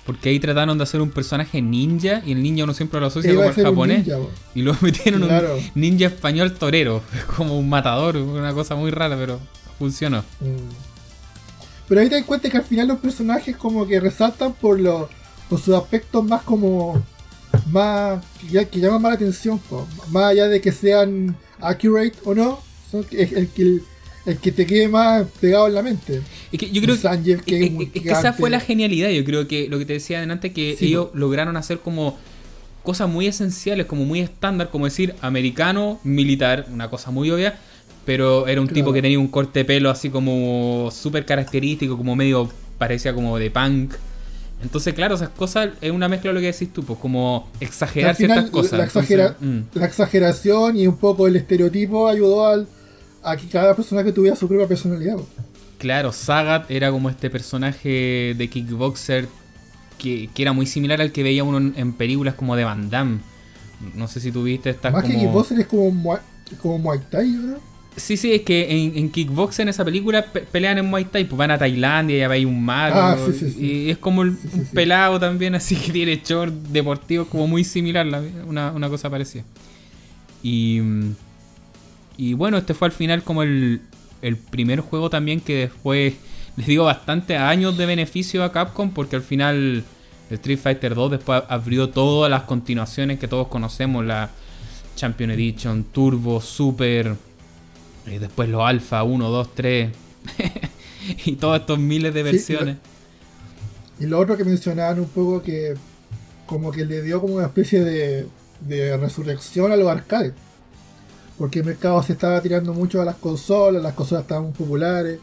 Porque ahí trataron de hacer un personaje ninja y el ninja uno siempre lo asocia como el japonés. ninja, y luego metieron Claro. un ninja español torero, como un matador, una cosa muy rara, pero funcionó. Mm. Pero ahí te das cuenta que al final los personajes como que resaltan por, los por sus aspectos más como más que, que llaman más la atención, po. más allá de que sean accurate o no, son el, que el, el que te quede más pegado en la mente. Es que yo creo Sanjeev, que es, es que esa fue la genialidad. Yo creo que lo que te decía antes, que Sí, ellos lograron hacer como cosas muy esenciales, como muy estándar, como decir americano, militar, una cosa muy obvia, pero era un tipo que tenía un corte de pelo así como súper característico, como medio parecía como de punk. Entonces, claro, esas cosas es una mezcla de lo que decís tú, pues como exagerar final, ciertas cosas. la, Entonces, exagera- mm. la exageración y un poco el estereotipo ayudó al, a que cada personaje tuviera su propia personalidad. Claro, Sagat era como este personaje de kickboxer que, que era muy similar al que veía uno en, en películas como de Van Damme. No sé si tuviste estas Más como... que kickboxer es como, Muay- como Muay Thai, creo. Sí, sí, es que en, en kickboxer en esa película pe- pelean en Muay Thai, pues van a Tailandia y ya hay un mar. Ah, sí, sí, sí. Y es como el, un pelado también, así que tiene short deportivos como muy similar, la- una, una cosa parecida. Y, y bueno, este fue al final como el, el primer juego también que después les dio bastante años de beneficio a Capcom porque al final Street Fighter 2 después abrió todas las continuaciones que todos conocemos, la Champion Edition, Turbo, Super, y después los Alpha 1, 2, 3 y todos estos miles de Sí, versiones. Y lo otro que mencionaban un poco que como que le dio como una especie de, de resurrección a los arcades. Porque el mercado se estaba tirando mucho a las consolas, las consolas estaban muy populares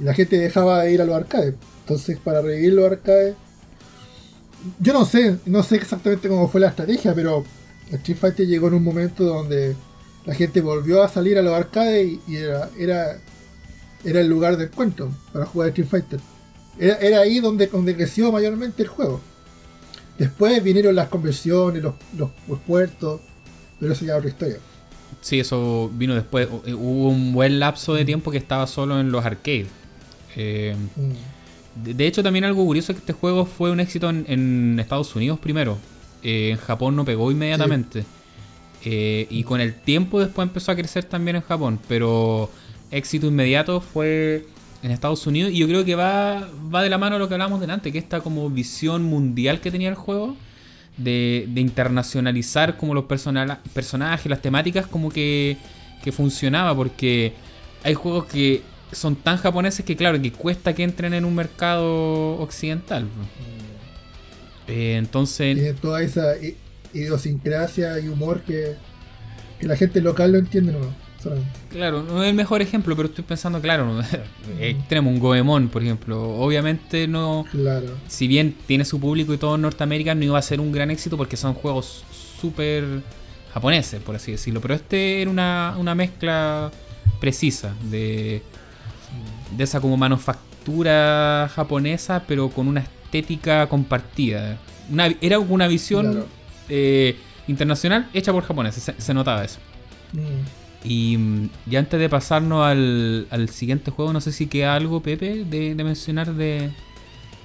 y la gente dejaba de ir a los arcades. Entonces para revivir los arcades, yo no sé, no sé exactamente cómo fue la estrategia, pero Street Fighter llegó en un momento donde la gente volvió a salir a los arcades y, era, era, era el lugar de encuentro para jugar Street Fighter. Era, era ahí donde, donde creció mayormente el juego. Después vinieron las conversiones, los, los, los puertos, pero eso ya es otra historia. Sí, eso vino después. Hu- Hubo un buen lapso de tiempo que estaba solo en los arcades. Eh, Mm. de, hecho, también algo curioso es que este juego fue un éxito en, en Estados Unidos primero. Eh, en Japón no pegó inmediatamente. Eh, y con el tiempo después empezó a crecer también en Japón. Pero éxito inmediato fue en Estados Unidos. Y yo creo que va, va de la mano lo que hablábamos delante, que esta como visión mundial que tenía el juego. De, de internacionalizar como los persona- personajes, las temáticas, como que, que funcionaba. Porque hay juegos que son tan japoneses que claro, que cuesta que entren en un mercado occidental. Eh, entonces... Tiene toda esa idiosincrasia y humor que, que la gente local lo entiende no Claro, no es el mejor ejemplo, pero estoy pensando, claro, eh, tenemos un Goemon, por ejemplo. Obviamente no. Claro. Si bien tiene su público y todo en Norteamérica, no iba a ser un gran éxito porque son juegos súper japoneses, por así decirlo. Pero este era una, una mezcla precisa de, de esa como manufactura japonesa, pero con una estética compartida. era una visión eh, internacional hecha por japoneses, se, notaba eso. Mm. Y, y, antes de pasarnos al, al, siguiente juego, no sé si queda algo, Pepe, de, mencionar de,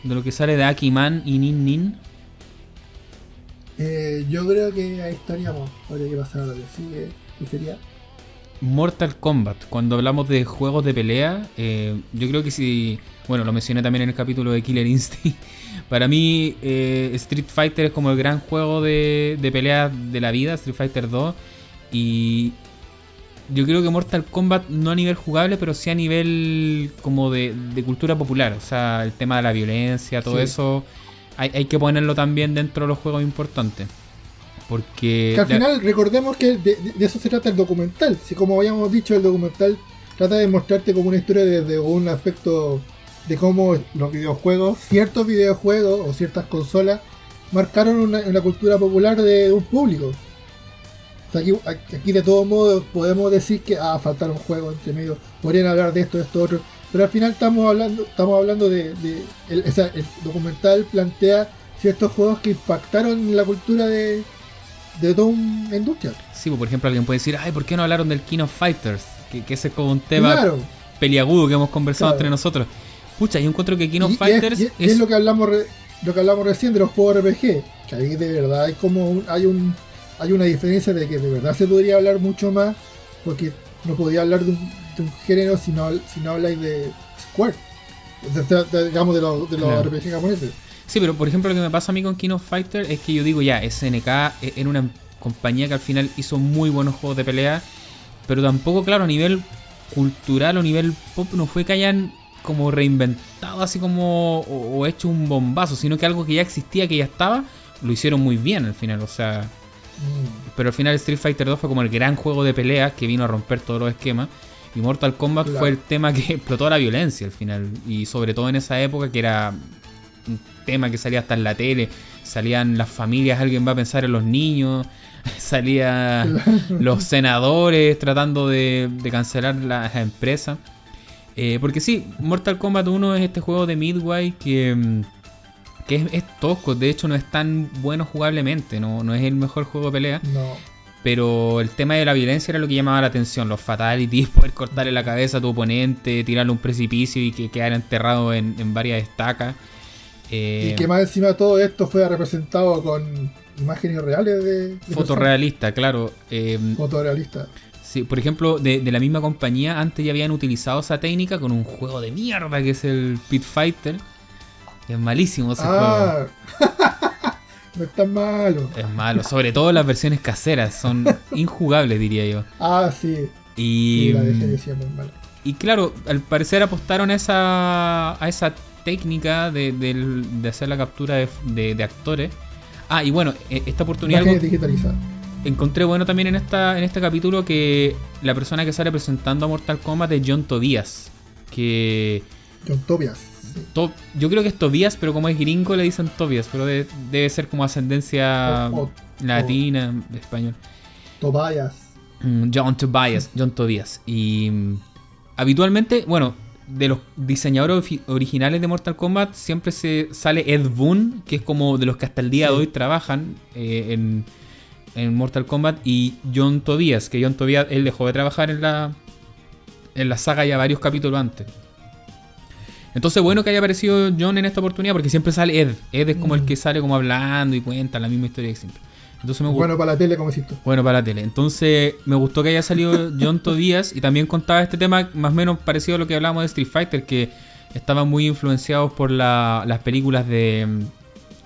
de, lo que sale de Akiman y Nin Nin. Eh, yo creo que ahí estaríamos. Habría que pasar a lo que sigue. ¿Qué sería? Mortal Kombat. Cuando hablamos de juegos de pelea, eh, yo creo que si. Bueno, lo mencioné también en el capítulo de Killer Instinct. Para mí, eh, Street Fighter es como el gran juego de, de pelea de la vida, Street Fighter 2. Y yo creo que Mortal Kombat no a nivel jugable, pero sí a nivel como de, cultura popular. O sea, el tema de la violencia, todo eso, hay, hay que ponerlo también dentro de los juegos importantes. Porque. Que al final, recordemos que de, eso se trata el documental. Si, como habíamos dicho, el documental trata de mostrarte como una historia desde un aspecto de cómo los videojuegos, ciertos videojuegos o ciertas consolas, marcaron una, la cultura popular de un público. Aquí, aquí, de todos modos podemos decir que ah, faltaron juegos entre medio, podrían hablar de esto, de esto, otro, pero al final estamos hablando, estamos hablando de, el, el documental plantea ciertos juegos que impactaron la cultura de, de toda una industria. Sí, pues, por ejemplo, alguien puede decir, ay, ¿por qué no hablaron del King of Fighters? Que, que ese es como un tema peliagudo que hemos conversado entre nosotros. Pucha, yo encuentro que King of Fighters es, es, lo que hablamos lo que hablamos recién de los juegos RPG, que ahí de verdad hay como hay un hay una diferencia de que de verdad se podría hablar mucho más porque no podía hablar de un, género si no, si no habláis de Square, digamos de, los, de los RPG japoneses. Sí, pero por ejemplo lo que me pasa a mí con King of Fighters es que yo digo ya, SNK era una compañía que al final hizo muy buenos juegos de pelea, pero tampoco, claro, a nivel cultural o nivel pop no fue que hayan como reinventado así como o, hecho un bombazo, sino que algo que ya existía, que ya estaba, lo hicieron muy bien al final, o sea... Mm. Pero al final Street Fighter 2 fue como el gran juego de pelea que vino a romper todos los esquemas. Y Mortal Kombat fue el tema que explotó la violencia al final. Y sobre todo en esa época que era un tema que salía hasta en la tele, salían las familias, alguien va a pensar en los niños, salían los senadores tratando de, cancelar las empresas. Eh, porque sí, Mortal Kombat 1 es este juego de Midway que, mm, que es, tosco, de hecho no es tan bueno jugablemente, no, no es el mejor juego de pelea. Pero el tema de la violencia era lo que llamaba la atención, los fatalities, poder cortarle la cabeza a tu oponente, tirarle un precipicio y que quedara enterrado en, en varias estacas. Eh, y que más encima todo esto fue representado con imágenes reales de... Fotorrealista, claro. Eh, Fotorrealista. Sí, por ejemplo, de, la misma compañía, antes ya habían utilizado esa técnica con un juego de mierda que es el Pit Fighter. Es malísimo ese ah. juego. no es tan malo. Es malo, sobre todo las versiones caseras, son injugables, diría yo. Ah, sí. Y, y claro, al parecer apostaron esa, a esa técnica de, hacer la captura de, actores. Ah, y bueno, e, esta oportunidad. Encontré bueno también en esta en este capítulo que la persona que sale presentando a Mortal Kombat es John Tobias. Que. John Tobias. Yo creo que es Tobias, pero como es gringo le dicen Tobias, pero debe ser como ascendencia latina, español. Tobias. Mm, John Tobias, John Tobias. Y mm, habitualmente, bueno, de los diseñadores originales de Mortal Kombat siempre se sale Ed Boon, que es como de los que hasta el día de hoy trabajan eh, en, Mortal Kombat, y John Tobias, que John Tobias él dejó de trabajar en la en la saga ya varios capítulos antes. Entonces, bueno que haya aparecido John en esta oportunidad, porque siempre sale Ed. Ed es como el mm. que sale como hablando y cuenta la misma historia que siempre bueno para la tele, como hiciste. Bueno para la tele. Entonces me gustó que haya salido John Todías y también contaba este tema más o menos parecido a lo que hablábamos de Street Fighter, que estaban muy influenciados por las películas de,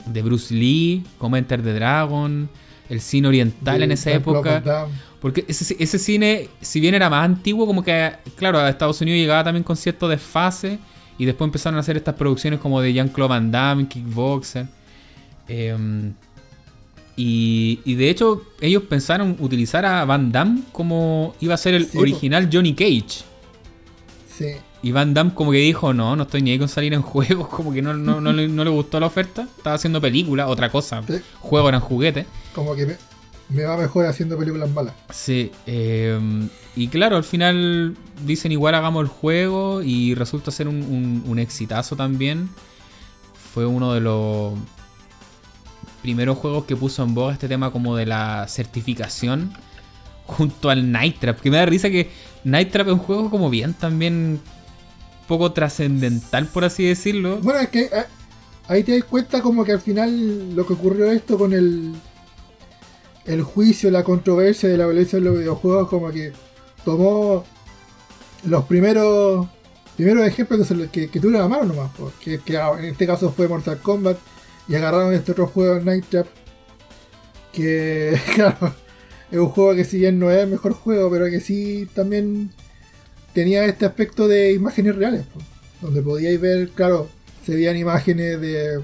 de Bruce Lee, como Enter the Dragon, el cine oriental en esa época. Porque ese, ese cine, si bien era más antiguo, como que, claro, a Estados Unidos llegaba también con cierto desfase. Y después empezaron a hacer estas producciones como de Jean-Claude Van Damme, Kickboxer. Em, y, y, de hecho, ellos pensaron utilizar a Van Damme como iba a ser el original Johnny Cage. Sí. Y Van Damme como que dijo, no, no estoy ni ahí con salir en juegos, como que no, no, no, le, no le, gustó la oferta. Estaba haciendo película, otra cosa. Sí. Juego eran juguetes. Como que me va mejor haciendo películas malas. Sí, eh, y claro, al final dicen igual hagamos el juego y resulta ser un, un, un, exitazo también. Fue uno de los primeros juegos que puso en boga este tema como de la certificación junto al Night Trap. Que me da risa que Night Trap es un juego como bien también poco trascendental, por así decirlo. Bueno, es que eh, ahí te das cuenta como que al final lo que ocurrió esto con el el juicio, la controversia de la violencia en los videojuegos, como que tomó los primeros primeros ejemplos que, que, que tuvieron mano nomás, porque que en este caso fue Mortal Kombat, y agarraron este otro juego, Night Trap, que claro, es un juego que si bien no es el mejor juego, pero que sí también tenía este aspecto de imágenes reales, donde podíais ver, claro, se veían imágenes de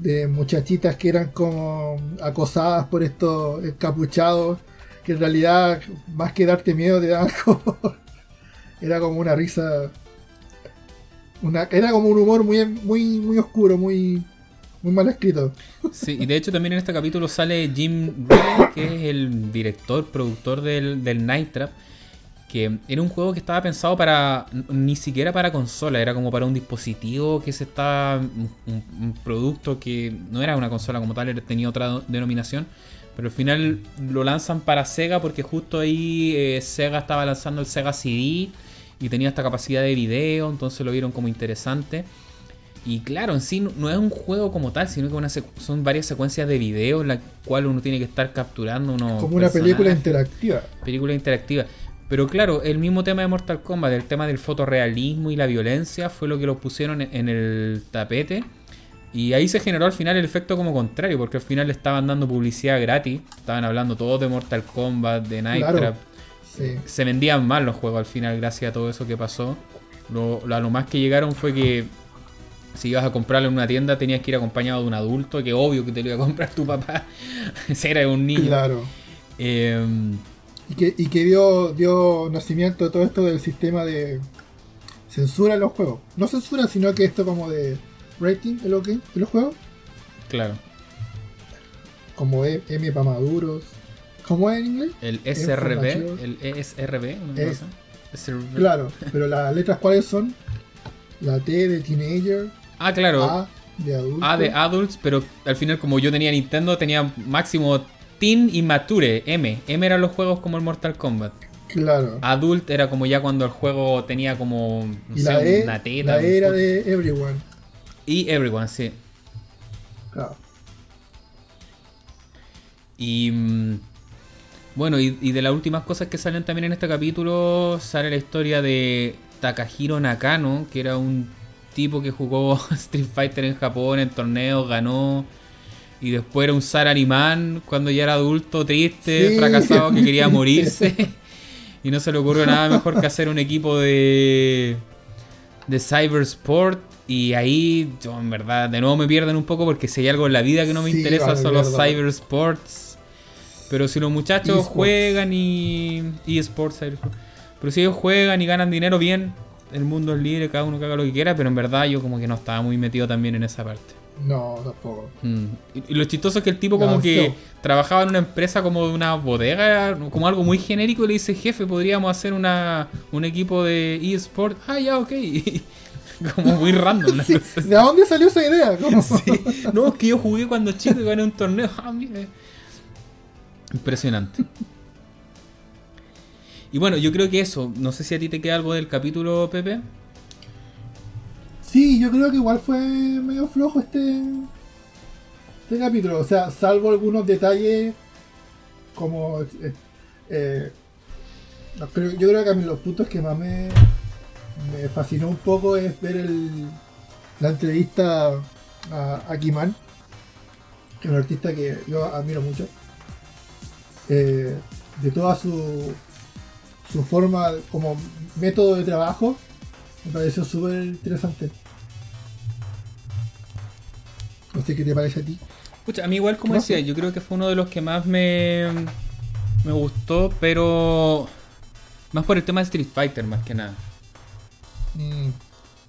de muchachitas que eran como acosadas por estos encapuchados, que en realidad más que darte miedo te daban como... era como una risa... Una, era como un humor muy, muy, muy oscuro, muy, muy mal escrito. Sí, y de hecho también en este capítulo sale Jim Ray, que es el director, productor del, del Night Trap que era un juego que estaba pensado para ni siquiera para consola, era como para un dispositivo que se estaba un, producto que no era una consola como tal, tenía otra denominación, pero al final lo lanzan para Sega porque justo ahí eh, Sega estaba lanzando el Sega CD y tenía esta capacidad de video, entonces lo vieron como interesante. Y claro, en sí no, es un juego como tal, sino que son varias secuencias de video en la cual uno tiene que estar capturando unos. Como una película interactiva. Película interactiva. Pero claro, el mismo tema de Mortal Kombat, el tema del fotorrealismo y la violencia, fue lo que lo pusieron en el tapete. Y ahí se generó al final el efecto como contrario, porque al final le estaban dando publicidad gratis. Estaban hablando todos de Mortal Kombat, de Night Trap. Se vendían mal los juegos al final gracias a todo eso que pasó. Lo, lo, lo, más que llegaron fue que si ibas a comprarlo en una tienda tenías que ir acompañado de un adulto, que obvio que te lo iba a comprar tu papá. Ese era un niño. Claro. Eh, y que, y que dio, dio nacimiento a todo esto del sistema de censura en los juegos. No censura, sino que esto como de rating en, lo que, en los juegos. Claro. Como M, M para maduros. ¿Cómo es en inglés? El SRB. El ESRB. Es, SRB. Claro, pero las letras cuáles son? La T de Teenager. Ah, claro. A de adultos. A de adults, pero al final como yo tenía Nintendo tenía máximo Teen y Mature, M. M eran los juegos como el Mortal Kombat. Claro. Adult era como ya cuando el juego tenía como no y sé, la e, una teta. La e era de Everyone. Y Everyone, sí. Claro. Y mm, bueno, y, y, de las últimas cosas que salen también en este capítulo, sale la historia de Takahiro Nakano, que era un tipo que jugó Street Fighter en Japón en torneos, ganó y después era un Sararimán cuando ya era adulto, triste, fracasado, que quería morirse. y no se le ocurrió nada mejor que hacer un equipo de, de Cybersport. Y ahí, yo en verdad, de nuevo me pierden un poco porque si hay algo en la vida que no me interesa son los Cybersports. Pero si los muchachos juegan y. eSports, pero si ellos juegan y ganan dinero bien, el mundo es libre, cada uno que haga lo que quiera. Pero en verdad yo como que no estaba muy metido también en esa parte. No, tampoco. Mm. Y, lo chistoso es que el tipo como que trabajaba en una empresa como de una bodega, como algo muy genérico, y le dice, jefe, podríamos hacer una, un equipo de eSport. Ah, ya, ok. como muy random. ¿De dónde salió esa idea? No, es que yo jugué cuando chico y gané un torneo. Ah, Impresionante. Y bueno, yo creo que eso. No sé si a ti te queda algo del capítulo, Pepe. Sí, yo creo que igual fue medio flojo este, este capítulo. O sea, salvo algunos detalles como... Eh, eh yo creo que a mí los puntos que más me, fascinó un poco es ver el, la entrevista a, a Kiman, que es un artista que yo admiro mucho. Eh, de toda su, su forma como método de trabajo, me pareció súper interesante. No sé qué te parece a ti. Escucha, a mí igual como decía, yo creo que fue uno de los que más me, me gustó, pero más por el tema de Street Fighter más que nada. Mm,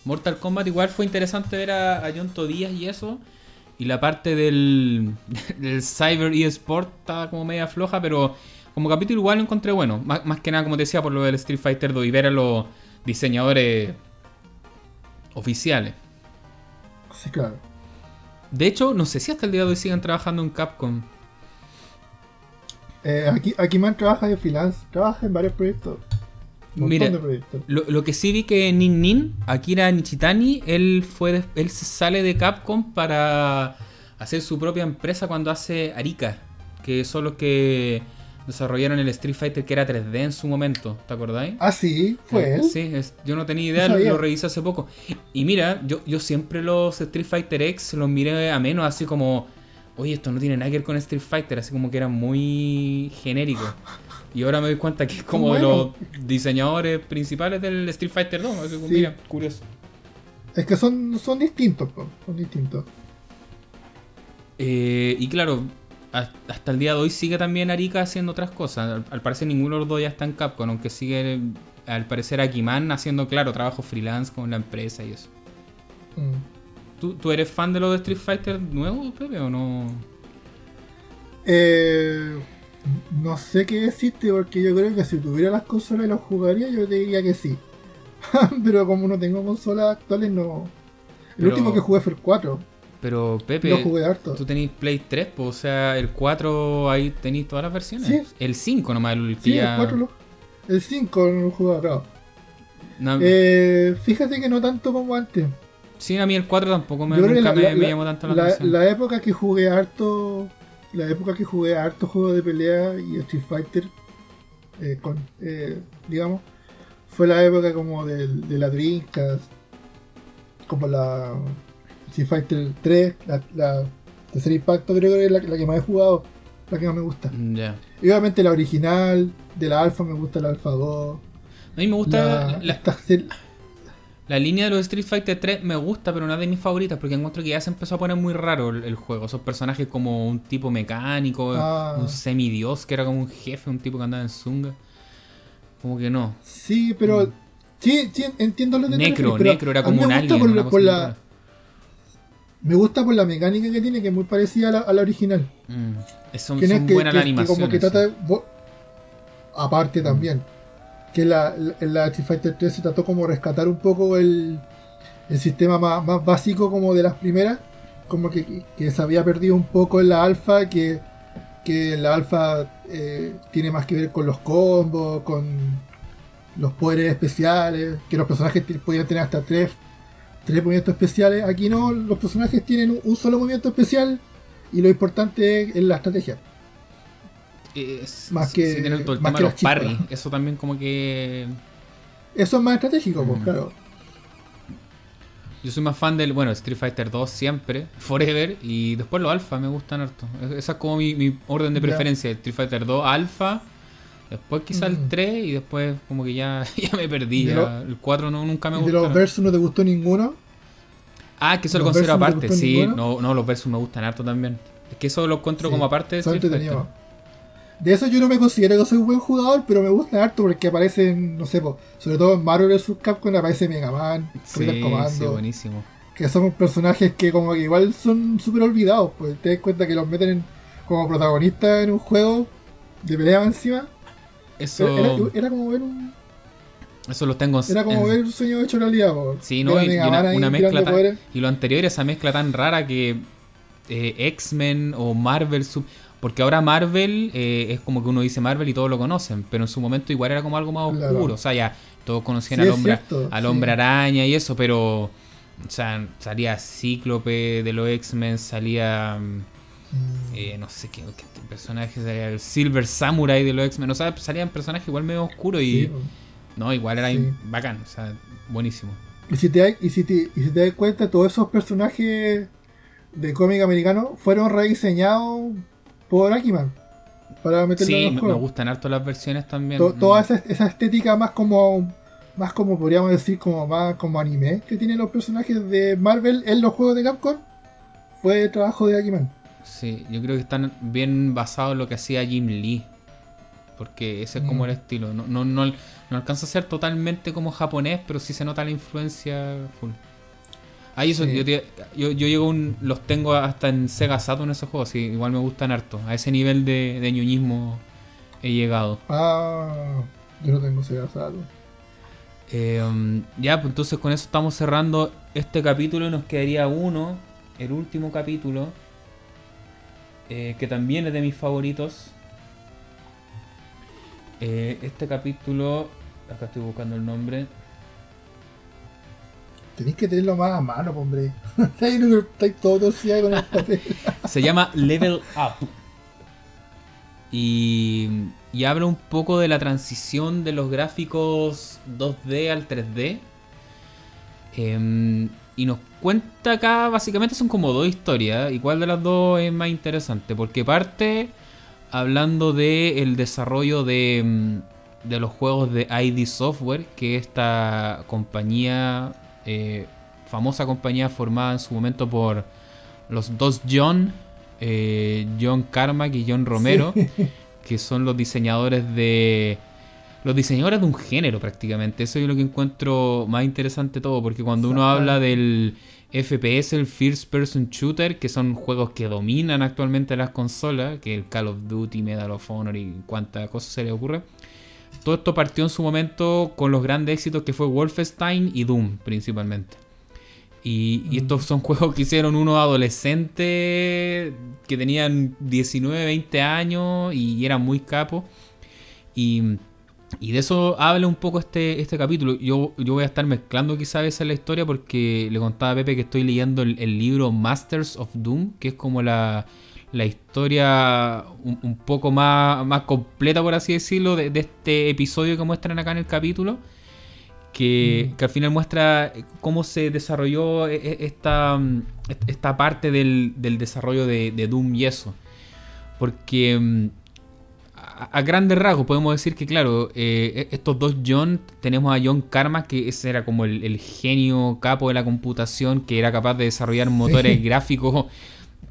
Mortal Kombat igual fue interesante ver a, a John Todías y eso. Y la parte del, del Cyber eSport estaba como media floja, pero como capítulo igual lo encontré bueno. Más, más que nada, como te decía, por lo del Street Fighter 2 y ver a los diseñadores oficiales. sí, claro. De hecho, no sé si hasta el día de hoy siguen trabajando en Capcom. Eh, aquí, aquí man trabaja de freelance, trabaja en varios proyectos. Mira, de proyectos. Lo, lo que sí vi que Nin Nin, Akira Nichitani, él fue él sale de Capcom para hacer su propia empresa cuando hace Arika, que son los que desarrollaron el Street Fighter que era 3D en su momento, ¿te acordáis? Ah, sí, fue Eh. Sí, es- yo no tenía idea, No lo, revisé hace poco. Y mira, yo, yo siempre los Street Fighter X los miré a menos, así como, oye, esto no tiene nada que ver con Street Fighter, así como que eran muy genéricos. Y ahora me doy cuenta que es como de los diseñadores principales del Street Fighter 2. Así como, Sí. Mira, curioso. Es que son, son distintos, son distintos. Eh, y claro, hasta el día de hoy sigue también Arika haciendo otras cosas. Al, al parecer ninguno de los dos ya está en Capcom, aunque sigue al parecer Akiman haciendo, claro, trabajo freelance con la empresa y eso. Mm. ¿Tú, tú eres fan de los de Street Fighter nuevos, Pepe, o no? Eh, no sé qué decirte porque yo creo que si tuviera las consolas y los jugaría, yo te diría que sí. Pero como no tengo consolas actuales, no. El Pero- último que jugué fue el 4. Pero Pepe, Lo jugué harto. tú tenéis Play 3, pues, o sea, el 4 ahí tenéis todas las versiones. Sí. El 5 nomás, el Sí, ya... el 4 lo- El 5 no lo jugué acá. No, Eh, fíjate que no tanto como antes. Sí, a mí el 4 tampoco me, nunca la- me, la- me la- llamó tanto la, La, atención. la época que jugué harto. La época que jugué harto juegos de pelea y Street Fighter. eh, con, eh, digamos. Fue la época como del- de la Dreamcast. Como la. Street Fighter 3. La, la tercer impacto creo que es la, la que más he jugado. La que más me gusta. Mm, Ya. Y obviamente la original. De la Alpha me gusta la Alpha 2. A mí me gusta La, la, línea de los Street Fighter 3 me gusta, pero no es de mis favoritas porque encuentro que ya se empezó a poner muy raro el, el juego. Esos personajes como un tipo mecánico, Ah. un semidios que era como un jefe, un tipo que andaba en zunga. Como que no. Sí, pero. Sí, sí, entiendo lo Mm. Necro, Necro era como un me gusta alien. por, una por la. Me gusta por la mecánica que tiene, que es muy parecida a la, a la original. Mm. Son, Tiene son que, buenas que- las que animaciones. como que trata sí. de. vo- Aparte también. Que la, la, en la Street Fighter 3 se trató como rescatar un poco el, el sistema más, más básico como de las primeras. Como que, que se había perdido un poco en la alfa, que, que la alfa eh, tiene más que ver con los combos, con los poderes especiales, que los personajes podían tener hasta tres, tres movimientos especiales. Aquí no, los personajes tienen un, solo movimiento especial y lo importante es, la estrategia. Es- más que- sí, tienen todo el más tema que los parry. chispas. Eso también como que... Eso es más estratégico, pues Mm. claro. Yo soy más fan del, bueno, Street Fighter 2 siempre, Forever, y después los Alpha me gustan harto. Es- Esa es como mi, mi orden de preferencia. Street Fighter 2, Alpha, después quizá el Mm. 3 y después como que ya, ya me perdí. De ya. lo- el 4 no, nunca me Y de gustó. los versus no te gustó ninguno. Ah, que eso lo considero no aparte. gustó Sí, ninguno. no, no, los versus me gustan harto también. Es que eso lo encuentro Sí, como aparte de Street Fighter. De eso yo no me considero que soy un buen jugador, pero me gusta harto porque aparecen, no sé, po, sobre todo en Marvel vs. Capcom aparece Mega Man, Sí, Comando, sí, buenísimo. que son personajes que como que igual son súper olvidados, pues te das cuenta que los meten en- como protagonistas en un juego de pelea encima. Eso, Era, era como ver un, eso lo tengo era como en- ver un sueño hecho realidad. Sí, ¿no? Y, una, mezcla tan, y lo anterior, esa mezcla tan rara que eh, X-Men o Marvel, sub- porque ahora Marvel eh, es como que uno dice Marvel y todos lo conocen, pero en su momento igual era como algo más Claro. oscuro, o sea, ya todos conocían Sí, al hombre, cierto, al sí. hombre araña y eso, pero o sea, salía Cíclope de los X-Men, salía Mm. Eh, no sé qué, qué personaje salía el Silver Samurai de los X-Men, o sea, salían personajes igual medio oscuros y Sí, no, igual era Sí. bacán, o sea, buenísimo. Y si te, das- y si te, y si te das cuenta, todos esos personajes de cómic americano fueron rediseñados por Akiman. para meterlo Sí, en me, los me juegos. gustan harto las versiones también. To- Mm. toda esa, esa estética más como más como podríamos decir como más como anime que tienen los personajes de Marvel en los juegos de Capcom fue trabajo de Akiman. Sí, yo creo que están bien basados en lo que hacía Jim Lee. Porque ese es como Mm. el estilo. No, no, no, no alcanza a ser totalmente como japonés, pero sí se nota la influencia full. Ah, y eso, Sí. yo, te- yo, yo llego un, los tengo hasta en Sega Saturn esos juegos, sí, igual me gustan harto. A ese nivel de, de ñoñismo he llegado. Ah, yo no tengo Sega Saturn. Eh, um, ya, pues entonces con eso estamos cerrando este capítulo y nos quedaría uno, el último capítulo, eh, que también es de mis favoritos. Eh, este capítulo, acá estoy buscando el nombre. Tenéis que tenerlo más a mano, hombre. Estáis estáis todo torcido con el papel. Se llama Level Up. Y, y habla un poco de la transición de los gráficos 2D al 3D. Em, y nos cuenta acá, básicamente son como dos historias. ¿Y cuál de las dos es más interesante? Porque parte hablando de el desarrollo de, mm, de los juegos de ID Software, que es esta compañía, eh, famosa compañía formada en su momento por los dos John, eh, John Carmack y John Romero, que son los diseñadores de... Los diseñadores de un género prácticamente. Eso es lo que encuentro más interesante todo, porque cuando uno habla del FPS, el First Person Shooter, que son juegos que dominan actualmente las consolas, que el Call of Duty, Medal of Honor y cuántas cosas se le ocurre. Todo esto partió en su momento con los grandes éxitos que fue Wolfenstein y Doom principalmente. Y, y estos son juegos que hicieron unos adolescentes que tenían 19, 20 años y eran muy capos. Y, y de eso habla un poco este, este capítulo. Yo, yo voy a estar mezclando quizá a veces la historia porque le contaba a Pepe que estoy leyendo el, el libro Masters of Doom, que es como la, la historia un, un poco más, más completa, por así decirlo, de, de este episodio que muestran acá en el capítulo. Que, Mm. que al final muestra cómo se desarrolló e- e- esta, esta parte del, del desarrollo de, de Doom y eso. Porque mm, a, a grandes rasgos podemos decir que, claro, eh, estos dos John, tenemos a John Karma, que ese era como el, el genio capo de la computación, que era capaz de desarrollar motores gráficos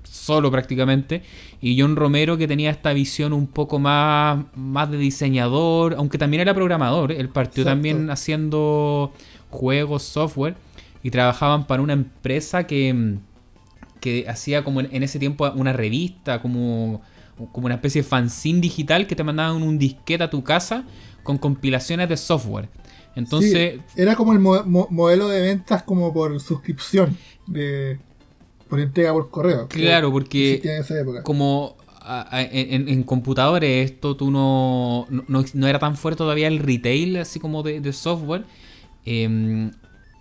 solo prácticamente. Y John Romero, que tenía esta visión un poco más, más de diseñador, aunque también era programador. Él partió Exacto. también haciendo juegos, software, y trabajaban para una empresa que, que hacía como en ese tiempo una revista, como, como una especie de fanzine digital que te mandaban un disquete a tu casa con compilaciones de software. Entonces, Sí, era como el mo- mo- modelo de ventas como por suscripción, de por entrega por correo. Claro, que porque existía en esa época. como a- a- en, en computadores esto tú no, no, no era tan fuerte todavía el retail así como de, de software. em,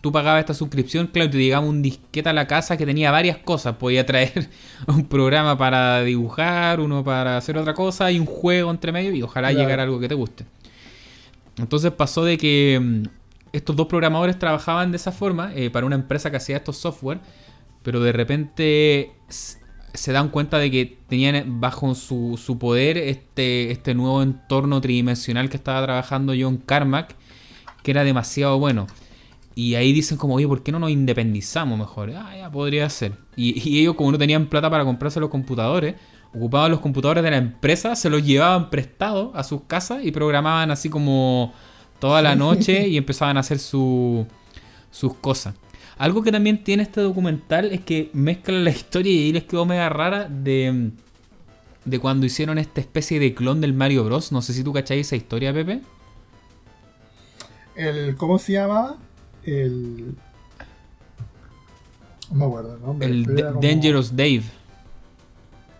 tú pagabas esta suscripción, claro, te llegaba un disquete a la casa que tenía varias cosas. Podía traer un programa para dibujar, uno para hacer otra cosa y un juego entre medio y ojalá Claro. llegara algo que te guste. Entonces pasó de que mm, estos dos programadores trabajaban de esa forma eh, para una empresa que hacía estos software, pero de repente se dan cuenta de que tenían bajo su, su poder este, este nuevo entorno tridimensional que estaba trabajando John Carmack, que era demasiado bueno. Y ahí dicen como, oye, ¿por qué no nos independizamos mejor? Ah, ya podría ser. Y, y ellos como no tenían plata para comprarse los computadores, ocupaban los computadores de la empresa, se los llevaban prestados a sus casas y programaban así como toda la noche y empezaban a hacer su- sus cosas. Algo que también tiene este documental es que mezcla la historia y ahí les quedó mega rara de, de cuando hicieron esta especie de clon del Mario Bros. No sé si tú cacháis esa historia, Pepe. El, ¿Cómo se llamaba? El. No me acuerdo el nombre. El como- Dangerous Dave.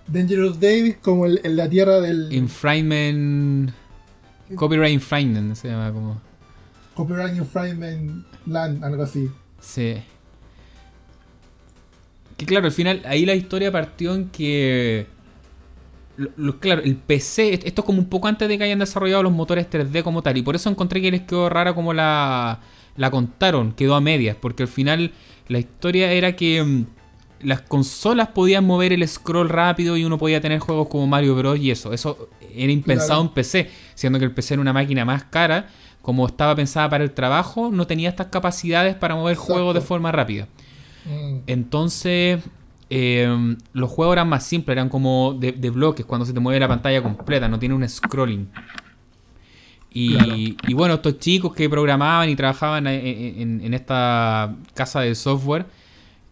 Dangerous Davis, como el, en la tierra del. Infringement. Copyright Infringement se llama como. Copyright Infringement Land, algo así. Sí. Que claro, al final ahí la historia partió en que. lo- lo- claro, el PC, est- esto es como un poco antes de que hayan desarrollado los motores 3D como tal. Y por eso encontré que les quedó rara como la, la contaron, quedó a medias. Porque al final la historia era que mm, las consolas podían mover el scroll rápido y uno podía tener juegos como Mario Bros. y eso. Eso era impensado en PC, siendo que el PC era una máquina más cara. Como estaba pensada para el trabajo, no tenía estas capacidades para mover juegos de forma rápida. Mm. Entonces, em, los juegos eran más simples, eran como de, bloques, cuando se te mueve la pantalla completa, no tiene un scrolling. Y, bueno, estos chicos que programaban y trabajaban en, esta casa de software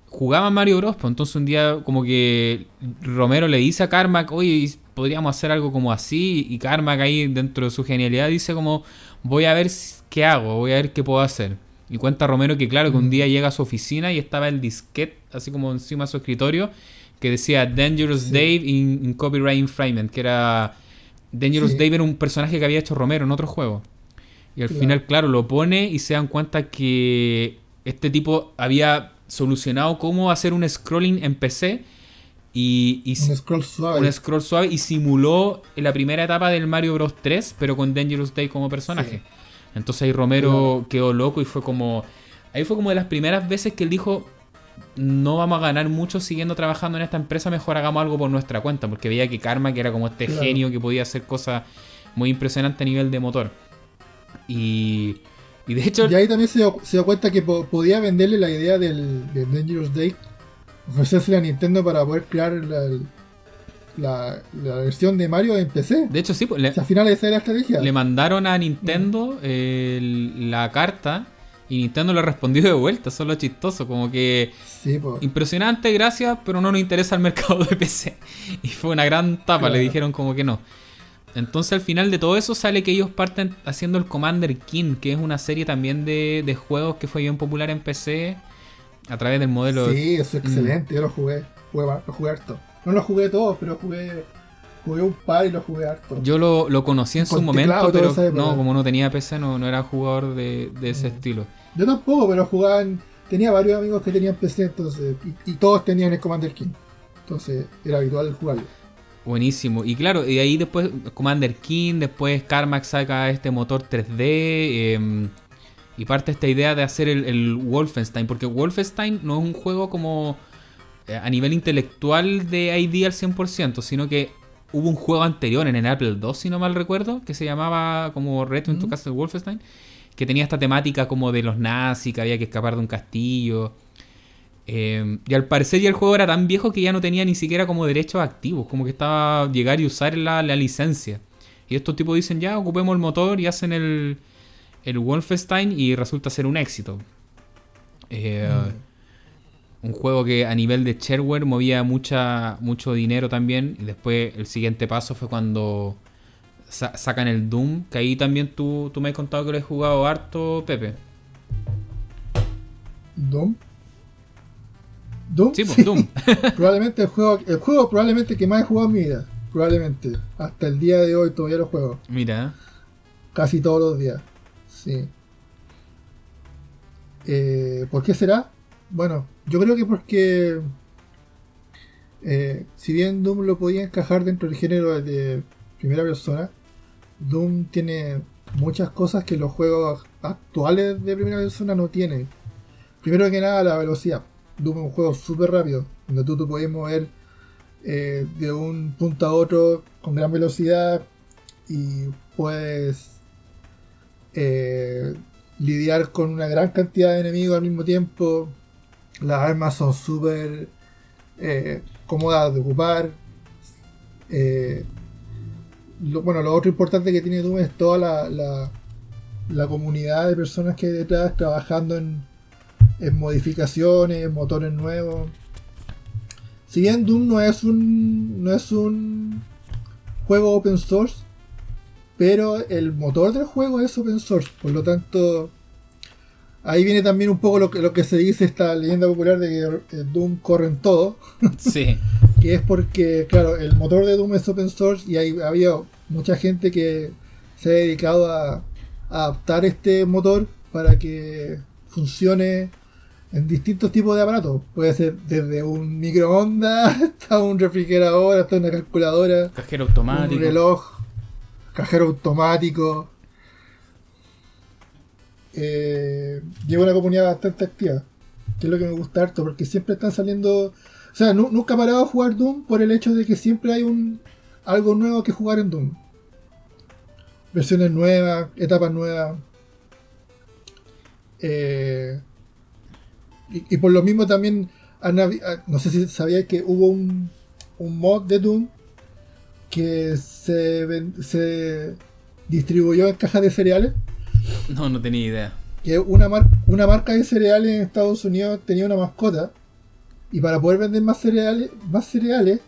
jugaban Mario Bros. Pues entonces un día como que Romero le dice a Carmack, oye, podríamos hacer algo como así. Y Carmack ahí dentro de su genialidad dice como, voy a ver qué hago, voy a ver qué puedo hacer. Y cuenta Romero que claro, que un mm. día llega a su oficina y estaba el disquete, así como encima de su escritorio, que decía Dangerous Dave in, Copyright Infringement, que era... Dangerous Dave era un personaje que había hecho Romero en otro juego. Y al final, claro, lo pone y se dan cuenta que este tipo había solucionado cómo hacer un scrolling en PC y, un scroll suave. Un scroll suave y simuló la primera etapa del Mario Bros 3, pero con Dangerous Day como personaje. Entonces ahí Romero quedó loco y fue como. Ahí fue como de las primeras veces que él dijo: No vamos a ganar mucho siguiendo trabajando en esta empresa, mejor hagamos algo por nuestra cuenta. Porque veía que Karma, que era como este genio que podía hacer cosas muy impresionantes a nivel de motor. Y. Y de hecho. Y ahí también se dio, cuenta que podía venderle la idea del, Dangerous Day, ofrecerse a Nintendo para poder crear la, la, versión de Mario en PC. De hecho, sí. Pues, le, al final esa era la estrategia. Le mandaron a Nintendo la carta y Nintendo le respondió de vuelta. Solo chistoso. Como que. Sí, pues. Impresionante, gracias, pero no nos interesa el mercado de PC. Y fue una gran tapa. Le dijeron como que no. Entonces al final de todo eso sale que ellos parten haciendo el Commander King, que es una serie también de, juegos que fue bien popular en PC a través del modelo. Sí, eso es excelente, yo lo jugué, lo jugué harto. No lo jugué todo, pero jugué, jugué un par y lo jugué harto. Yo lo, conocí en su momento, pero no, como no tenía PC, no, no era jugador de, ese mm. estilo. Yo tampoco, pero jugaban, tenía varios amigos que tenían PC, entonces, y, y todos tenían el Commander King. Entonces era habitual jugarlo. Buenísimo. Y claro, y ahí después Commander King, después Carmack saca este motor 3D. Em, y parte esta idea de hacer el, Wolfenstein. Porque Wolfenstein no es un juego como eh, a nivel intelectual de ID al 100%, sino que hubo un juego anterior en el Apple II, si no mal recuerdo, que se llamaba como Return to Castle Wolfenstein, que tenía esta temática como de los nazis, que había que escapar de un castillo. Em, y al parecer ya el juego era tan viejo que ya no tenía ni siquiera como derechos activos, como que estaba llegar y usar la, licencia. Y estos tipos dicen ya, ocupemos el motor y hacen el, el Wolfenstein y resulta ser un éxito. Eh, un juego que a nivel de shareware movía mucha, mucho dinero también. Y después el siguiente paso fue cuando sacan el Doom, que ahí también tú, tú me has contado que lo has jugado harto, Pepe. ¿Doom? ¿Doom? Sí, pues, Doom. probablemente el juego, el juego probablemente que más he jugado en mi vida. Probablemente. Hasta el día de hoy todavía lo juego. Mira. Casi todos los días. Sí. Eh, ¿Por qué será? Bueno, yo creo que porque eh, si bien Doom lo podía encajar dentro del género de primera persona, Doom tiene muchas cosas que los juegos actuales de primera persona no tienen. Primero que nada la velocidad. Doom es un juego súper rápido, donde tú te puedes mover eh, de un punto a otro con gran velocidad y puedes eh, lidiar con una gran cantidad de enemigos al mismo tiempo. Las armas son súper eh, cómodas de ocupar. bueno, lo otro importante que tiene Doom es toda la, la, la comunidad de personas que hay detrás trabajando en, en modificaciones, motores nuevos. Si bien Doom no es un no es un juego open source, pero el motor del juego es open source, por lo tanto ahí viene también un poco lo que, lo que se dice esta leyenda popular de que Doom corre en todo. Sí. que es porque, claro, el motor de Doom es open source y hay, había mucha gente que se ha dedicado a adaptar este motor para que funcione en distintos tipos de aparatos. Puede ser desde un microondas hasta un refrigerador, hasta una calculadora, cajero automático, un reloj, cajero automático. Eh, lleva una comunidad bastante activa, que es lo que me gusta harto, porque siempre están saliendo sea, nunca he parado a jugar Doom por el hecho de que siempre hay un algo nuevo que jugar en Doom. Versiones nuevas, etapas nuevas. Eh, y, por lo mismo también, ah, no sé si sabías que hubo un, un mod de Doom que se, se distribuyó en cajas de cereales. No, no tenía idea. Que una, una marca de cereales en Estados Unidos tenía una mascota. Y para poder vender más cereales, más cereales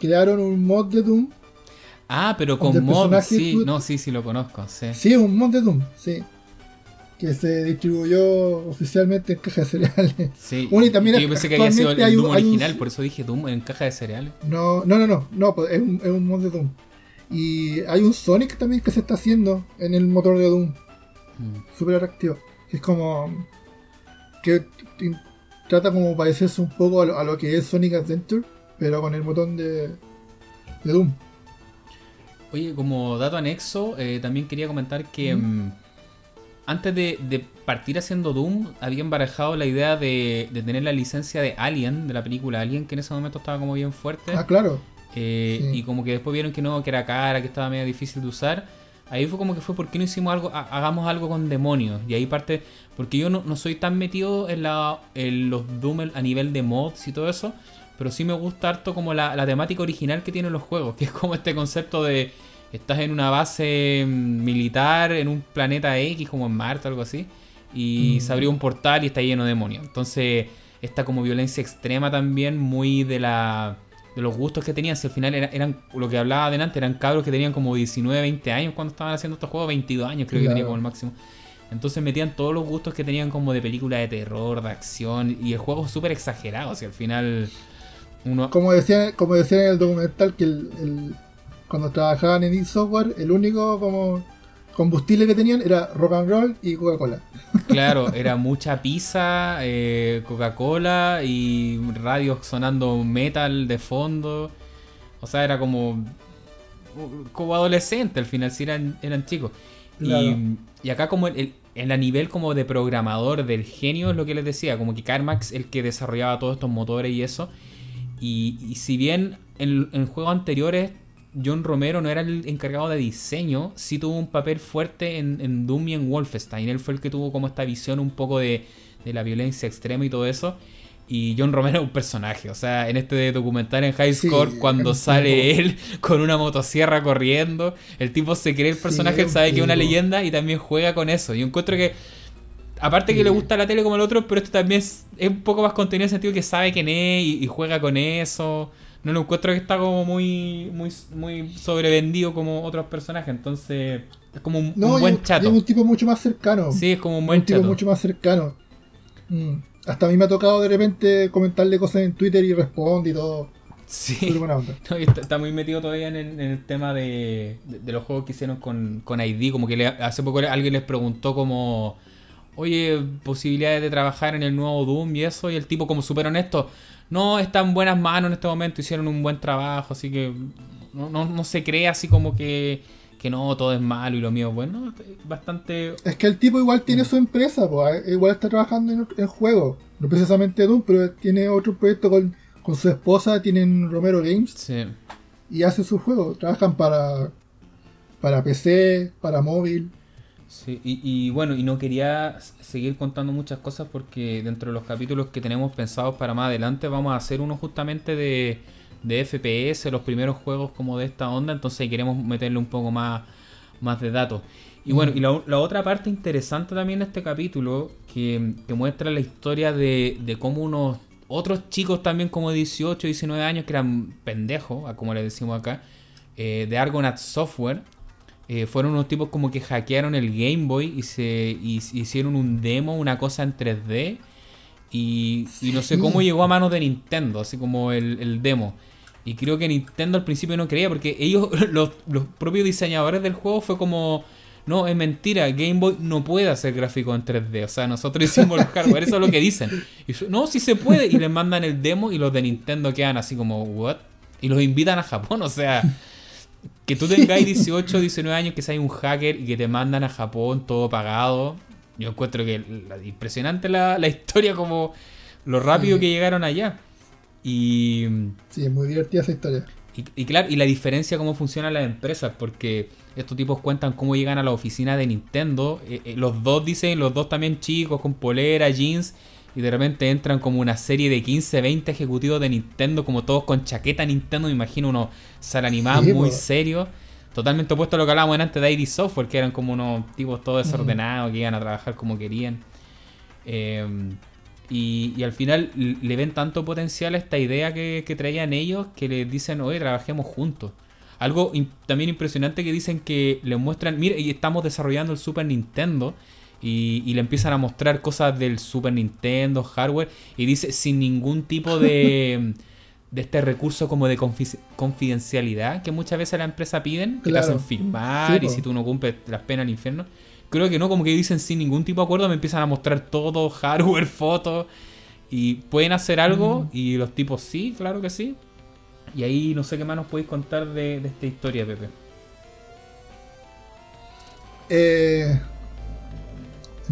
crearon un mod de Doom. Ah, pero con mod, sí, no, sí, sí lo conozco. Sí. sí, un mod de Doom, sí que se distribuyó oficialmente en caja de cereales. Sí, y también yo pensé que había sido el, Doom original, por eso dije Doom en caja de cereales. No, no, no, no, no pues, es, un, es un mod de Doom. Y hay un Sonic también que se está haciendo en el motor de Doom. Mm. Súper atractivo. Es como. que trata como parecerse un poco a lo, que es Sonic Adventure, pero con el botón de, de Doom. Oye, como dato anexo, eh, también quería comentar que. Mm, antes de, partir haciendo Doom, habían barajado la idea de, tener la licencia de Alien, de la película Alien, que en ese momento estaba como bien fuerte. Ah, claro. Eh, y como que después vieron que no, que era cara, que estaba medio difícil de usar. Ahí fue como que fue, ¿por qué no hicimos algo? hagamos algo con demonios. Y ahí parte, porque yo no, soy tan metido en, la, en los Doom a nivel de mods y todo eso, pero sí me gusta harto como la, la temática original que tienen los juegos, que es como este concepto de estás en una base militar en un planeta X, como en Marte o algo así, y mm. se abrió un portal y está lleno de demonios. Entonces, esta como violencia extrema también, muy de la de los gustos que tenían. Si al final eran, lo que hablaba adelante, eran cabros que tenían como 19, 20 años cuando estaban haciendo estos juegos, 22 años creo que tenía como el máximo. Entonces metían todos los gustos que tenían como de película de terror, de acción, y el juego es súper exagerado, si al final uno... Como decía, como decía en el documental que el cuando trabajaban en software, el único como combustible que tenían era rock and roll y Coca-Cola. Claro, era mucha pizza, eh, Coca-Cola y radio sonando metal de fondo. O sea, era como como adolescente al final, si eran, eran chicos. Y, acá como el, el, nivel como de programador del genio es lo que les decía, como que Carmax el que desarrollaba todos estos motores y eso. Y, si bien en, en juegos anteriores John Romero no era el encargado de diseño, sí tuvo un papel fuerte en, Doom y en Wolfenstein. Él fue el que tuvo como esta visión un poco de, la violencia extrema y todo eso. Y John Romero es un personaje, o sea, en este documental en High Score, cuando sale él con una motosierra corriendo, el tipo se cree el personaje, sabe que es una leyenda y también juega con eso. Yo encuentro que, aparte que le gusta la tele como el otro, pero esto también es, un poco más contenido en el sentido que sabe quién es y juega con eso no lo encuentro que está como muy, muy, muy sobrevendido como otros personajes. Entonces, es como un, buen chato. Es un tipo mucho más cercano. Sí, es como un buen un tipo mucho más cercano. Mm. Hasta a mí me ha tocado de repente comentarle cosas en Twitter y responde y todo. Sí. está, muy metido todavía en el, tema de, los juegos que hicieron con, con ID. Como que hace poco alguien les preguntó como, oye, posibilidades de trabajar en el nuevo Doom y eso. Y el tipo como súper honesto, no está en buenas manos en este momento, hicieron un buen trabajo, así que no, se cree así como que, que, no, todo es malo y lo mío es bueno, bastante... Es que el tipo igual tiene su empresa, pues, igual está trabajando en, el juego, no precisamente Doom, pero tiene otro proyecto con, con su esposa, tienen Romero Games, sí. y hace su juego, trabajan para, para PC, para móvil. Sí, y, bueno, y no quería seguir contando muchas cosas porque dentro de los capítulos que tenemos pensados para más adelante vamos a hacer uno justamente de, de FPS, los primeros juegos como de esta onda, entonces queremos meterle un poco más, más de datos. Y bueno, y la, otra parte interesante también de este capítulo, que, muestra la historia de, de cómo unos otros chicos también como 18, 19 años, que eran pendejos, como le decimos acá, eh, de Argonaut Software, eh, fueron unos tipos como que hackearon el Game Boy y se hicieron un demo, una cosa en 3D. Y, no sé cómo llegó a manos de Nintendo, así como el, demo. Y creo que Nintendo al principio no creía, porque ellos, los, propios diseñadores del juego, fue como. No, es mentira, Game Boy no puede hacer gráficos en 3D. O sea, nosotros hicimos el hardware, eso es lo que dicen. Y no, sí se puede. Y les mandan el demo y los de Nintendo quedan así como, ¿what? Y los invitan a Japón, o sea, que tú tengáis 18, 19 años, que seas un hacker y que te mandan a Japón todo pagado. Yo encuentro que impresionante la, historia, como lo rápido que llegaron allá. Y. Sí, es muy divertida esa historia. Y, claro, y la diferencia cómo funcionan las empresas, porque estos tipos cuentan cómo llegan a la oficina de Nintendo. Eh, eh, los dos dicen, los dos también chicos, con polera, jeans, y de repente entran como una serie de 15, 20 ejecutivos de Nintendo, como todos con chaqueta Nintendo, me imagino unos sal animados muy serios. Totalmente opuesto a lo que hablábamos antes de ID Software, que eran como unos tipos todos desordenados, que iban a trabajar como querían. Eh, y, al final le ven tanto potencial a esta idea que, traían ellos que les dicen, oye, trabajemos juntos. Algo también impresionante que dicen que les muestran, mire, y estamos desarrollando el Super Nintendo. Y, le empiezan a mostrar cosas del Super Nintendo, hardware. Y dice, sin ningún tipo de, de este recurso como de confidencialidad que muchas veces la empresa piden, que te hacen firmar y si tú no cumples las penas al infierno creo que no, como que dicen sin ningún tipo de acuerdo, me empiezan a mostrar todo, hardware, fotos, y pueden hacer algo, mm. y los tipos sí, claro que sí. Y ahí no sé qué más nos podéis contar de, esta historia, Pepe. Eh,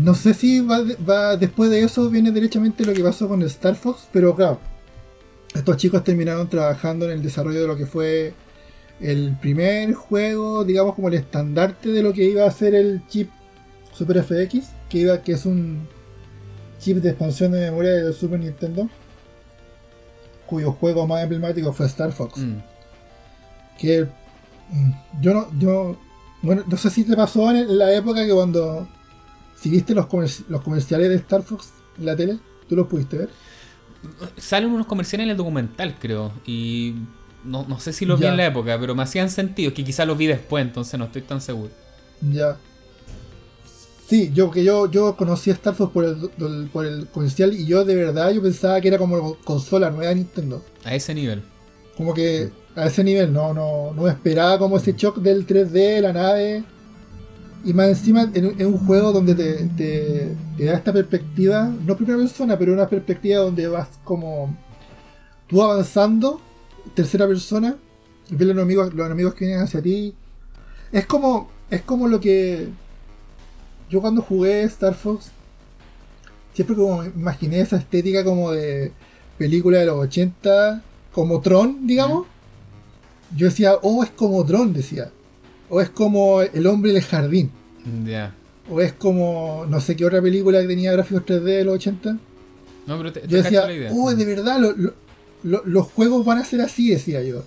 no sé si va, después de eso viene derechamente lo que pasó con Star Fox, pero claro, estos chicos terminaron trabajando en el desarrollo de lo que fue el primer juego, digamos como el estandarte de lo que iba a ser el chip Super FX, que, iba, que es un chip de expansión de memoria del Super Nintendo, cuyo juego más emblemático fue Star Fox. Mm. Que mm, yo no, yo, bueno, no sé si te pasó en la época que cuando si viste los, los comerciales de Star Fox en la tele, ¿tú los pudiste ver? Salen unos comerciales en el documental, creo, y no, sé si los vi en la época, pero me hacían sentido, que quizá los vi después, entonces no estoy tan seguro. Ya. Sí, yo que yo, yo conocí a Star Fox por el, por el comercial y yo de verdad yo pensaba que era como consola nueva de Nintendo. A ese nivel. Como que a ese nivel, no, no, no esperaba como ese shock del 3D, la nave. Y más encima en, un juego donde te, da esta perspectiva, no primera persona, pero una perspectiva donde vas como tú avanzando, tercera persona, y ves los enemigos, los enemigos que vienen hacia ti. Es como, es como lo que yo cuando jugué Star Fox, siempre como imaginé esa estética como de película de los 80, como Tron, digamos. Yo decía, oh, es como Tron, decía. O es como El hombre del jardín. Ya. O es como, no sé qué otra película que tenía gráficos 3D de los 80. No, pero te, yo decía, oh, de verdad, los juegos van a ser así, decía yo.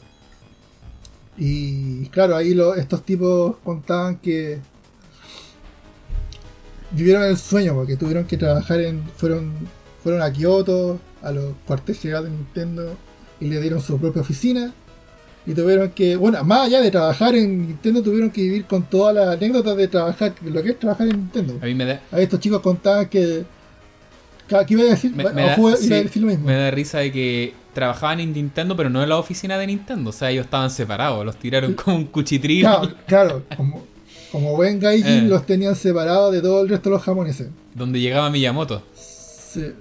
Y claro, ahí estos tipos contaban que vivieron el sueño porque tuvieron que trabajar en. fueron fueron a Kioto, a los cuarteles de Nintendo, y le dieron su propia oficina. Y tuvieron que, bueno, más allá de trabajar en Nintendo, tuvieron que vivir con todas las anécdotas de trabajar, lo que es trabajar en Nintendo. A mí me da... A estos chicos contaban que. ¿Qué iba a decir? Me, da, lo mismo. me da risa de que trabajaban en Nintendo, pero no en la oficina de Nintendo. O sea, ellos estaban separados, los tiraron con un cuchitril. Claro, claro como, como buen gaijin, eh. los tenían separados de todo el resto de los japoneses. Donde llegaba Miyamoto. Sí.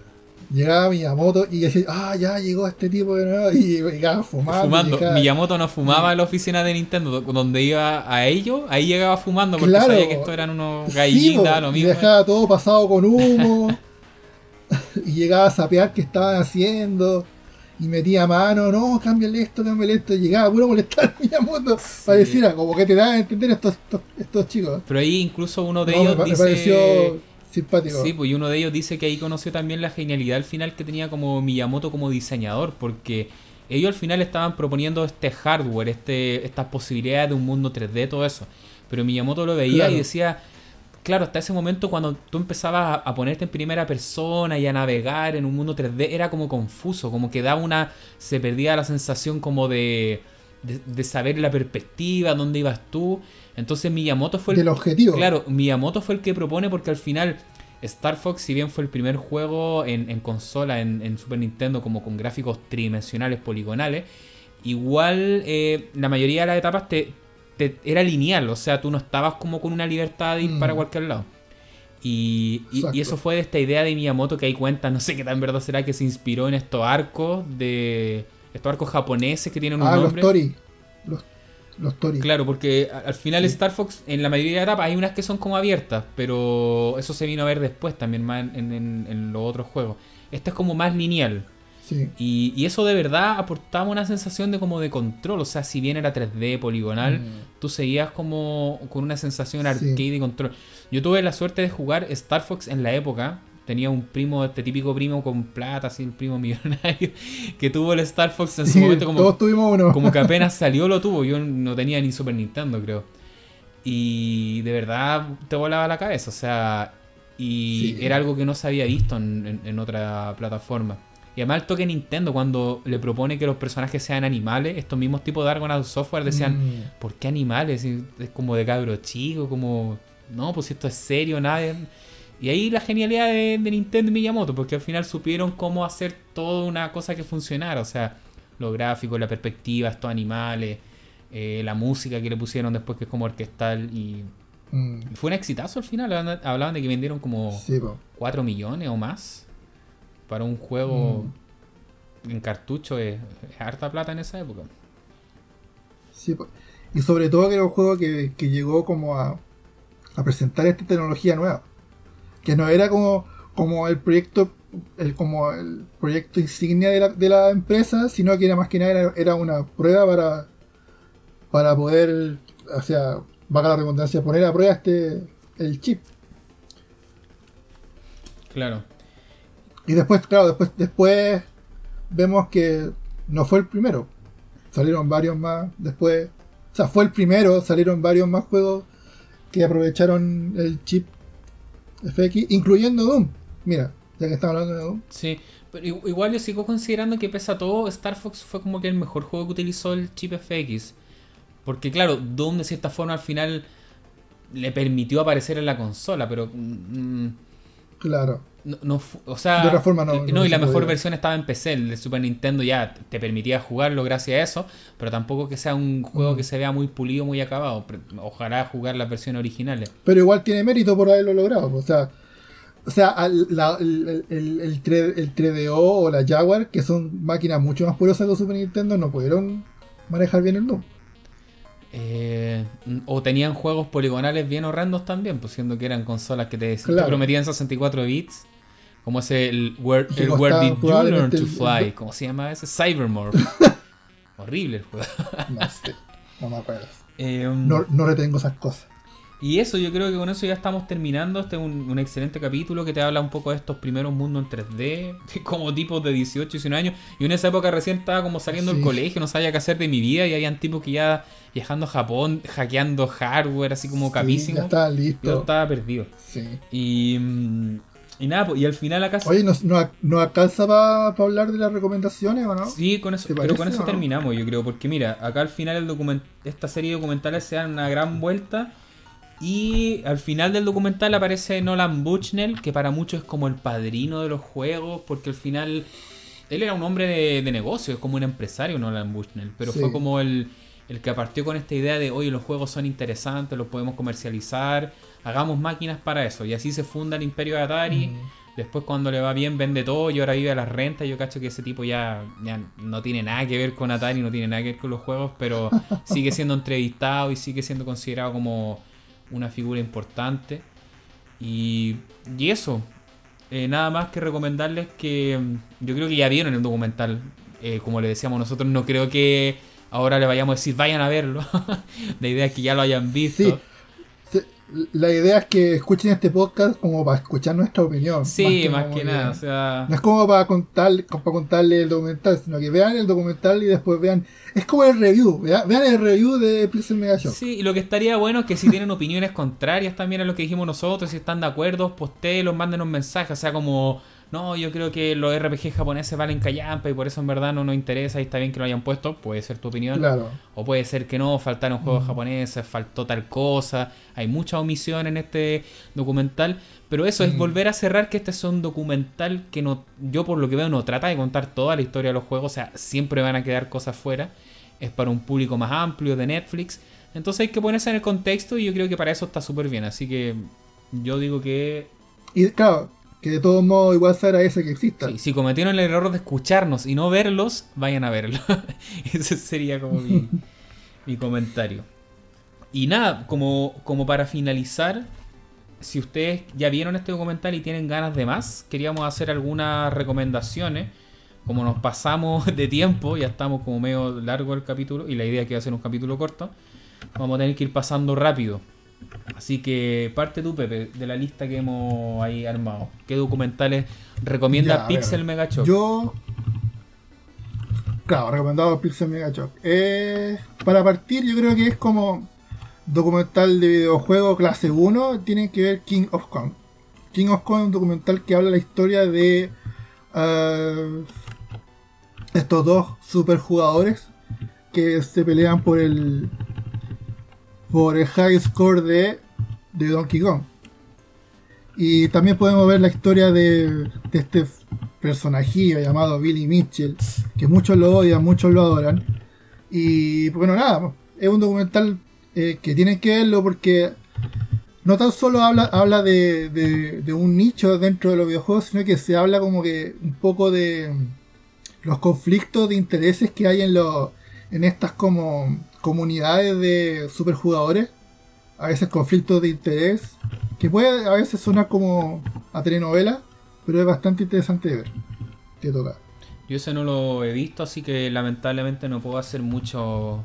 Llegaba Miyamoto y decía, ah, ya llegó este tipo de nuevo. Y llegaba fumando. Fumando. Miyamoto no fumaba en la oficina de Nintendo. Donde iba a ellos, ahí llegaba fumando porque sabía que esto eran unos gaijin, lo mismo. Y dejaba todo pasado con humo. y llegaba a sapear qué estaban haciendo y metía mano, no, cámbiale esto, cámbiale esto, y llegaba puro molestar a Miyamoto sí. para decir, ah, como que te dan a entender estos, estos, chicos. Pero ahí incluso uno de ellos me, dice... pareció simpático. Sí, pues y uno de ellos dice que ahí conoció también la genialidad al final que tenía como Miyamoto como diseñador, porque ellos al final estaban proponiendo este hardware, este, estas posibilidades de un mundo 3D, todo eso. Pero Miyamoto lo veía y decía, claro, hasta ese momento cuando tú empezabas a, ponerte en primera persona y a navegar en un mundo 3D, era como confuso, como que daba una. se perdía la sensación como de. de, saber la perspectiva, dónde ibas tú. Entonces Miyamoto fue el. Del objetivo. Claro, Miyamoto fue el que propone porque al final. Star Fox, si bien fue el primer juego en, consola, en, Super Nintendo, como con gráficos tridimensionales, poligonales, igual eh, la mayoría de las etapas te, era lineal, o sea, tú no estabas como con una libertad de ir para mm. cualquier lado. Y, eso fue de esta idea de Miyamoto que hay cuenta, no sé qué tan verdad será, que se inspiró en estos arcos de. estos arcos japoneses que tienen un ah, nombre. Los Tori. Los, Tori. Claro, porque al final Star Fox, en la mayoría de etapas, hay unas que son como abiertas, pero eso se vino a ver después también, más en, en los otros juegos. Este es como más lineal. Y, y, eso de verdad aportaba una sensación de como de control. O sea, si bien era 3D, poligonal, mm. tú seguías como con una sensación arcade y control. Yo tuve la suerte de jugar Star Fox en la época. Tenía un primo, este típico primo con plata, así, el primo millonario, que tuvo el Star Fox en su momento como, todos tuvimos uno. como que apenas salió lo tuvo. Yo no tenía ni Super Nintendo, creo. Y de verdad te volaba la cabeza. O sea, y era algo que no se había visto en otra plataforma. Y además el toque Nintendo, cuando le propone que los personajes sean animales, estos mismos tipos de Argonaut Software decían, mm. ¿por qué animales? Es como de cabro chico, como, no, pues esto es serio, nada. Y ahí la genialidad de, Nintendo y Miyamoto, porque al final supieron cómo hacer toda una cosa que funcionara. O sea, los gráficos, la perspectiva, estos animales, eh, la música que le pusieron después, que es como orquestal. Y mm. fue un exitazo al final. Hablaban de que vendieron como 4 millones o más para un juego mm. en cartucho es, harta plata en esa época. Sí, y sobre todo que era un juego que, llegó como a, presentar esta tecnología nueva. Que no era como, como el proyecto el, como el proyecto insignia de la, de la empresa, sino que era más que nada era, una prueba para, para poder, o sea, vaga la redundancia, poner a prueba este el chip. Claro. Y después, claro, después, después vemos que no fue el primero. Salieron varios más después. O sea, fue el primero, salieron varios más juegos que aprovecharon el chip FX, incluyendo Doom. Mira, ya que estamos hablando de Doom. Sí, pero igual yo sigo considerando que pese a todo, Star Fox fue como que el mejor juego que utilizó el chip FX. Porque claro, Doom de cierta forma al final le permitió aparecer en la consola, pero... Mm, claro. No, o sea, de otra forma no. No, y la mejor versión estaba en PC. El de Super Nintendo ya te permitía jugarlo gracias a eso, pero tampoco que sea un juego mm. que se vea muy pulido, muy acabado. Ojalá jugar las versiones originales. Pero igual tiene mérito por haberlo logrado. O sea, o sea el, el, 3, do o la Jaguar, que son máquinas mucho más poderosas que Super Nintendo, no pudieron manejar bien el Doom. Eh, o tenían juegos poligonales bien horrendos también, pues siendo que eran consolas que te, te prometían 64 bits como ese el Where, el Where Did You Learn to Fly? ¿Cómo se llama ese? Cybermorph. Horrible el juego. no sé, no me acuerdo. Eh, um, no, no retengo esas cosas. Y eso, yo creo que con eso ya estamos terminando. Este es un, excelente capítulo que te habla un poco de estos primeros mundos en 3D, como tipos de 18 y 19 años. Y en esa época recién estaba como saliendo del colegio, no sabía qué hacer de mi vida. Y habían tipos que ya viajando a Japón, hackeando hardware, así como capísimo. Ya estaba listo. Yo estaba perdido. Sí. Y. Y nada, y al final acá... Oye, ¿no, no, alcanza para hablar de las recomendaciones o no? Sí, con eso, pero con eso terminamos, yo creo, porque mira, acá al final el document esta serie de documentales se dan una gran vuelta y al final del documental aparece Nolan Bushnell, que para muchos es como el padrino de los juegos, porque al final él era un hombre de, de negocio, es como un empresario Nolan Bushnell, pero fue como el, el que partió con esta idea de, oye, los juegos son interesantes, los podemos comercializar hagamos máquinas para eso. Y así se funda el imperio de Atari. Mm. Después cuando le va bien vende todo y ahora vive a las rentas. Yo cacho que ese tipo ya, no tiene nada que ver con Atari, no tiene nada que ver con los juegos, pero sigue siendo entrevistado y sigue siendo considerado como una figura importante. Y, y eso, eh, nada más que recomendarles que mm, yo creo que ya vieron el documental. Eh, como le decíamos nosotros, no creo que ahora le vayamos a decir vayan a verlo. La idea es que ya lo hayan visto la idea es que escuchen este podcast como para escuchar nuestra opinión. Sí, más que, nada, o sea... No es como para, contar, para contarle el documental, sino que vean el documental y después vean... Es como el review, vean, el review de Pixel Mega Show. Sí, y lo que estaría bueno es que si tienen opiniones contrarias también a lo que dijimos nosotros, si están de acuerdo, los manden un mensaje, o sea, como no, yo creo que los RPG japoneses valen callampa y por eso en verdad no nos interesa y está bien que lo hayan puesto, puede ser tu opinión. Claro. O puede ser que no, faltaron juegos japoneses, faltó tal cosa, hay mucha omisión en este documental, pero eso es volver a cerrar que este es un documental que no, yo por lo que veo no trata de contar toda la historia de los juegos, o sea, siempre van a quedar cosas fuera, es para un público más amplio de Netflix, entonces hay que ponerse en el contexto y yo creo que para eso está súper bien, así que yo digo que... Y claro, que de todos modos igual se agradece que exista. si cometieron el error de escucharnos y no verlos, vayan a verlo. Ese sería como mi, comentario. Y nada, como, como para finalizar, si ustedes ya vieron este documental y tienen ganas de más, queríamos hacer algunas recomendaciones como nos pasamos de tiempo, ya estamos como medio largo el capítulo y la idea es que va a ser un capítulo corto, vamos a tener que ir pasando rápido. Así que parte tú, Pepe, de la lista que hemos ahí armado. ¿Qué documentales recomienda Pixel Mega Yo. Claro, recomendado Pixel Mega Eh, para partir, yo creo que es como documental de videojuego clase 1. Tienen que ver King of Kong. King of Kong es un documental que habla la historia de uh, estos dos super jugadores que se pelean por el por el high score de, de Donkey Kong. Y también podemos ver la historia de, de este personajillo llamado Billy Mitchell, que muchos lo odian, muchos lo adoran. Y bueno, nada, es un documental eh, que tienen que verlo porque no tan solo habla, habla de, de, un nicho dentro de los videojuegos, sino que se habla como que un poco de los conflictos de intereses que hay en, los en estas como comunidades de superjugadores, a veces conflictos de interés, que puede a veces sonar como a telenovela, pero es bastante interesante de ver. Te toca. Yo ese no lo he visto, así que lamentablemente no puedo hacer mucho,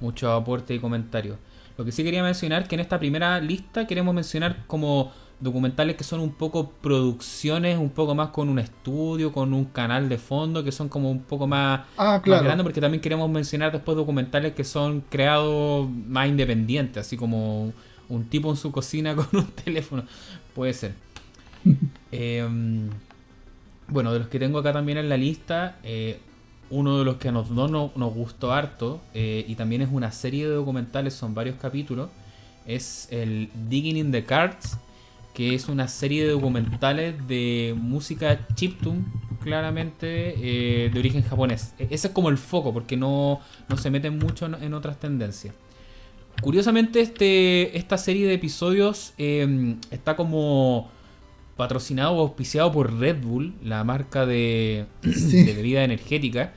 mucho aporte y comentario. Lo que sí quería mencionar que en esta primera lista queremos mencionar como documentales que son un poco producciones, un poco más con un estudio, con un canal de fondo, que son como un poco más, ah, claro. grandes, porque también queremos mencionar después documentales que son creados más independientes, así como un tipo en su cocina con un teléfono, puede ser. Em, bueno, de los que tengo acá también en la lista, eh, uno de los que a nos nos gustó harto, eh, y también es una serie de documentales, son varios capítulos, es el Digging in the Cards, que es una serie de documentales de música chiptune, claramente eh, de origen japonés. E-, ese es como el foco, porque no, se meten mucho en, otras tendencias. Curiosamente, este, esta serie de episodios em, está como patrocinado o auspiciado por Red Bull, la marca de, de, bebida energética.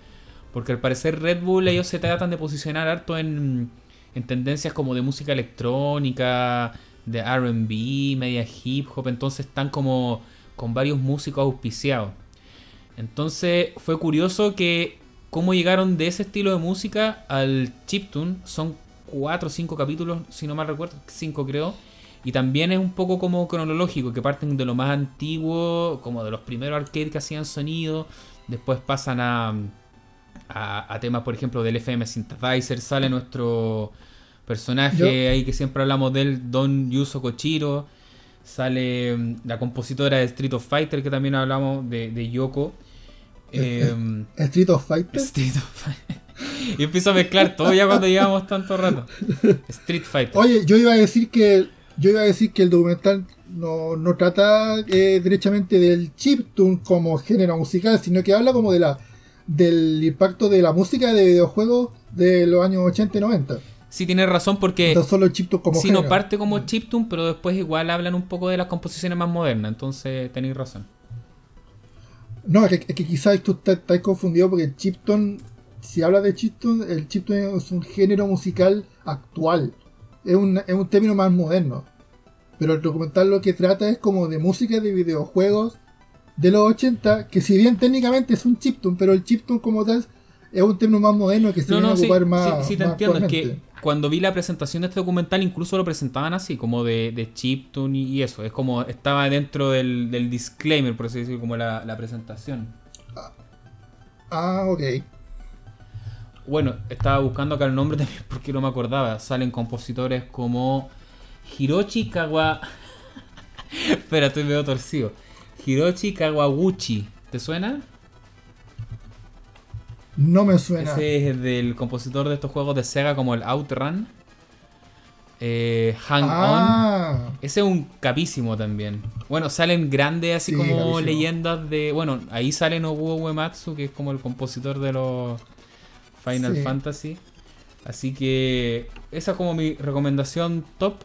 Porque al parecer Red Bull ellos se tratan de posicionar harto en, en tendencias como de música electrónica, de RB, media hip hop, entonces están como con varios músicos auspiciados. Entonces fue curioso que cómo llegaron de ese estilo de música al chiptune, son cuatro o cinco capítulos, si no mal recuerdo, cinco creo. Y también es un poco como cronológico, que parten de lo más antiguo, como de los primeros arcades que hacían sonido, después pasan a, a, a temas, por ejemplo, del FM Synthesizer, sale nuestro personaje ahí que siempre hablamos de él, Don Yuso Kochiro. Sale mm, la compositora de Street of Fighter, que también hablamos de, Yoko. Em, ¿Street of Fighter? Street of Fighter. y empiezo a mezclar todo ya cuando llevamos tanto rato. Street Fighter. Oye, yo iba a decir que yo iba a decir que el documental no, no trata eh, derechamente del chiptune como género musical, sino que habla como de la del impacto de la música de videojuegos de los años 80 y 90 sí tienes razón porque no solo como sí no parte como chiptune, pero después igual hablan un poco de las composiciones más modernas, entonces tenéis razón. No, es que, quizás tú estás, confundido porque el chiptune, si hablas de chiptune, el chiptune es un género musical actual, es un, es un término más moderno. Pero el documental lo que trata es como de música de videojuegos de los 80, que si bien técnicamente es un chiptune, pero el chiptune como tal es un término más moderno que se no, viene a ocupar más. Sí, sí te entiendo, es que cuando vi la presentación de este documental, incluso lo presentaban así, como de, de chiptune y eso. Es como estaba dentro del, disclaimer, por así decirlo, como la, presentación. Ah, ok. Bueno, estaba buscando acá el nombre también porque no me acordaba. Salen compositores como Hiroshi Kawa. Espera, estoy medio torcido. Hiroshi Kawaguchi. ¿Te suena? No me suena. Ese es del compositor de estos juegos de Sega como el Outrun. Eh, Hang ah. On. Ese es un capísimo también. Bueno, salen grandes así como leyendas de. Bueno, ahí sale Nobuo Uematsu, que es como el compositor de los Final Fantasy. Así que esa es como mi recomendación top.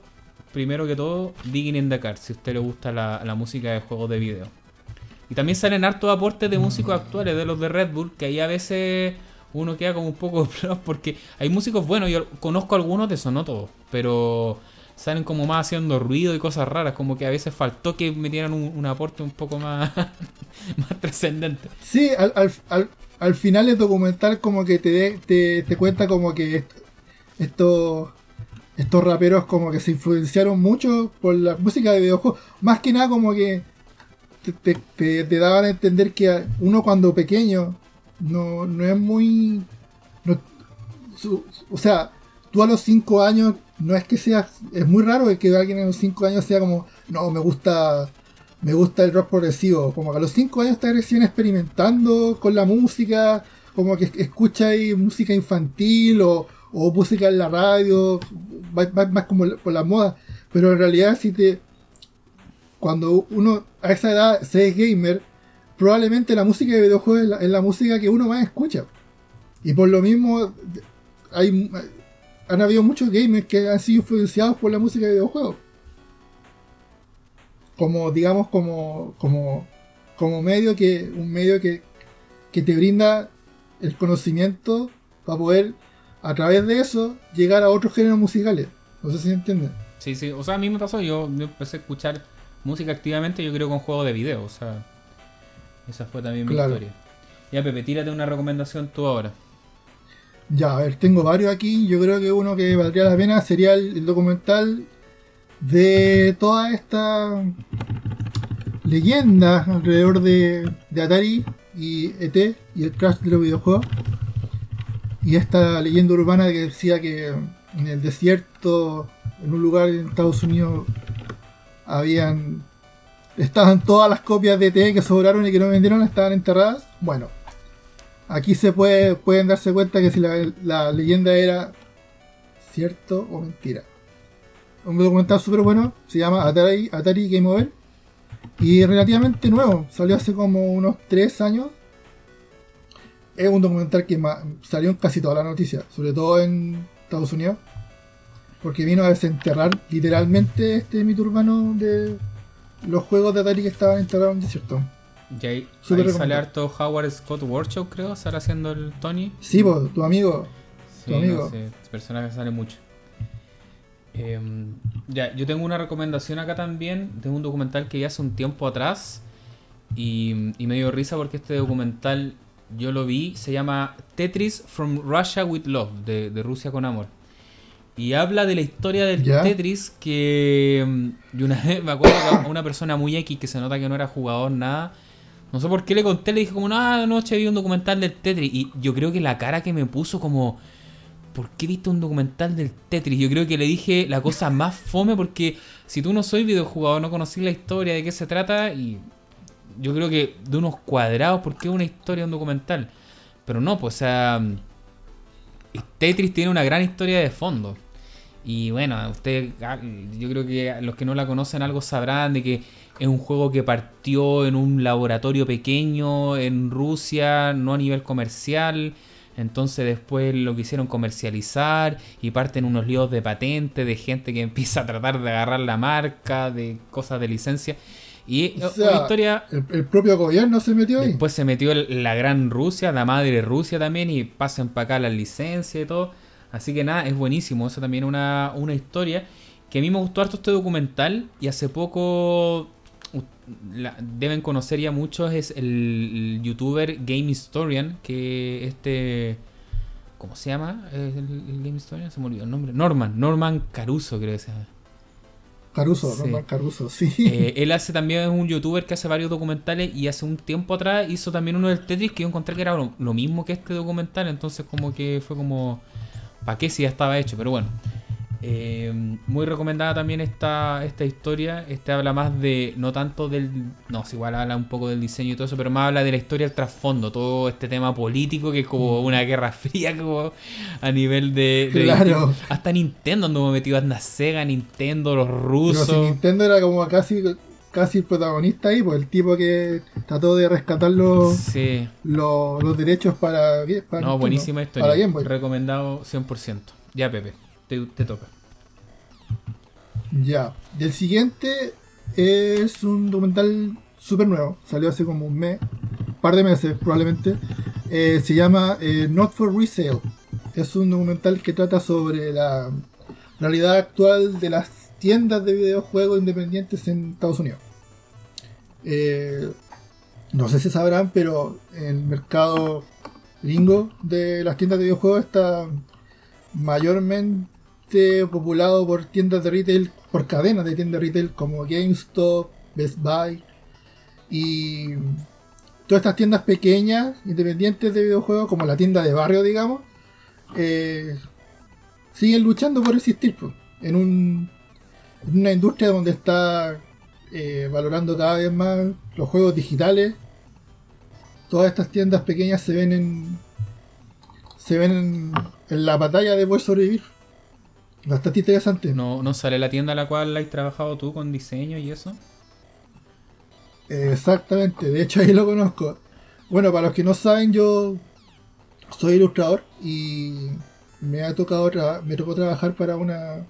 Primero que todo, Digging in the Car, si a usted le gusta la, la música de juegos de video. Y también salen hartos aportes de músicos actuales, de los de Red Bull, que ahí a veces uno queda como un poco porque hay músicos buenos, yo conozco algunos de esos, no todos, pero salen como más haciendo ruido y cosas raras, como que a veces faltó que metieran un, aporte un poco más, más trascendente. Sí, al, al, al, final el documental como que te, te, te cuenta como que estos estos raperos como que se influenciaron mucho por la música de videojuegos, más que nada como que te, te, daban a entender que uno cuando pequeño no, no es muy... o sea, tú a los 5 años no es que sea... Es muy raro que alguien a los 5 años sea como, no, me gusta... Me gusta el rock progresivo. Como que a los 5 años estás recién experimentando con la música, como que escucha ahí música infantil o, o música en la radio, más, como por la moda. Pero en realidad si te cuando uno a esa edad se es gamer, probablemente la música de videojuegos es la, música que uno más escucha. Y por lo mismo, hay, han habido muchos gamers que han sido influenciados por la música de videojuegos. Como, digamos, como, como, como medio que, un medio que, que te brinda el conocimiento para poder, a través de eso, llegar a otros géneros musicales. No sé si entienden. Sí, sí, o sea, a mí me pasó, yo empecé a escuchar música activamente, yo creo con juego de video, o sea, esa fue también mi historia. Ya, Pepe, tírate una recomendación tú ahora. Ya, a ver, tengo varios aquí. Yo creo que uno que valdría la pena sería el, documental de toda esta leyenda alrededor de, de, Atari y ET y el crash de los videojuegos. Y esta leyenda urbana que decía que en el desierto, en un lugar en Estados Unidos, habían estaban todas las copias de T que sobraron y que no vendieron estaban enterradas. Bueno, aquí se puede, pueden darse cuenta que si la, leyenda era cierto o mentira. Un documental súper bueno, se llama Atari, Atari Game Over y relativamente nuevo, salió hace como unos 3 años. Es un documental que salió en casi toda la noticia, sobre todo en Estados Unidos. Porque vino a desenterrar literalmente este mito urbano de los juegos de Atari que estaban enterrados en el desierto. Y ahí, sale harto Howard Scott Workshop, creo, estará haciendo el Tony. Sí, tu amigo. tu amigo. Sí, personaje sale mucho. Em, ya, yo tengo una recomendación acá también de un documental que ya hace un tiempo atrás y, me dio risa porque este documental yo lo vi, se llama Tetris from Russia with Love, de, de Rusia con Amor. Y habla de la historia del Tetris que... Mm, y una vez me acuerdo que una persona muy X que se nota que no era jugador, nada. No sé por qué le conté, le dije como, no, anoche vi un documental del Tetris. Y yo creo que la cara que me puso como... ¿Por qué viste un documental del Tetris? Yo creo que le dije la cosa más fome porque si tú no soy videojugador, no conocí la historia de qué se trata y yo creo que de unos cuadrados, ¿por qué una historia, un documental? Pero no, pues o sea, Tetris tiene una gran historia de fondo. Y bueno, usted, ah, yo creo que los que no la conocen algo sabrán de que es un juego que partió en un laboratorio pequeño en Rusia, no a nivel comercial. Entonces después lo quisieron comercializar y parten unos líos de patente, de gente que empieza a tratar de agarrar la marca, de cosas de licencia. Y una historia. El, propio gobierno se metió ahí. Después se metió la gran Rusia, la madre Rusia también, y pasan para acá las licencias y todo. Así que nada, es buenísimo. Eso también es una, una historia. Que a mí me gustó harto este documental. Y hace poco. deben conocer ya muchos. Es el, youtuber Game Historian. Que este. ¿Cómo se llama? ¿El, el Game Historian? Se me olvidó el nombre. Norman. Norman Caruso, creo que se llama. Caruso, Norman Caruso, sí. Eh, él hace también, es un youtuber que hace varios documentales y hace un tiempo atrás hizo también uno del Tetris que yo encontré que era lo mismo que este documental, entonces como que fue como ¿Para qué si ya estaba hecho? Pero bueno. Eh, muy recomendada también esta, esta historia. Este habla más de, no tanto del, no, igual habla un poco del diseño y todo eso, pero más habla de la historia del trasfondo, todo este tema político que es como mm. una guerra fría como a nivel de... claro. hasta Nintendo anduvo metido, anda Sega, Nintendo, los rusos. Pero si Nintendo era como casi casi el protagonista ahí, pues el tipo que trató de rescatar los, los, derechos para, No, buenísima historia. Recomendado 100%. Ya, Pepe, te, toca. Ya. Del siguiente es un documental súper nuevo. Salió hace como un mes, un par de meses probablemente. Eh, se llama eh, Not for Resale. Es un documental que trata sobre la realidad actual de las tiendas de videojuegos independientes en Estados Unidos. Eh, no sé si sabrán, pero el mercado gringo de las tiendas de videojuegos está mayormente populado por tiendas de retail, por cadenas de tiendas de retail como GameStop, Best Buy y todas estas tiendas pequeñas, independientes de videojuegos, como la tienda de barrio, digamos, eh, siguen luchando por existir en una industria donde está eh, valorando cada vez más los juegos digitales. Todas estas tiendas pequeñas se ven en se ven en, la batalla de poder sobrevivir. Bastante interesante. ¿No, ¿No sale la tienda a la cual has trabajado tú con diseño y eso? Exactamente, de hecho ahí lo conozco. Bueno, para los que no saben, yo soy ilustrador y me ha tocado me tocó trabajar para una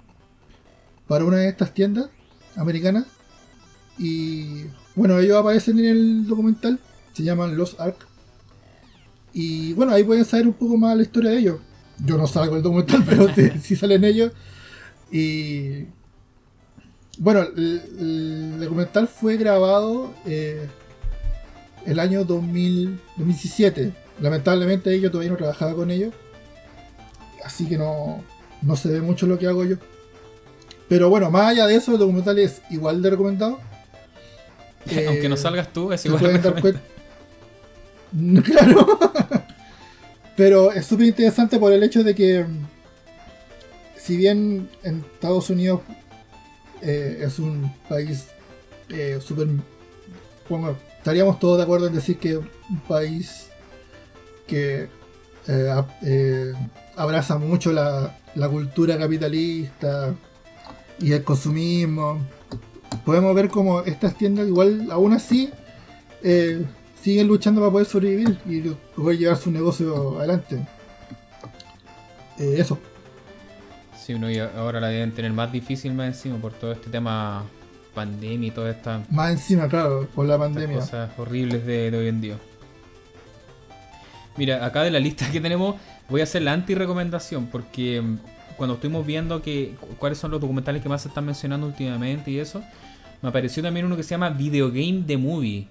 para una de estas tiendas americanas y bueno, ellos aparecen en el documental, se llaman Los Ark. Y bueno, ahí pueden saber un poco más la historia de ellos. Yo no salgo el documental, pero sí, salen ellos. Y bueno, el, documental fue grabado eh, el año 2017. Lamentablemente yo todavía no trabajaba con ellos. Así que no, no se ve mucho lo que hago yo. Pero bueno, más allá de eso, el documental es igual de recomendado. Aunque no eh, salgas tú, es igual. Claro. Pero es súper interesante por el hecho de que, si bien en Estados Unidos eh, es un país eh, súper. Bueno, estaríamos todos de acuerdo en decir que un país que abraza mucho la, cultura capitalista y el consumismo podemos ver como estas tiendas igual aún así eh, siguen luchando para poder sobrevivir y poder llevar su negocio adelante. Eh, eso. Sí, uno ahora la deben tener más difícil más encima por todo este tema pandemia y toda esta... Más encima, claro, por la pandemia. Cosas horribles de, de hoy en día. Mira, acá de la lista que tenemos voy a hacer la anti-recomendación porque mm, cuando estuvimos viendo que cuáles son los documentales que más se están mencionando últimamente y eso, me apareció también uno que se llama Video Game The Movie,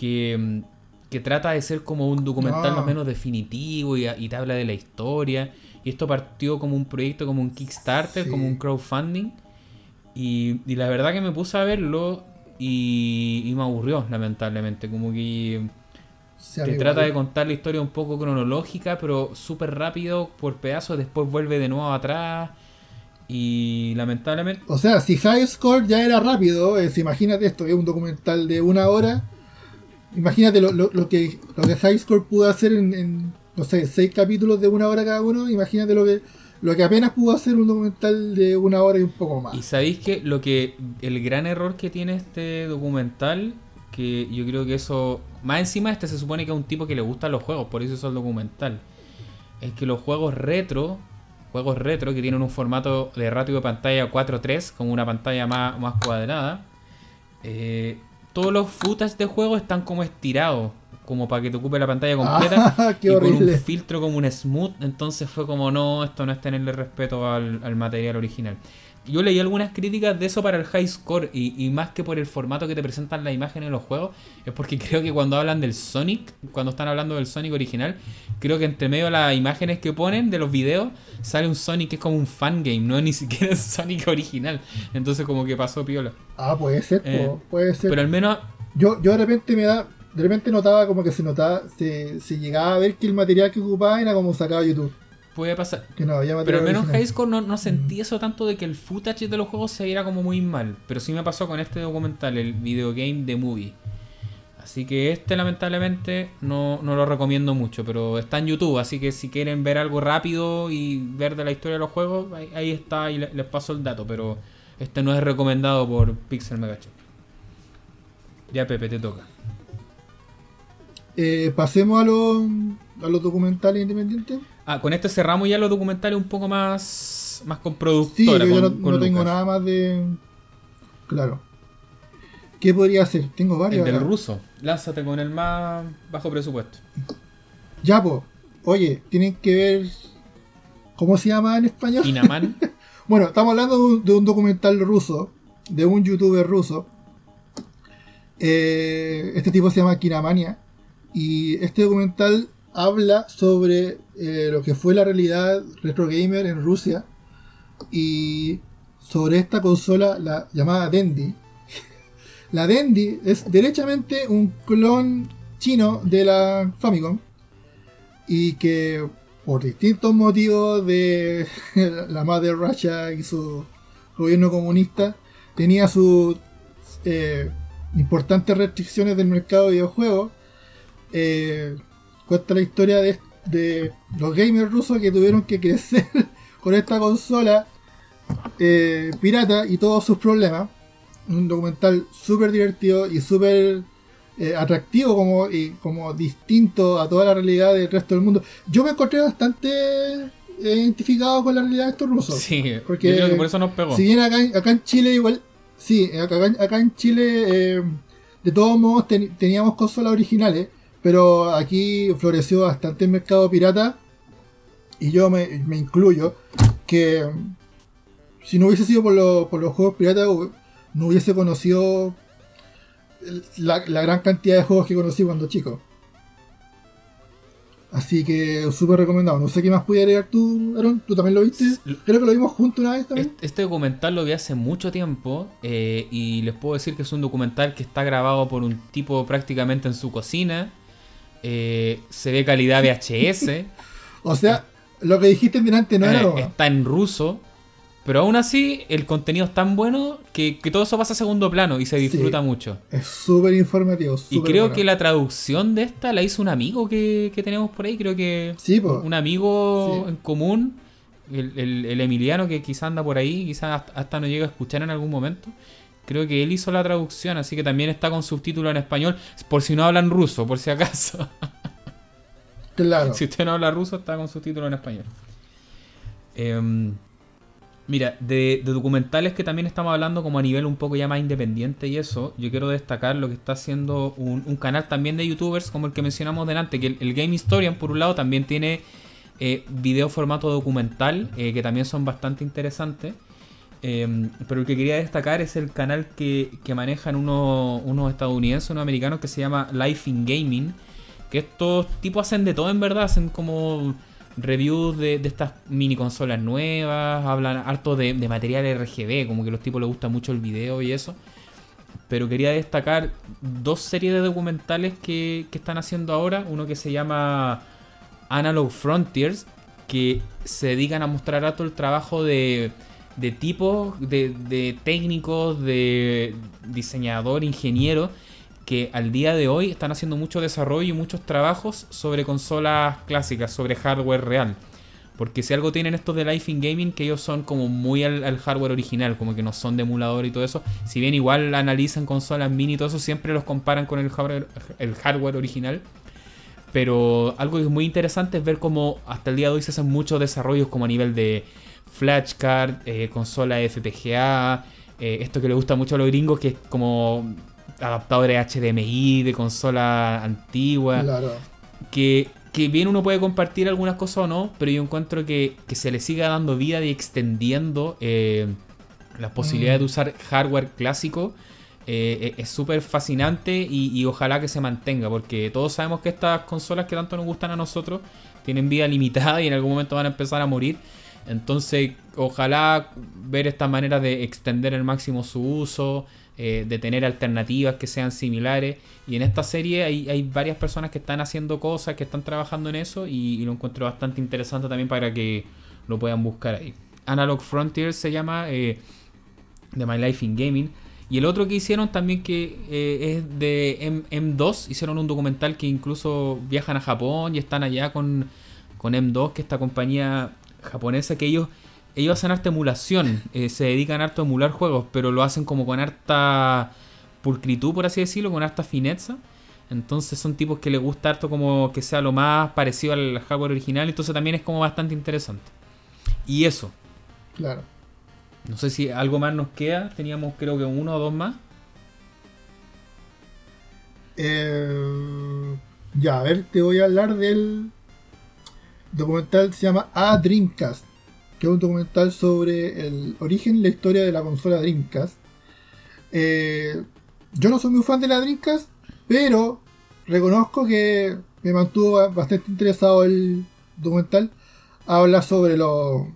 que, que trata de ser como un documental más o ah. menos definitivo y, te habla de la historia. Y esto partió como un proyecto, como un Kickstarter, como un crowdfunding. Y, y, la verdad que me puse a verlo y, y me aburrió, lamentablemente. Como que te trata de contar la historia un poco cronológica, pero súper rápido por pedazos, después vuelve de nuevo atrás. Y lamentablemente. O sea, si High Score ya era rápido, es, imagínate esto, es un documental de una hora. Imagínate lo, lo, que, lo que High Score pudo hacer en, no sé, seis capítulos de una hora cada uno. Imagínate lo que, lo que apenas pudo hacer un documental de una hora y un poco más. Y sabéis que lo que. El gran error que tiene este documental, que yo creo que eso. Más encima, este se supone que es un tipo que le gustan los juegos, por eso es el documental. Es que los juegos retro juegos retro que tienen un formato de ratio de pantalla 4.3, como una pantalla más, más cuadrada. Eh, todos los footage de juego están como estirados, como para que te ocupe la pantalla completa. Ah, y con un filtro como un smooth, entonces fue como no, esto no es tenerle respeto al, al material original yo leí algunas críticas de eso para el high score y, más que por el formato que te presentan las imágenes en los juegos, es porque creo que cuando hablan del Sonic, cuando están hablando del Sonic original, creo que entre medio de las imágenes que ponen de los videos sale un Sonic que es como un fan game, no ni siquiera es Sonic original. Entonces como que pasó piola. Ah, puede ser, eh, puede ser. Pero al menos... Yo, yo de repente me da... De repente notaba como que se notaba, se, se llegaba a ver que el material que ocupaba era como sacado de YouTube puede pasar. pero al menos en High Score no, sentí mm. eso tanto de que el footage de los juegos se viera como muy mal. Pero sí me pasó con este documental, el videogame de movie. Así que este lamentablemente no, lo recomiendo mucho, pero está en YouTube, así que si quieren ver algo rápido y ver de la historia de los juegos, ahí, está y les, paso el dato, pero este no es recomendado por Pixel Megachop. Ya Pepe, te toca. Eh, pasemos a los, a los documentales independientes. Ah, con este cerramos ya los documentales un poco más, más con productora. Sí, yo no, tengo nada más de. Claro. ¿Qué podría hacer? Tengo varios. El del ruso. Lánzate con el más bajo presupuesto. Ya, pues. Oye, tienen que ver. ¿Cómo se llama en español? Inaman. Bueno, estamos hablando de un, documental ruso, de un youtuber ruso. Eh, este tipo se llama Kinamania. Y este documental habla sobre eh, lo que fue la realidad retro gamer en Rusia y sobre esta consola la llamada Dendy. la Dendy es derechamente un clon chino de la Famicom y que por distintos motivos de la madre Russia y su gobierno comunista tenía sus eh, importantes restricciones del mercado de videojuegos. Eh, cuenta la historia de, de, los gamers rusos que tuvieron que crecer con esta consola eh, pirata y todos sus problemas. Un documental súper divertido y súper eh, atractivo como, y como distinto a toda la realidad del resto del mundo. Yo me encontré bastante eh, identificado con la realidad de estos rusos. Sí, porque por eso nos pegó. Si bien acá, en Chile igual, sí, acá, en Chile eh, de todos modos teníamos consolas originales, pero aquí floreció bastante el mercado pirata y yo me, incluyo que si no hubiese sido por, por los juegos piratas no hubiese conocido la, gran cantidad de juegos que conocí cuando chico. Así que súper recomendado. No sé qué más pudiera agregar tú, Aaron. ¿Tú también lo viste? Creo que lo vimos juntos una vez también. Este documental lo vi hace mucho tiempo eh, y les puedo decir que es un documental que está grabado por un tipo prácticamente en su cocina. Eh, se ve calidad VHS. o sea, lo que dijiste antes no era... Eh, está en ruso. Pero aún así, el contenido es tan bueno que, todo eso pasa a segundo plano y se disfruta mucho. Es súper informativo. y creo que la traducción de esta la hizo un amigo que, tenemos por ahí. Creo que sí, un amigo en común, el, Emiliano que quizá anda por ahí, quizás hasta, no llega a escuchar en algún momento. Creo que él hizo la traducción, así que también está con subtítulo en español, por si no hablan ruso, por si acaso. Claro. si usted no habla ruso, está con subtítulo en español. Eh, Mira, de, documentales que también estamos hablando como a nivel un poco ya más independiente y eso, yo quiero destacar lo que está haciendo un, canal también de youtubers como el que mencionamos delante, que el, Game Historian por un lado también tiene eh, video formato documental, eh, que también son bastante interesantes. Em, pero el que quería destacar es el canal que, manejan unos, unos estadounidenses, unos americanos que se llama Life in Gaming, que estos tipos hacen de todo en verdad, hacen como reviews de, estas mini consolas nuevas, hablan harto de, material RGB, como que a los tipos les gusta mucho el video y eso. Pero quería destacar dos series de documentales que, están haciendo ahora. Uno que se llama Analog Frontiers, que se dedican a mostrar harto el trabajo de, de tipos, de, técnicos, de diseñador, ingeniero que al día de hoy están haciendo mucho desarrollo y muchos trabajos sobre consolas clásicas, sobre hardware real. Porque si algo tienen estos de Life in Gaming, que ellos son como muy al, hardware original, como que no son de emulador y todo eso. Si bien igual analizan consolas mini y todo eso, siempre los comparan con el hardware, el hardware original. Pero algo que es muy interesante es ver cómo hasta el día de hoy se hacen muchos desarrollos como a nivel de flashcard, eh, consola FPGA, eh, esto que le gusta mucho a los gringos, que es como adaptadores HDMI de consola antigua. Claro. Que, que, bien uno puede compartir algunas cosas o no, pero yo encuentro que, se le siga dando vida y extendiendo eh, las posibilidades de mm. usar hardware clásico. Eh, es súper fascinante y, ojalá que se mantenga, porque todos sabemos que estas consolas que tanto nos gustan a nosotros tienen vida limitada y en algún momento van a empezar a morir. Entonces, ojalá ver esta manera de extender al máximo su uso, eh, de tener alternativas que sean similares. Y en esta serie hay, varias personas que están haciendo cosas, que están trabajando en eso y, lo encuentro bastante interesante también para que lo puedan buscar ahí. Analog Frontiers se llama eh, The My Life in Gaming. Y el otro que hicieron también que eh, es de M M2, hicieron un documental que incluso viajan a Japón y están allá con, con M2, que es esta compañía japonesa que ellos ellos hacen harta emulación, eh, se dedican harto a emular juegos, pero lo hacen como con harta pulcritud, por así decirlo, con harta fineza. Entonces son tipos que les gusta harto como que sea lo más parecido al hardware original, entonces también es como bastante interesante. Y eso. Claro. No sé si algo más nos queda, teníamos creo que uno o dos más. Eh, ya, a ver, te voy a hablar del documental, se llama A Dreamcast que es un documental sobre el origen y la historia de la consola Dreamcast. Eh, yo no soy muy fan de la Dreamcast, pero reconozco que me mantuvo bastante interesado el documental. Habla sobre los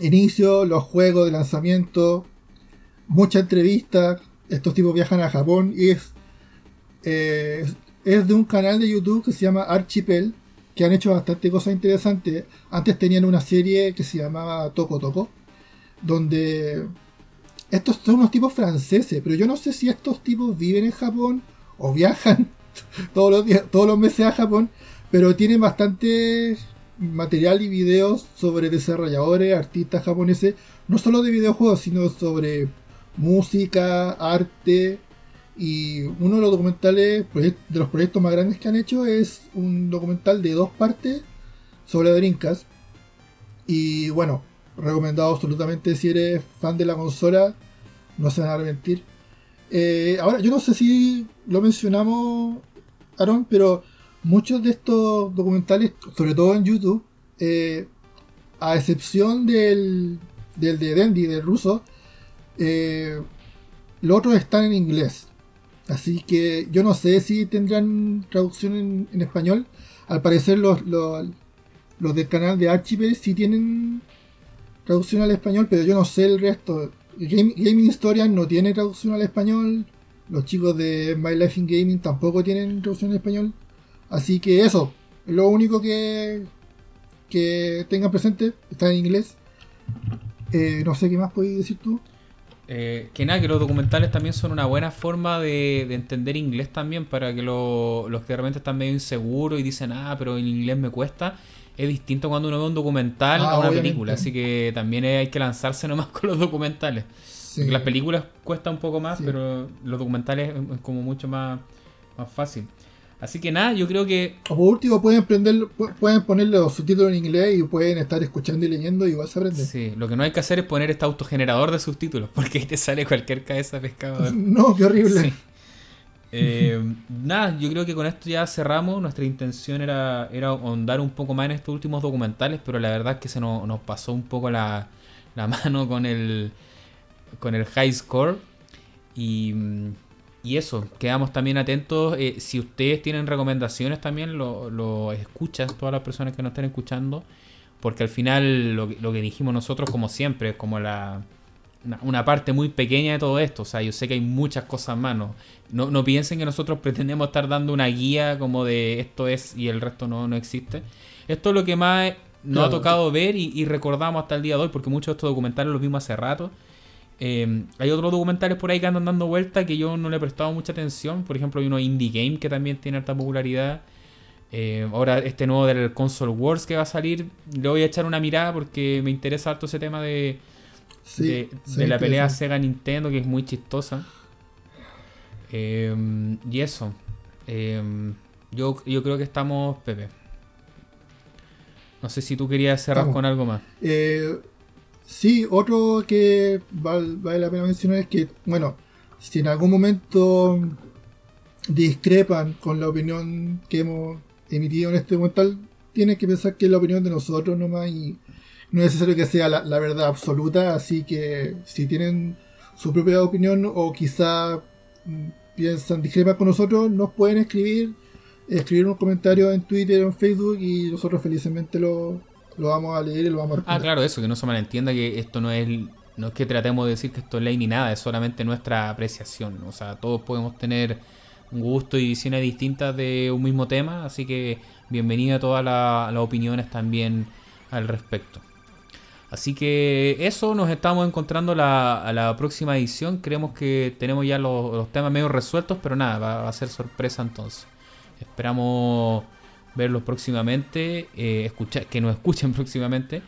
inicios, los juegos de lanzamiento, muchas entrevistas. Estos tipos viajan a Japón y es, eh, es de un canal de YouTube que se llama Archipel, que han hecho bastante cosas interesantes. Antes tenían una serie que se llamaba Toco Toco, donde estos son unos tipos franceses, pero yo no sé si estos tipos viven en Japón o viajan todos los días, todos los meses a Japón, pero tienen bastante material y videos sobre desarrolladores, artistas japoneses, no solo de videojuegos, sino sobre música, arte, y uno de los documentales, de los proyectos más grandes que han hecho es un documental de dos partes sobre Dreamcast. Y bueno, recomendado absolutamente si eres fan de la consola, no se van a arrepentir. Eh, ahora, yo no sé si lo mencionamos, Aaron, pero muchos de estos documentales, sobre todo en YouTube, eh, a excepción del, del de Dendy, del ruso, eh, los otros están en inglés. Así que yo no sé si tendrán traducción en, español. Al parecer los, los, del canal de Archipel sí tienen traducción al español, pero yo no sé el resto. Gaming Historia no tiene traducción al español. Los chicos de My Life in Gaming tampoco tienen traducción al español. Así que eso, lo único que, que tengan presente está en inglés. Eh, no sé qué más podéis decir tú. Eh, que nada, que los documentales también son una buena forma de, entender inglés también para que los que realmente están medio inseguros y dicen, ah, pero en inglés me cuesta. Es distinto cuando uno ve un documental ah, a una película, así que también hay que lanzarse nomás con los documentales. Las películas cuesta un poco más, pero los documentales es como mucho más, más fácil. Así que nada, yo creo que. O por último, pueden, prender, pueden ponerle los subtítulos en inglés y pueden estar escuchando y leyendo y vas a aprender. Sí, lo que no hay que hacer es poner este autogenerador de subtítulos, porque ahí te sale cualquier cabeza de pescado. no, qué horrible. Eh, nada, yo creo que con esto ya cerramos. Nuestra intención era, era ahondar un poco más en estos últimos documentales, pero la verdad es que se nos, nos pasó un poco la, la mano con el, con el high score. Y y eso, quedamos también atentos. Eh, si ustedes tienen recomendaciones también, lo, lo escuchas, todas las personas que nos estén escuchando. Porque al final lo, lo que dijimos nosotros, como siempre, es como la, una, parte muy pequeña de todo esto. O sea, yo sé que hay muchas cosas más. No, no, piensen que nosotros pretendemos estar dando una guía como de esto es y el resto no, no existe. Esto es lo que más nos ha tocado ver y, y, recordamos hasta el día de hoy, porque muchos de estos documentales los vimos hace rato. Em, hay otros documentales por ahí que andan dando vuelta que yo no le he prestado mucha atención. Por ejemplo, hay uno Indie Game que también tiene alta popularidad. Em, ahora este nuevo del Console Wars que va a salir, le voy a echar una mirada porque me interesa harto ese tema de, de, la pelea Sega Nintendo que es muy chistosa. Em, y eso. yo, yo creo que estamos, Pepe. No sé si tú querías cerrar con algo más. Eh, Sí, otro que vale, la pena mencionar es que, bueno, si en algún momento discrepan con la opinión que hemos emitido en este momento, tienen que pensar que es la opinión de nosotros nomás y no es necesario que sea la, verdad absoluta, así que si tienen su propia opinión o quizá mm, piensan discrepan con nosotros, nos pueden escribir, escribir un comentario en Twitter o en Facebook y nosotros felizmente lo, lo vamos a leer y lo vamos a responder. Ah, claro, eso, que no se malentienda que esto no es no es que tratemos de decir que esto es ley ni nada, es solamente nuestra apreciación. O sea, todos podemos tener un gusto y visiones distintas de un mismo tema, así que bienvenida a todas las opiniones también al respecto. Así que eso, nos estamos encontrando la, a la próxima edición. Creemos que tenemos ya los, temas medio resueltos, pero nada, va, va, a ser sorpresa entonces. Esperamos verlos próximamente, eh, escuchar, que nos escuchen próximamente.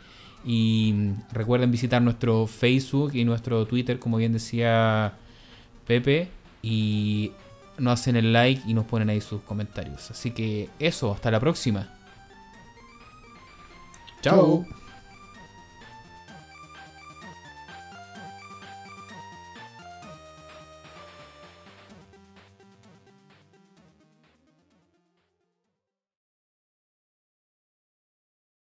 Y recuerden visitar nuestro Facebook y nuestro Twitter, como bien decía Pepe. Y nos hacen el like y nos ponen ahí sus comentarios. Así que eso, hasta la próxima. Chao.